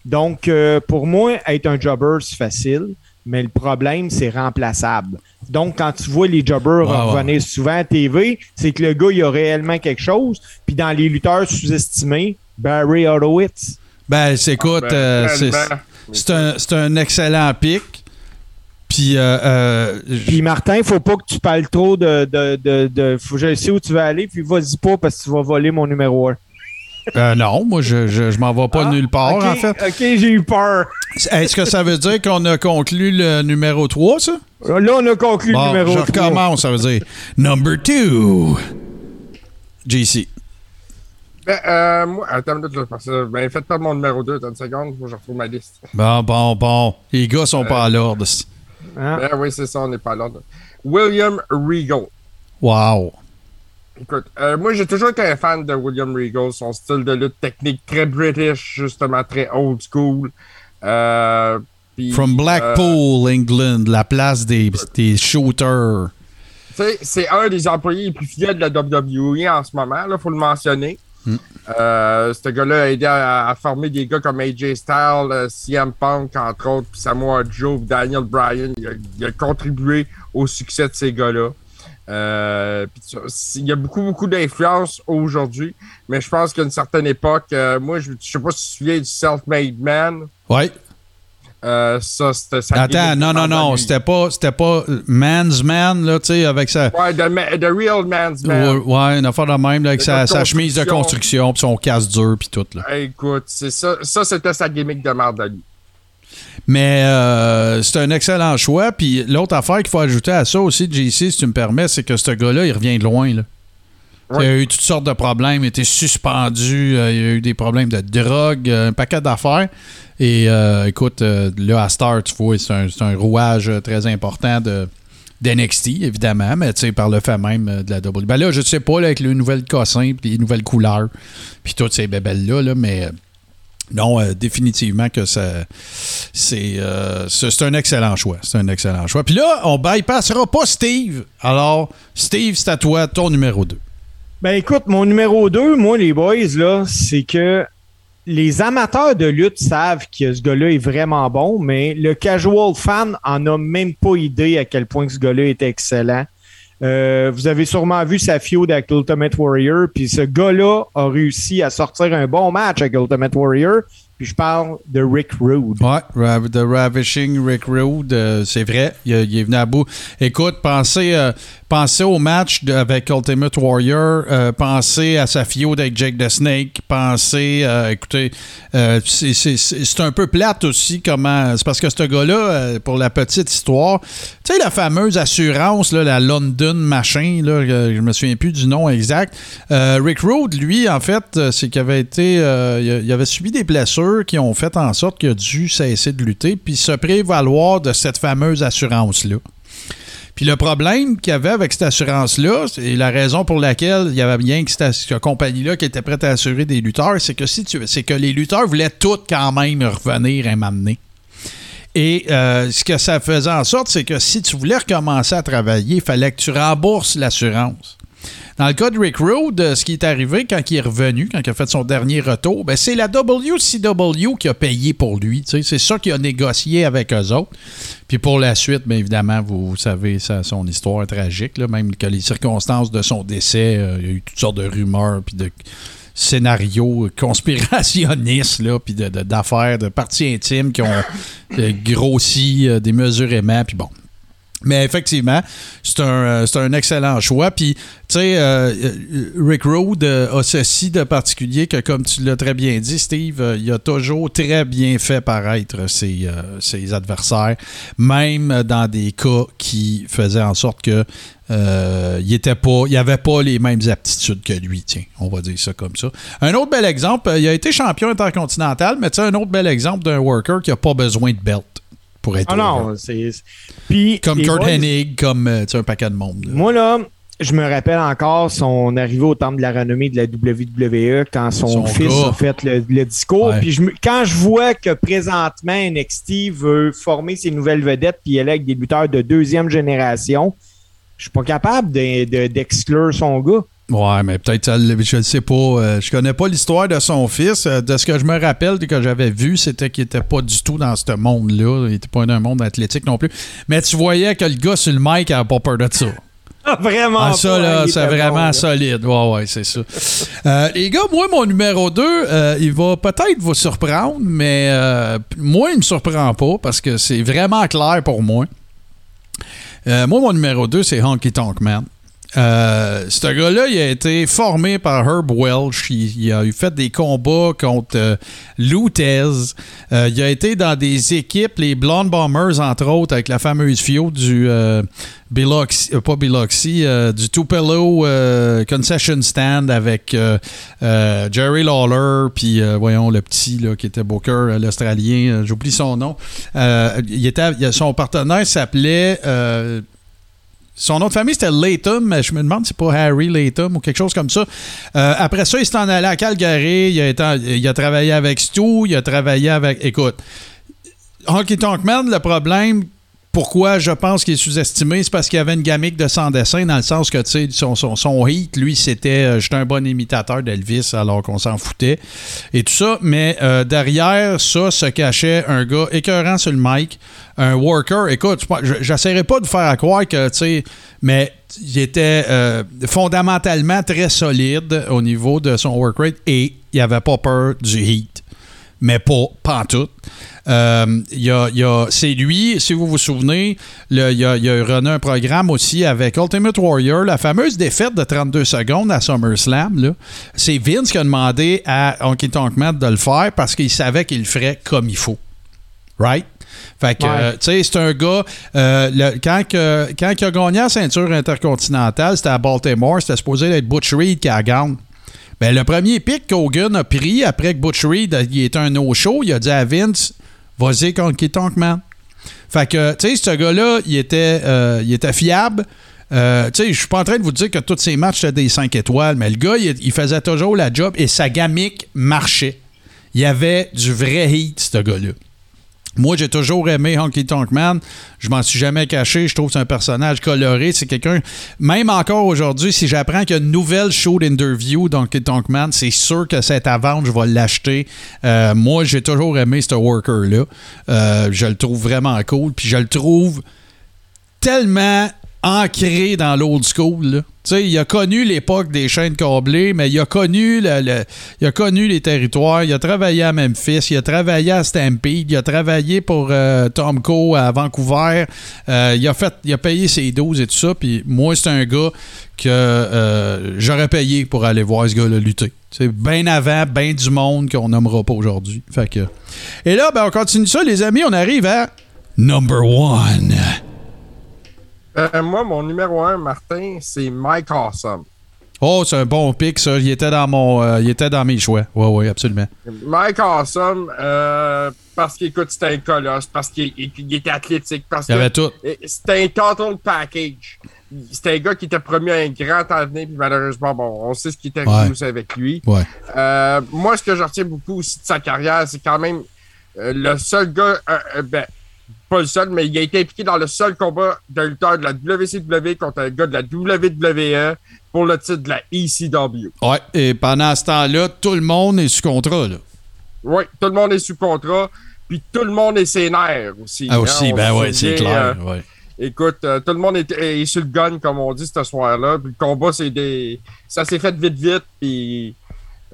Donc, euh, pour moi, être un jobber, c'est facile, mais le problème, c'est remplaçable. Donc, quand tu vois les jobbers ouais. revenir souvent à TV, c'est que le gars, il a réellement quelque chose. Puis dans les lutteurs sous-estimés, Barry Horowitz. Ben, c'est- écoute, Ben, euh, c'est un, c'est un excellent pic. Puis, euh, euh, Puis Martin, faut pas que tu parles trop de... de, de, de- faut, je sais où tu vas aller, puis vas-y pas parce que tu vas voler mon numéro 1. Euh, non, moi, je, je, je m'en vais pas nulle part, en fait. OK, j'ai eu peur. Est-ce que ça veut dire qu'on a conclu le numéro 3, ça? Là, on a conclu Bon, le numéro je 3. recommence, ça veut dire number 2. JC. Ben, euh, moi, attends une minute, parce que, ben, faites pas mon numéro 2, attends une seconde, faut que je retrouve ma liste. Bon, bon, bon. Les gars sont pas à l'ordre. Hein? Ben oui, c'est ça, on n'est pas là. William Regal. Wow. Écoute, euh, moi, j'ai toujours été un fan de William Regal, son style de lutte technique très british, justement très old school. Euh, From euh, Blackpool, England, la place des, des shooters. C'est un des employés les plus fidèles de la WWE en ce moment, il faut le mentionner. Hmm. Euh, ce gars-là a aidé à, à former des gars comme AJ Styles, euh, CM Punk, entre autres, puis Samoa Joe, Daniel Bryan. Il a, il a contribué au succès de ces gars-là. Euh, il y a beaucoup, beaucoup d'influence aujourd'hui, mais je pense qu'à une certaine époque, euh, moi, je, je sais pas si tu te souviens du Self-Made Man. Ouais. Euh, ça, c'était Attends, non, non, non. C'était pas, c'était pas Man's Man, là, tu sais, avec sa. Ouais, the, ma- the Real Man's Man. Ouais, ouais, une affaire de même, là, avec sa, sa chemise de construction. puis son casse dur, puis tout, là. Écoute, c'est ça, ça c'était sa gimmick de lui. Mais euh, c'est un excellent choix. Puis l'autre affaire qu'il faut ajouter à ça aussi, JC, si tu me permets, c'est que ce gars-là, il revient de loin. Là. Ouais. Il a eu toutes sortes de problèmes, il était suspendu, euh, il y a eu des problèmes de drogue, euh, un paquet d'affaires. Et euh, écoute, là, à Star, tu vois, c'est un, c'est un rouage très important de d'NXT, évidemment, mais tu sais, par le fait même de la WWE. Ben là, je sais pas, là, avec le nouvel cossin, puis les nouvelles couleurs, puis toutes ces bébelles-là, là, mais non, euh, définitivement que ça, c'est, euh, c'est un excellent choix. C'est un excellent choix. Puis là, on bypassera pas Steve. Alors, Steve, c'est à toi, ton numéro 2. Ben écoute, mon numéro 2, moi, les boys, là, c'est que les amateurs de lutte savent que ce gars-là est vraiment bon, mais le casual fan en a même pas idée à quel point ce gars-là est excellent. Euh, vous avez sûrement vu sa feud avec Ultimate Warrior, puis ce gars-là a réussi à sortir un bon match avec Ultimate Warrior, je parle de Rick Rude. Ouais, The Ravishing Rick Rude, euh, c'est vrai, il, est venu à bout. Écoute, pensez, euh, pensez au match avec Ultimate Warrior, euh, pensez à sa feud avec Jake the Snake, pensez, écoutez, c'est- un peu plate aussi comment. C'est parce que ce gars-là, pour la petite histoire, tu sais, la fameuse assurance, là, la London machin, là, je me souviens plus du nom exact. Rick Rude, lui, en fait, c'est qu'il avait été. il avait subi des blessures qui ont fait en sorte qu'il a dû cesser de lutter puis se prévaloir de cette fameuse assurance-là. Puis le problème qu'il y avait avec cette assurance-là, et la raison pour laquelle il y avait bien que cette, compagnie-là qui était prête à assurer des lutteurs, c'est que si tu c'est que les lutteurs voulaient tous quand même revenir un moment donné. Et euh, ce que ça faisait en sorte, c'est que si tu voulais recommencer à travailler, il fallait que tu rembourses l'assurance. Dans le cas de Rick Rude, euh, ce qui est arrivé quand il est revenu, quand il a fait son dernier retour, ben, c'est la WCW qui a payé pour lui. C'est ça qu'il a négocié avec eux autres. Puis pour la suite, bien évidemment, vous, savez sa- son histoire tragique, même que les circonstances de son décès, euh, il y a eu toutes sortes de rumeurs, puis de scénarios conspirationnistes, là, puis de- de- d'affaires, de, parties intimes qui ont euh, grossi euh, démesurément, puis bon. Mais effectivement, c'est un, euh, un excellent choix. Puis, tu sais, euh, euh, Rick euh, a ceci de particulier que, comme tu l'as très bien dit, Steve, il a toujours très bien fait paraître ses, ses adversaires, même dans des cas qui faisaient en sorte que euh, pas, il avait pas les mêmes aptitudes que lui. Tiens, on va dire ça comme ça. Un autre bel exemple, il a été champion intercontinental, mais tu sais, un autre bel exemple d'un worker qui a pas besoin de belt pour être Ah non, c'est. Puis, Comme Kurt boys, Hennig, comme euh, tu sais, un paquet de monde. là. Moi, là, je me rappelle encore son arrivée au temple de la renommée de la WWE quand son, Son fils gars. a fait le, le discours. Ouais. Puis je quand je vois que présentement NXT veut former ses nouvelles vedettes puis elle est avec des lutteurs de deuxième génération, je suis pas capable de- de- d'exclure son gars. Ouais, mais peut-être, je ne sais pas. euh, je connais pas l'histoire de son fils. Euh, de ce que je me rappelle, que j'avais vu, c'était qu'il était pas du tout dans ce monde-là. Il était pas dans un monde athlétique non plus. Mais tu voyais que le gars sur le mic avait pas peur de ça. vraiment. Ah, ça, là, il c'est vraiment bon, solide. Ouais, ouais, c'est ça. Euh, les gars, moi, mon numéro 2, il va peut-être vous surprendre, mais euh, moi, il me surprend pas parce que c'est vraiment clair pour moi. Euh, moi, mon numéro 2, c'est Honky Tonk Man. Euh, ce gars-là, il a été formé par Herb Welch. Il, a eu fait des combats contre euh. Euh, il a été dans des équipes, les Blonde Bombers, entre autres, avec la fameuse FIO du euh, Biloxi, euh, pas Biloxi, du Tupelo Concession Stand avec Jerry Lawler, puis voyons le petit là, qui était Booker, l'Australien, j'oublie son nom. Il était, son partenaire s'appelait. Son nom de famille, c'était Latham, mais je me demande si c'est pas Harry Latham ou quelque chose comme ça. Euh, après ça, il s'est en allé à Calgary. Il a, été- il a travaillé avec Stu. Il a travaillé avec. Écoute, Honky Tonk Man, le problème, pourquoi je pense qu'il est sous-estimé, c'est parce qu'il avait une gamique de sans dessin, dans le sens que, son, son, son lui, c'était euh, un bon imitateur d'Elvis, alors qu'on s'en foutait, et tout ça. Mais euh, derrière ça se cachait un gars écœurant sur le mic, un worker. Écoute, j'essaierai pas de faire croire que, tu sais, mais il était euh, fondamentalement très solide au niveau de son work rate et il avait pas peur du heat mais pas pantoute. Euh, il y a, y c'est lui, si vous vous souvenez, il, a, il a un programme aussi avec Ultimate Warrior, la fameuse défaite de 32 secondes à SummerSlam. là. C'est Vince qui a demandé à Honky Tonk Man de le faire parce qu'il savait qu'il le ferait comme il faut. Right? Fait que, Ouais. euh, tu sais, c'est un gars, euh, le- quand, que- quand il a gagné la ceinture intercontinentale, c'était à Baltimore, c'était supposé être Butch Reed qui a gagné. Ben, le premier pic qu'Hogan a pris après que Butch Reed il était un no-show, il a dit à Vince Vas-y Kid Tonk Man. Fait que, tu sais, ce gars-là, il était, euh, il était fiable. Euh, tu sais, je suis pas en train de vous dire que tous ses matchs étaient des 5 étoiles, mais le gars, il, il faisait toujours la job et sa gamique marchait. Il y avait du vrai heat, ce gars-là. Moi, j'ai toujours aimé Honky Tonk Man. Je m'en suis jamais caché. Je trouve que c'est un personnage coloré. C'est quelqu'un. Même encore aujourd'hui, si j'apprends qu'il y a une nouvelle show d'interview d'Honky Tonk Man, c'est sûr que à vendre. Je vais l'acheter. Euh, moi, j'ai toujours aimé ce worker-là. Euh, je le trouve vraiment cool. Puis je le trouve tellement ancré dans l'old school. il a connu l'époque des chaînes câblées, mais il a connu le, il a connu les territoires. Il a travaillé à Memphis, il a travaillé à Stampede, il a travaillé pour euh, Tomco à Vancouver. Euh, il a fait, il a payé ses doses et tout ça. Puis moi, c'est un gars que euh, j'aurais payé pour aller voir ce gars-là lutter. C'est bien avant, bien du monde qu'on nommera pas aujourd'hui. Fait que. Et là, ben, on continue ça, les amis. On arrive à number one. Euh, moi, mon numéro 1, Martin, c'est Mike Awesome. Oh, c'est un bon pic, ça. Il était dans mon, euh, il était dans mes choix. Oui, oui, absolument. Mike Awesome, euh, parce qu'écoute, c'était un colosse, parce qu'il il- il était athlétique, parce Il avait que tout. c'était un total package. C'était un gars qui était promis à un grand avenir, puis malheureusement, bon, on sait ce qui est arrivé Ouais. avec lui. Ouais. Euh, moi, ce que je retiens beaucoup aussi de sa carrière, c'est quand même le seul gars, ben, pas le seul, mais il a été impliqué dans le seul combat d'un lutteur de la WCW contre un gars de la WWE pour le titre de la ECW. Ouais. Et pendant ce temps-là, tout le monde est sous contrat, là. Oui, tout le monde est sous contrat, puis tout le monde est sénère aussi. Ah, hein, aussi, on ben ouais, c'est clair. euh, ouais. Écoute, euh, tout le monde est, est sur le gun, comme on dit ce soir-là. Puis le combat, c'est des. Ça s'est fait vite, vite. Puis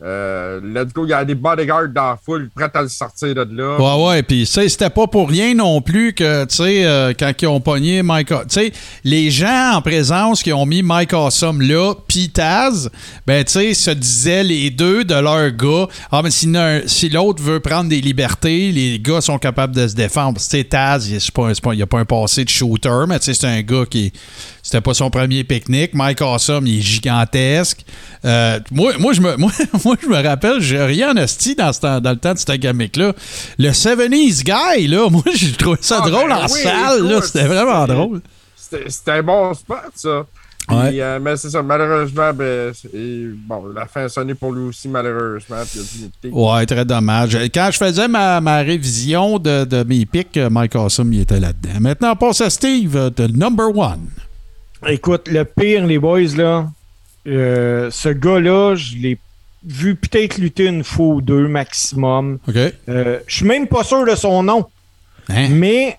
euh, let's go, il y a des bodyguards dans la foule prêts à le sortir de là. Ouais, ouais, puis sais, c'était pas pour rien non plus que, tu sais, euh, quand ils ont pogné Mike... Tu sais, les gens en présence qui ont mis Mike Awesome là, pis Taz, ben, tu sais, se disaient les deux de leur gars, ah, mais si, l'autre veut prendre des libertés, les gars sont capables de se défendre. Sais, Taz, il c'est c'est il a pas un passé de shooter, mais tu sais, c'est un gars qui... C'était pas son premier pique-nique. Mike Awesome, il est gigantesque. Euh, moi, moi, je me, moi, moi, je me rappelle, j'ai rien en hostie dans, ce temps- dans le temps de cette gamique-là. Le 70s guy, là, moi, j'ai trouvé ça Ah, drôle ben en oui, salle. là. écoute, C'était vraiment drôle. C'était un bon spot, ça. Ouais. euh, mais c'est ça, malheureusement, ben, et, bon, la fin a sonné pour lui aussi, malheureusement. Puis. Ouais, très dommage. Quand je faisais ma, ma révision de, de mes pics, Mike Awesome, il était là-dedans. Maintenant, on passe à Steve, euh, de number one. Écoute, le pire, les boys, là, euh, ce gars-là, je l'ai vu peut-être lutter une fois ou deux maximum. OK? Euh, je suis même pas sûr de son nom. Hein? Mais,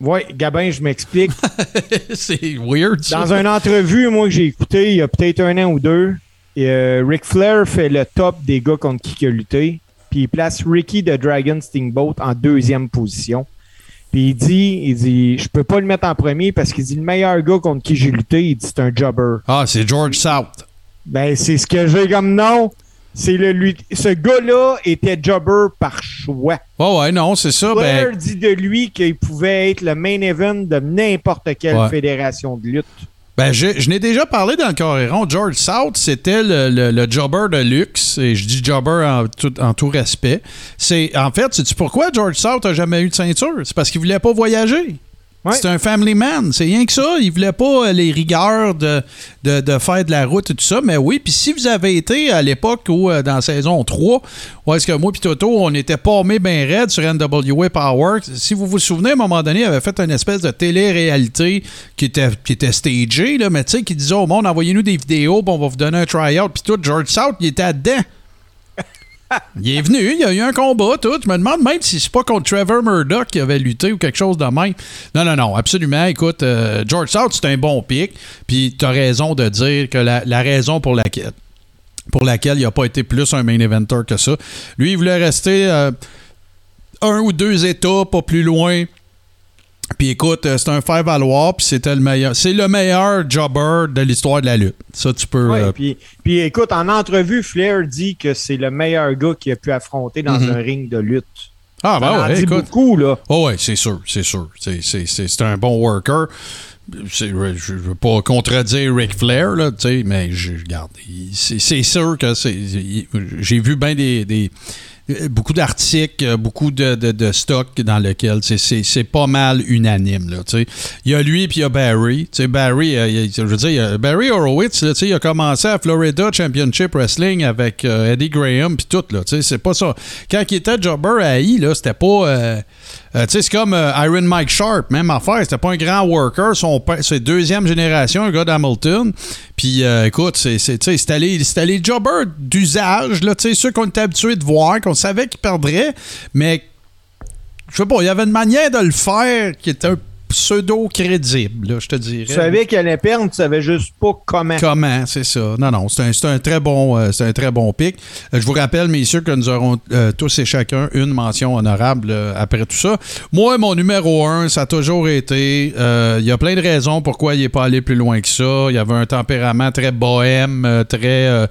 ouais, Gabin, je m'explique. C'est weird, ça. Dans une entrevue, moi, que j'ai écouté il y a peut-être un an ou deux, et, euh, Ric Flair fait le top des gars contre qui il a lutté. Puis il place Ricky de Dragon Steamboat en deuxième position. Puis il dit, il dit, je peux pas le mettre en premier parce qu'il dit le meilleur gars contre qui j'ai lutté, il dit c'est un jobber. Ah, c'est George South. Ben c'est ce que j'ai comme nom. C'est le lui. Ce gars-là était jobber par choix. Ouais, ouais, non, c'est ça. Flair Ben, dit de lui qu'il pouvait être le main event de n'importe quelle Ouais. fédération de lutte. Ben, je, je n'ai déjà parlé dans le Coréron. George South, c'était le, jobber de luxe. Et je dis jobber en tout, en tout respect. C'est, en fait, sais-tu pourquoi George South a jamais eu de ceinture? C'est parce qu'il voulait pas voyager. C'est un family man. C'est rien que ça. Il voulait pas les rigueurs de, de, faire de la route et tout ça. Mais oui, puis si vous avez été à l'époque où, euh, dans saison 3, où est-ce que moi puis Toto, on était formés bien raide sur NWA Power. Si vous vous souvenez, à un moment donné, il avait fait une espèce de télé-réalité qui était, qui était stagée, mais tu sais, qui disait au monde, envoyez-nous des vidéos, puis on va vous donner un try-out. Puis tout, George South, il était dedans. Il est venu, il y a eu un combat, tout. Je me demande même si c'est pas contre Trevor Murdoch qui avait lutté ou quelque chose de même. Non, non, non, absolument. Écoute, euh, George South, c'est un bon pic. Puis tu as raison de dire que la, raison pour laquelle pour laquelle il n'a pas été plus un main eventer que ça. Lui, il voulait rester euh, un ou deux états, pas plus loin. Puis écoute, euh, c'est un faire valoir, puis c'était le meilleur. C'est le meilleur jobber de l'histoire de la lutte. Ça, tu peux. Ouais, euh, puis, puis écoute, en entrevue, Flair dit que c'est le meilleur gars qu'il a pu affronter dans Mhm. un ring de lutte. ah, Ça ben en ouais, dit écoute. beaucoup, là. Oh ouais, c'est sûr, c'est sûr. C'est- un bon worker. Je ne veux pas contredire Ric Flair, là, tu sais, mais je regarde. C'est sûr que c'est. J'ai vu bien des, des- beaucoup d'articles, beaucoup de, de, dans lequel c'est- pas mal unanime. Là, il y a lui puis il y a Barry. Barry, euh, je veux dire, Barry Horowitz, là, il a commencé à Florida Championship Wrestling avec euh, Eddie Graham puis tout. C'est pas ça. Quand il était jobber à I, c'était pas. euh, euh, c'est comme euh, Iron Mike Sharp, même affaire. C'était pas un grand worker. Son c'est deuxième génération, un gars d'Hamilton. Puis, euh, écoute, c'est, c'était les, les jobbers d'usage, là, ceux qu'on était habitués de voir, qu'on savait qu'ils perdraient, mais je sais pas, il y avait une manière de le faire qui était un pseudo-crédible, je te dirais. Tu savais qu'il allait perdre, tu savais juste pas comment. Comment, c'est ça. Non, non, c'est un, très bon, euh, c'est un très bon pic. Euh, je vous rappelle, messieurs, que nous aurons euh, tous et chacun une mention honorable après tout ça. Moi, mon numéro un, ça a toujours été. Il y a plein de raisons pourquoi il n'est pas allé plus loin que ça. Il y avait un tempérament très bohème, très,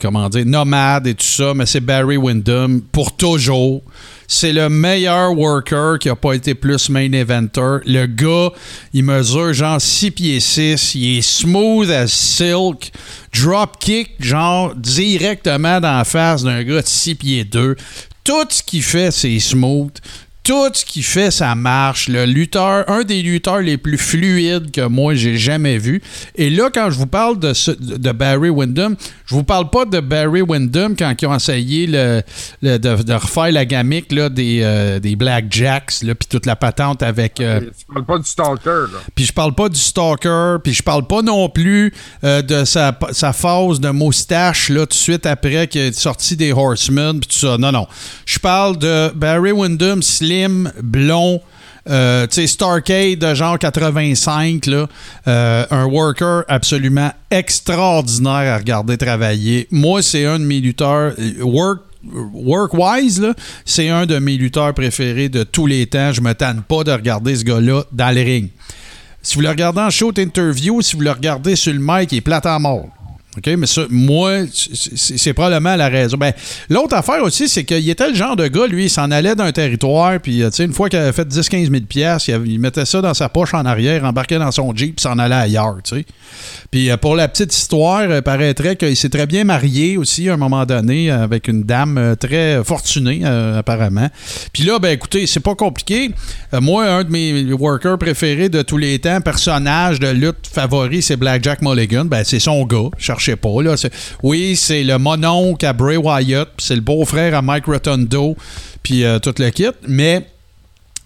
comment dire, nomade et tout ça, mais c'est Barry Windham pour toujours. C'est le meilleur worker qui a pas été plus main eventer. Le gars, il mesure genre 6 pieds 6. Il est smooth as silk. Drop kick, genre directement dans la face d'un gars de 6 pieds 2. Tout ce qu'il fait, c'est smooth. Tout ce qu'il fait, ça marche. Le lutteur, un des lutteurs les plus fluides que moi j'ai jamais vu. Et là, quand je vous parle de, ce- de Barry Windham, je vous parle pas de Barry Windham quand ils ont essayé le, le- de, de refaire la gamique là, des, euh, des Blackjacks, puis toute la patente avec. euh, Tu parles pas du stalker, puis je parle pas du stalker, puis je parle pas non plus euh, de sa, sa phase de moustache là tout de suite après qu'il est sorti des Horsemen puis tout ça. Non non. Je parle de Barry Windham slim, blond, euh, tu sais, Starcade de genre 85, là, euh, un worker absolument extraordinaire à regarder travailler. Moi, c'est un de mes lutteurs. Work Work-wise, c'est un de mes lutteurs préférés de tous les temps. Je me tanne pas de regarder ce gars-là dans le ring. Si vous le regardez en show interview, si vous le regardez sur le mic, il est plat à mort. OK, mais ça, moi, c'est probablement la raison. Ben, L'autre affaire aussi, c'est qu'il était le genre de gars, lui, il s'en allait d'un territoire, puis euh, une fois qu'il avait fait 10-15 000 piastres, il, il mettait ça dans sa poche en arrière, embarquait dans son Jeep, puis s'en allait ailleurs, tu sais. Puis euh, pour la petite histoire, euh, paraîtrait qu'il s'est très bien marié aussi à un moment donné avec une dame très fortunée, apparemment. Puis là, ben écoutez, c'est pas compliqué. Moi, un de mes workers préférés de tous les temps, personnage de lutte favori, c'est Blackjack Mulligan. Ben, c'est son gars. Cherchez pas. Là. Oui, c'est le mononcle à Bray Wyatt, c'est le beau-frère à Mike Rotundo, puis euh, tout le kit. Mais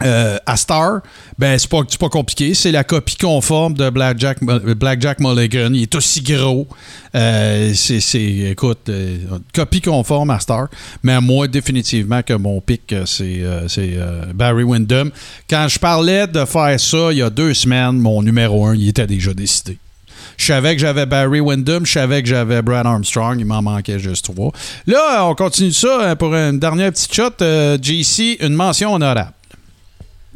euh, à Star, ben c'est pas, compliqué. C'est la copie conforme de Blackjack, Blackjack Mulligan. Il est aussi gros. Euh, c'est, écoute, euh, copie conforme à Star. Mais moi, définitivement que mon pic, euh, c'est, Barry Windham. Quand je parlais de faire ça il y a deux semaines, mon numéro un, il était déjà décidé. Je savais que j'avais Barry Windham, je savais que j'avais Brad Armstrong, il m'en manquait juste trois. Là, on continue ça hein, pour une dernière petite shot. Euh, JC, une mention honorable.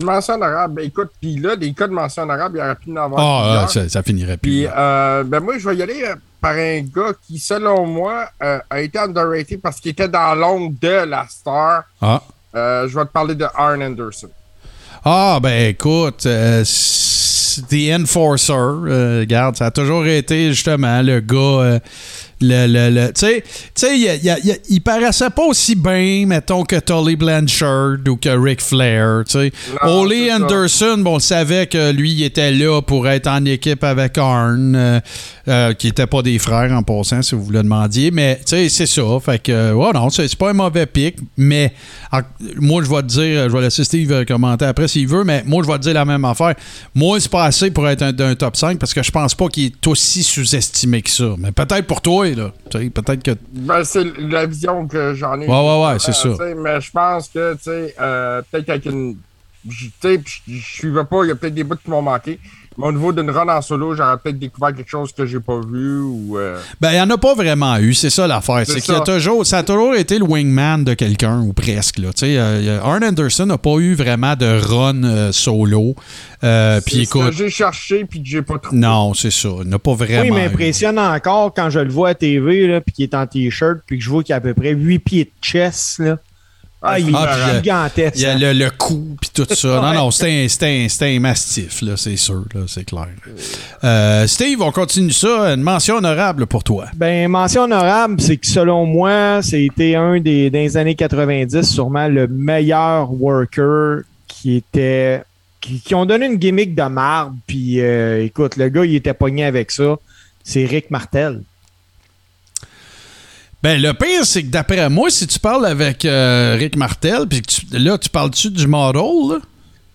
Une mention honorable, ben écoute, puis là, des cas de mention honorable, il y aurait pu en avoir Ah, ah, ça, ça finirait plus. Puis, euh, ben moi, je vais y aller euh, par un gars qui, selon moi, euh, a été underrated parce qu'il était dans l'ombre de la star. Ah. Je vais te parler de Arn Anderson. Ah, ben écoute, euh, The Enforcer, euh, regarde, ça a toujours été justement le gars. Le, le, le- tu sais, il, il- il- paraissait pas aussi bien, mettons, que Tully Blanchard ou que Ric Flair. tu sais. Ole. Anderson, bon, on le savait que lui, il était là pour être en équipe avec Arn, euh, euh, qui n'étaient pas des frères en passant, si vous le demandiez. Mais, tu sais, c'est ça. Fait que, euh, ouais, non, c'est pas un mauvais pic. Mais, moi, je vais te dire, je vais laisser Steve commenter après s'il veut, mais moi, je vais te dire la même affaire. Moi, c'est pas assez pour être un, un top 5 parce que je pense pas qu'il est aussi sous-estimé que ça. Mais peut-être pour toi, là. Tu sais, Peut-être que. Ben, c'est la vision que j'en ai. Ouais, ouais, ouais, c'est Euh, ça. Mais je pense que, tu sais, euh, peut-être avec une. Tu sais, je suivais pas, il y a peut-être des bouts qui m'ont manqué. Mais au niveau d'une run en solo, j'aurais peut-être découvert quelque chose que j'ai pas vu ou. euh, Ben, il n'y en a pas vraiment eu, c'est ça l'affaire. C'est C'est qu'il a toujours, ça a toujours été le wingman de quelqu'un, ou presque. Là. Tu sais, euh, Arn Anderson n'a pas eu vraiment de run euh, solo. Euh, c'est Puis ce que écoute, j'ai cherché puis que j'ai pas trouvé. non, c'est ça. Il n'a pas vraiment. Oui, il eu. m'impressionne encore quand je le vois à TV, là, puis qu'il est en t-shirt, puis que je vois qu'il a à peu près 8 pieds de chest. Là. Ah, il est Ah, puis, euh, gigantesque. Il y a hein. le, le cou puis tout ça. Non, non, c'était un, un- un mastif, là, c'est sûr, là, c'est clair. Euh, Steve, on continue ça. Une mention honorable pour toi. Ben, mention honorable, c'est que selon moi, c'était un des, dans les années 90, sûrement le meilleur worker qui était. qui, qui ont donné une gimmick de marbre. Puis, euh, écoute, le gars, il était pogné avec ça. C'est Rick Martel. Ben, le pire, c'est que d'après moi, si tu parles avec euh, Rick Martel, puis là, tu parles-tu du model, là?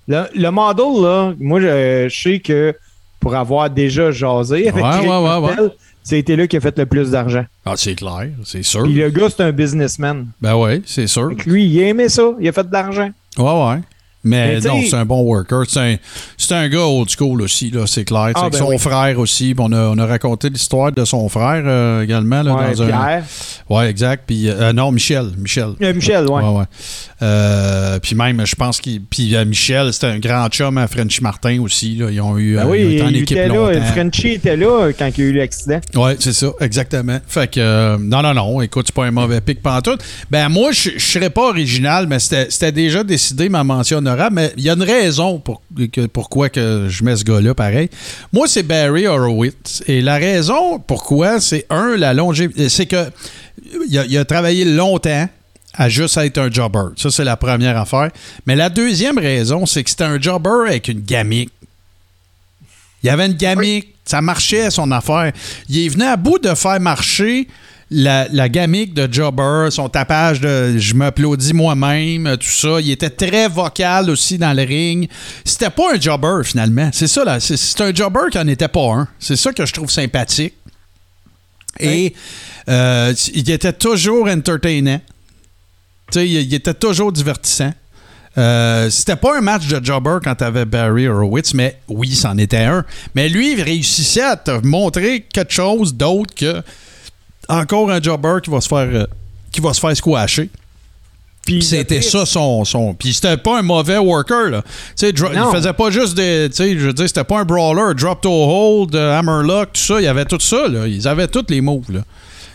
Le, le model, là, moi, je, je sais que pour avoir déjà jasé avec Ouais, Rick ouais, ouais, Martel, c'était là qui a fait le plus d'argent. Ah, c'est clair, c'est sûr. Puis le gars, c'est un businessman. Ben ouais, c'est sûr. Que lui, il aimait ça. Il a fait de l'argent. Ouais, ouais. Mais, non, c'est un bon worker. C'est un, un gars old school aussi, là, c'est clair. Ah, ben son oui. frère aussi. On a, on a raconté l'histoire de son frère euh, également. Là, Ouais, dans un... Ouais, exact. Puis, euh, non, Michel. Michel. Euh, Michel, ouais. Ouais. Euh, puis même, je pense qu'il. Puis euh, Michel, c'était un grand chum à Frenchy Martin aussi. Là. Ils ont eu. Ben euh, oui, ils ont été en il équipe était là. était là quand il y a eu l'accident. Oui, c'est ça, exactement. Fait que, euh, non, non, non, écoute, c'est pas un mauvais pic pantoute. Ben, moi, je serais pas original, mais c'était c'était déjà décidé ma mention honorable, mais il y a une raison pourquoi que je mets ce gars-là pareil. Moi, c'est Barry Horowitz. Et la raison pourquoi, c'est un, la longévité. C'est que il a, il a travaillé longtemps à juste être un jobber. Ça, c'est la première affaire. Mais la deuxième raison, c'est que c'était un jobber avec une gamique. Il y avait une gamique, ça marchait son affaire. Il est venu à bout de faire marcher la, la gamique de Jobber, son tapage de je m'applaudis moi-même, tout ça. Il était très vocal aussi dans le ring. C'était pas un Jobber finalement. C'est ça, là. C'est, un Jobber qui n'en était pas un. C'est ça que je trouve sympathique. Et euh, il était toujours entertainant. Tu sais, il, il était toujours divertissant. Euh, c'était pas un match de jobber quand t'avais Barry Horowitz, mais oui, c'en était un. Mais lui, il réussissait à te montrer quelque chose d'autre que encore un jobber qui va se faire, euh, qui va se faire squasher. Puis c'était ça son, son. Puis c'était pas un mauvais worker, là. Tu sais, il faisait pas juste des. Tu sais, je veux dire, c'était pas un brawler. Drop to hold, euh, hammerlock, tout ça. Il y avait tout ça, là. Ils avaient tous les moves, là.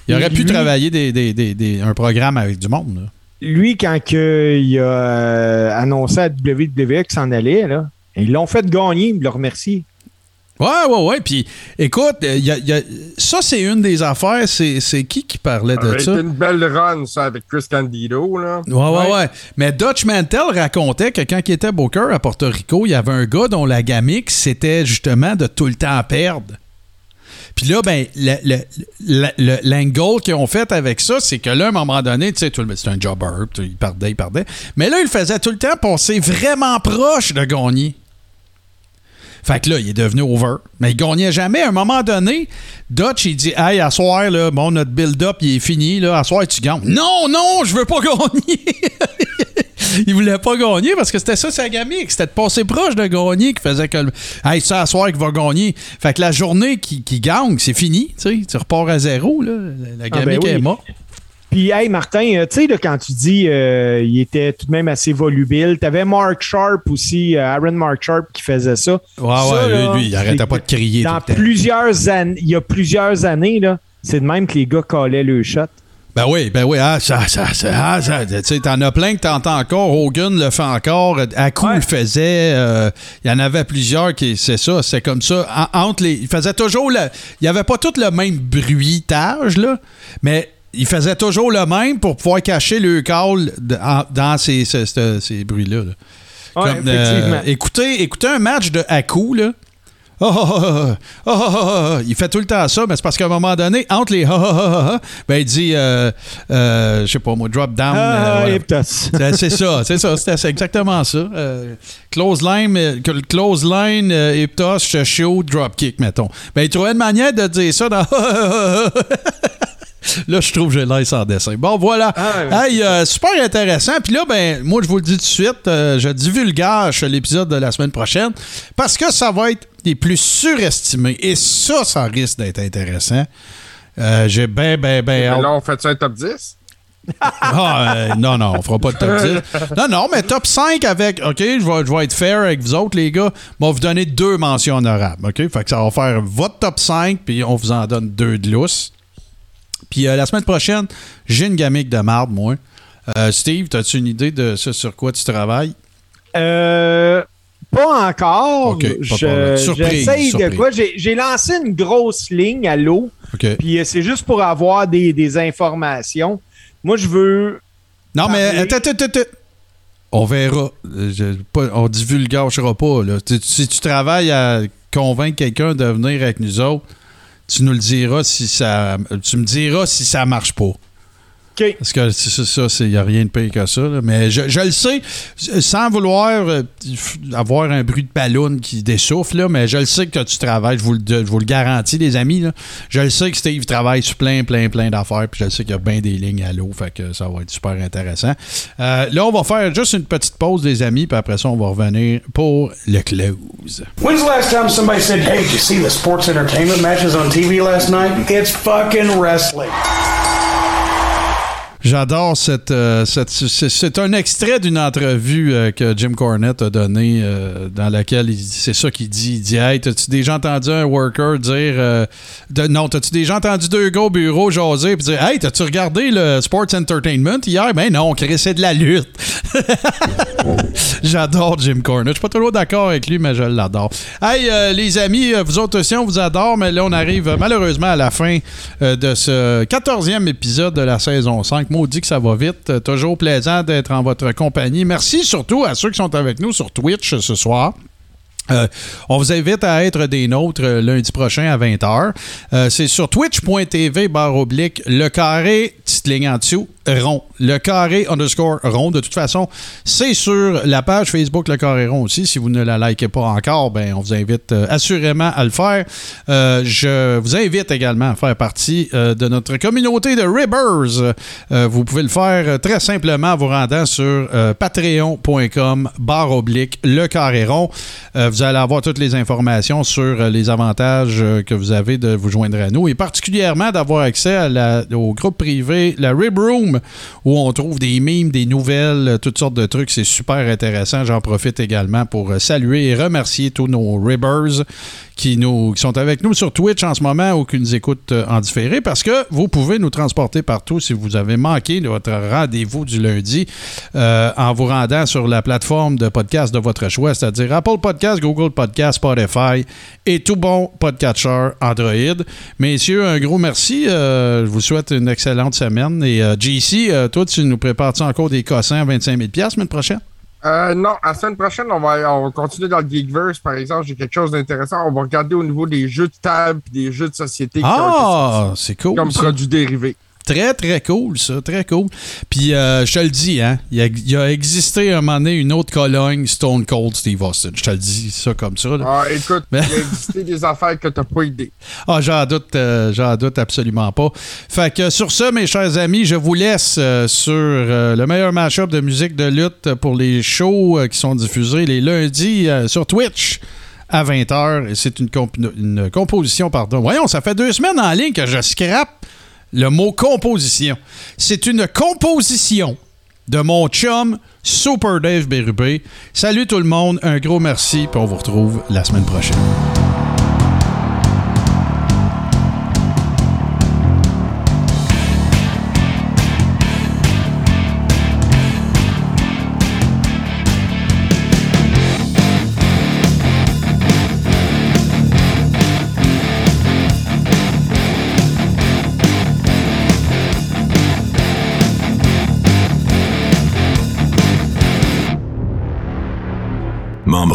Il aurait pu travailler des, des- des- des- un programme avec du monde, là. Lui, quand que il a euh, annoncé à WWE qu'il s'en allait, là, ils l'ont fait gagner, ils le remercient. Ouais, ouais, ouais. Puis, écoute, euh, il y a- il y a- ça, c'est une des affaires. C'est c'est qui qui parlait de aurait ça? été une belle run, ça, avec Chris Candido, là. Ouais, ouais, ouais, Mais Dutch Mantel racontait que quand il était Booker à Porto Rico, il y avait un gars dont la gamique, c'était justement de tout le temps perdre. Puis là, ben, le- le- le- le- l'angle qu'ils ont fait avec ça, c'est que là, à un moment donné, tu sais, tout le- c'est un jobber, il perdait, il perdait. Mais là, il faisait tout le temps passer vraiment proche de gagner. Fait que là, il est devenu over. Mais il gagnait jamais. À un moment donné, Dutch, il dit Hey, à soir, là, bon, notre build-up, il est fini. Là, à soir, tu gagnes. Non, non, je veux pas gagner. il voulait pas gagner parce que c'était ça sa gamique. C'était de passer proche de gagner qui faisait que. le- Hey, c'est à soir qu'il va gagner. Fait que la journée qui, qui gagne, c'est fini. Tu sais, tu repars à zéro. Là. La Ah, gamique ben oui. est morte. Puis, hey, Martin, euh, tu sais, quand tu dis euh, il était tout de même assez volubile, t'avais Mark Sharp aussi, euh, Aaron Mark Sharp qui faisait ça. Ouais, Ça, ouais, là, lui, lui, il arrêtait pas de crier. Dans tout le temps. plusieurs années, il y a plusieurs années, là, c'est de même que les gars collaient le shot. Ben oui, ben oui. Ah, ça, ça, ça, ah, ça, tu sais, t'en as plein que t'entends encore. Hogan le fait encore. Aku Ouais. le faisait. euh, Il y en avait plusieurs qui, c'est ça, c'est comme ça. En- entre les, il faisait toujours le. Il y avait pas tout le même bruitage, là, mais il faisait toujours le même pour pouvoir cacher le call de- en- dans ces, ces, ces- ces bruits-là. là. Ouais, Comme, euh, effectivement. écoutez, écoutez un match de Haku, là. Ah, ah, ah, ah, ah, ah, ah, il fait tout le temps ça, mais c'est parce qu'à un moment donné, entre les ah, ah, ah, ah, ah, ben il dit, euh, euh, je sais pas moi, drop down. Ah, euh. C'est- ça, c'est ça, c'était- c'est exactement ça. Euh, close line, euh, close line, euh, Iptos, show, drop kick, mettons. Ben, il trouvait une manière de dire ça dans. Là, je trouve que j'ai l'air sans dessin. Bon, voilà. Ah, Hey, euh, super intéressant. Puis là, ben, moi, je vous le dis tout de suite, euh, je divulgage l'épisode de la semaine prochaine parce que ça va être les plus surestimés. Et ça, ça risque d'être intéressant. Euh, j'ai ben, ben, ben. Mais là, on fait ça un top 10? Ah, euh, non, non, on fera pas de top 10. Non, non, mais top 5 avec. OK, je vais, je vais être fair avec vous autres, les gars. On va vous donner deux mentions honorables. OK? Fait que ça va faire votre top 5, puis on vous en donne deux de lousse. Puis euh, la semaine prochaine, j'ai une gamique de marde, moi. Euh, Steve, as-tu une idée de ce sur quoi tu travailles? Euh, pas encore. Ok, pas de Je-. Surprise, de quoi? J'ai lancé une grosse ligne à l'eau, puis euh, c'est juste pour avoir des, des informations. Moi, je veux. Non, mais Parler. attends, attends, attends. On verra. Je- pas- on divulgachera pas. Là. Si tu travailles à convaincre quelqu'un de venir avec nous autres, tu nous le diras si ça. Tu me diras si ça marche pas. OK. Parce que c'est ça, il n'y a rien de pire que ça. là. Mais je, je le sais, sans vouloir euh, avoir un bruit de ballon qui dessouffle, là, mais je le sais que tu travailles, je vous le, je vous le garantis, les amis. là. Je le sais que Steve travaille sur plein, plein, plein d'affaires, puis je le sais qu'il y a bien des lignes à l'eau, fait que ça va être super intéressant. Euh, là, on va faire juste une petite pause, les amis, puis après ça, on va revenir pour le close. When's the last time somebody said, hey, did you see the sports entertainment matches on TV last night? It's fucking wrestling. J'adore cette. euh, cette- c'est, un extrait d'une entrevue euh, que Jim Cornette a donnée euh, dans laquelle c'est ça qu'il dit. Il dit Hey, t'as-tu déjà entendu un worker dire. de- non, t'as-tu déjà entendu deux gars au bureau jaser puis dire Hey, t'as-tu regardé le Sports Entertainment? Hier? Ben non, c'est de la lutte. J'adore Jim Cornette. Je suis pas toujours d'accord avec lui, mais je l'adore. Hey, les amis, vous autres aussi, on vous adore, mais là, on arrive malheureusement à la fin de ce 14e épisode de la saison 5. Maudit que ça va vite. Euh, toujours plaisant d'être en votre compagnie. Merci surtout à ceux qui sont avec nous sur Twitch euh, ce soir. Euh, on vous invite à être des nôtres lundi prochain à 20h. Euh, c'est sur twitch.tv barre oblique le carré petite en dessous, rond. Le carré underscore rond. De toute façon, c'est sur la page Facebook Le Carré rond aussi. Si vous ne la likez pas encore, ben, on vous invite euh, assurément à le faire. Euh, je vous invite également à faire partie euh, de notre communauté de Ribbers. Vous pouvez le faire très simplement en vous rendant sur patreon.com barre oblique Le Carré rond. Vous allez avoir toutes les informations sur les avantages que vous avez de vous joindre à nous et particulièrement d'avoir accès au groupe privé, la Rib Room, où on trouve des mimes, des nouvelles, euh, toutes sortes de trucs. C'est super intéressant. J'en profite également pour euh, saluer et remercier tous nos Ribbers qui, nous, qui sont avec nous sur Twitch en ce moment ou qui nous écoutent euh, en différé parce que vous pouvez nous transporter partout si vous avez manqué votre rendez-vous du lundi en vous rendant sur la plateforme de podcast de votre choix, c'est-à-dire Apple Podcast, Google Podcast, Spotify et tout bon podcatcher Android. Messieurs, un gros merci. Je vous souhaite une excellente semaine. Et euh, JC, euh, toi, tu nous prépares-tu encore des cossins à 25 000 la semaine prochaine? Euh, non, la semaine prochaine, on va, on va continuer dans le Geekverse, par exemple. J'ai quelque chose d'intéressant. On va regarder au niveau des jeux de table et des jeux de société Ah, c'est cool. comme ça. produits dérivés. Très, très cool, ça. Très cool. Puis, euh, je te le dis, hein, il y a, il a existé un moment donné une autre Cologne, Stone Cold Steve Austin. Je te le dis ça comme ça. là. Ah, écoute, il Mais- a existé des affaires que t'as pas idée. Ah, j'en doute, euh, j'en doute absolument pas. Fait que sur ce, mes chers amis, je vous laisse euh, sur le meilleur match-up de musique de lutte pour les shows qui sont diffusés les lundis sur Twitch à 20h. Et c'est une, comp- une composition, pardon. Voyons, ça fait deux semaines en ligne que je scrape le mot composition. C'est une composition de mon chum Super Dave Bérubé. Salut tout le monde, un gros merci, puis on vous retrouve la semaine prochaine.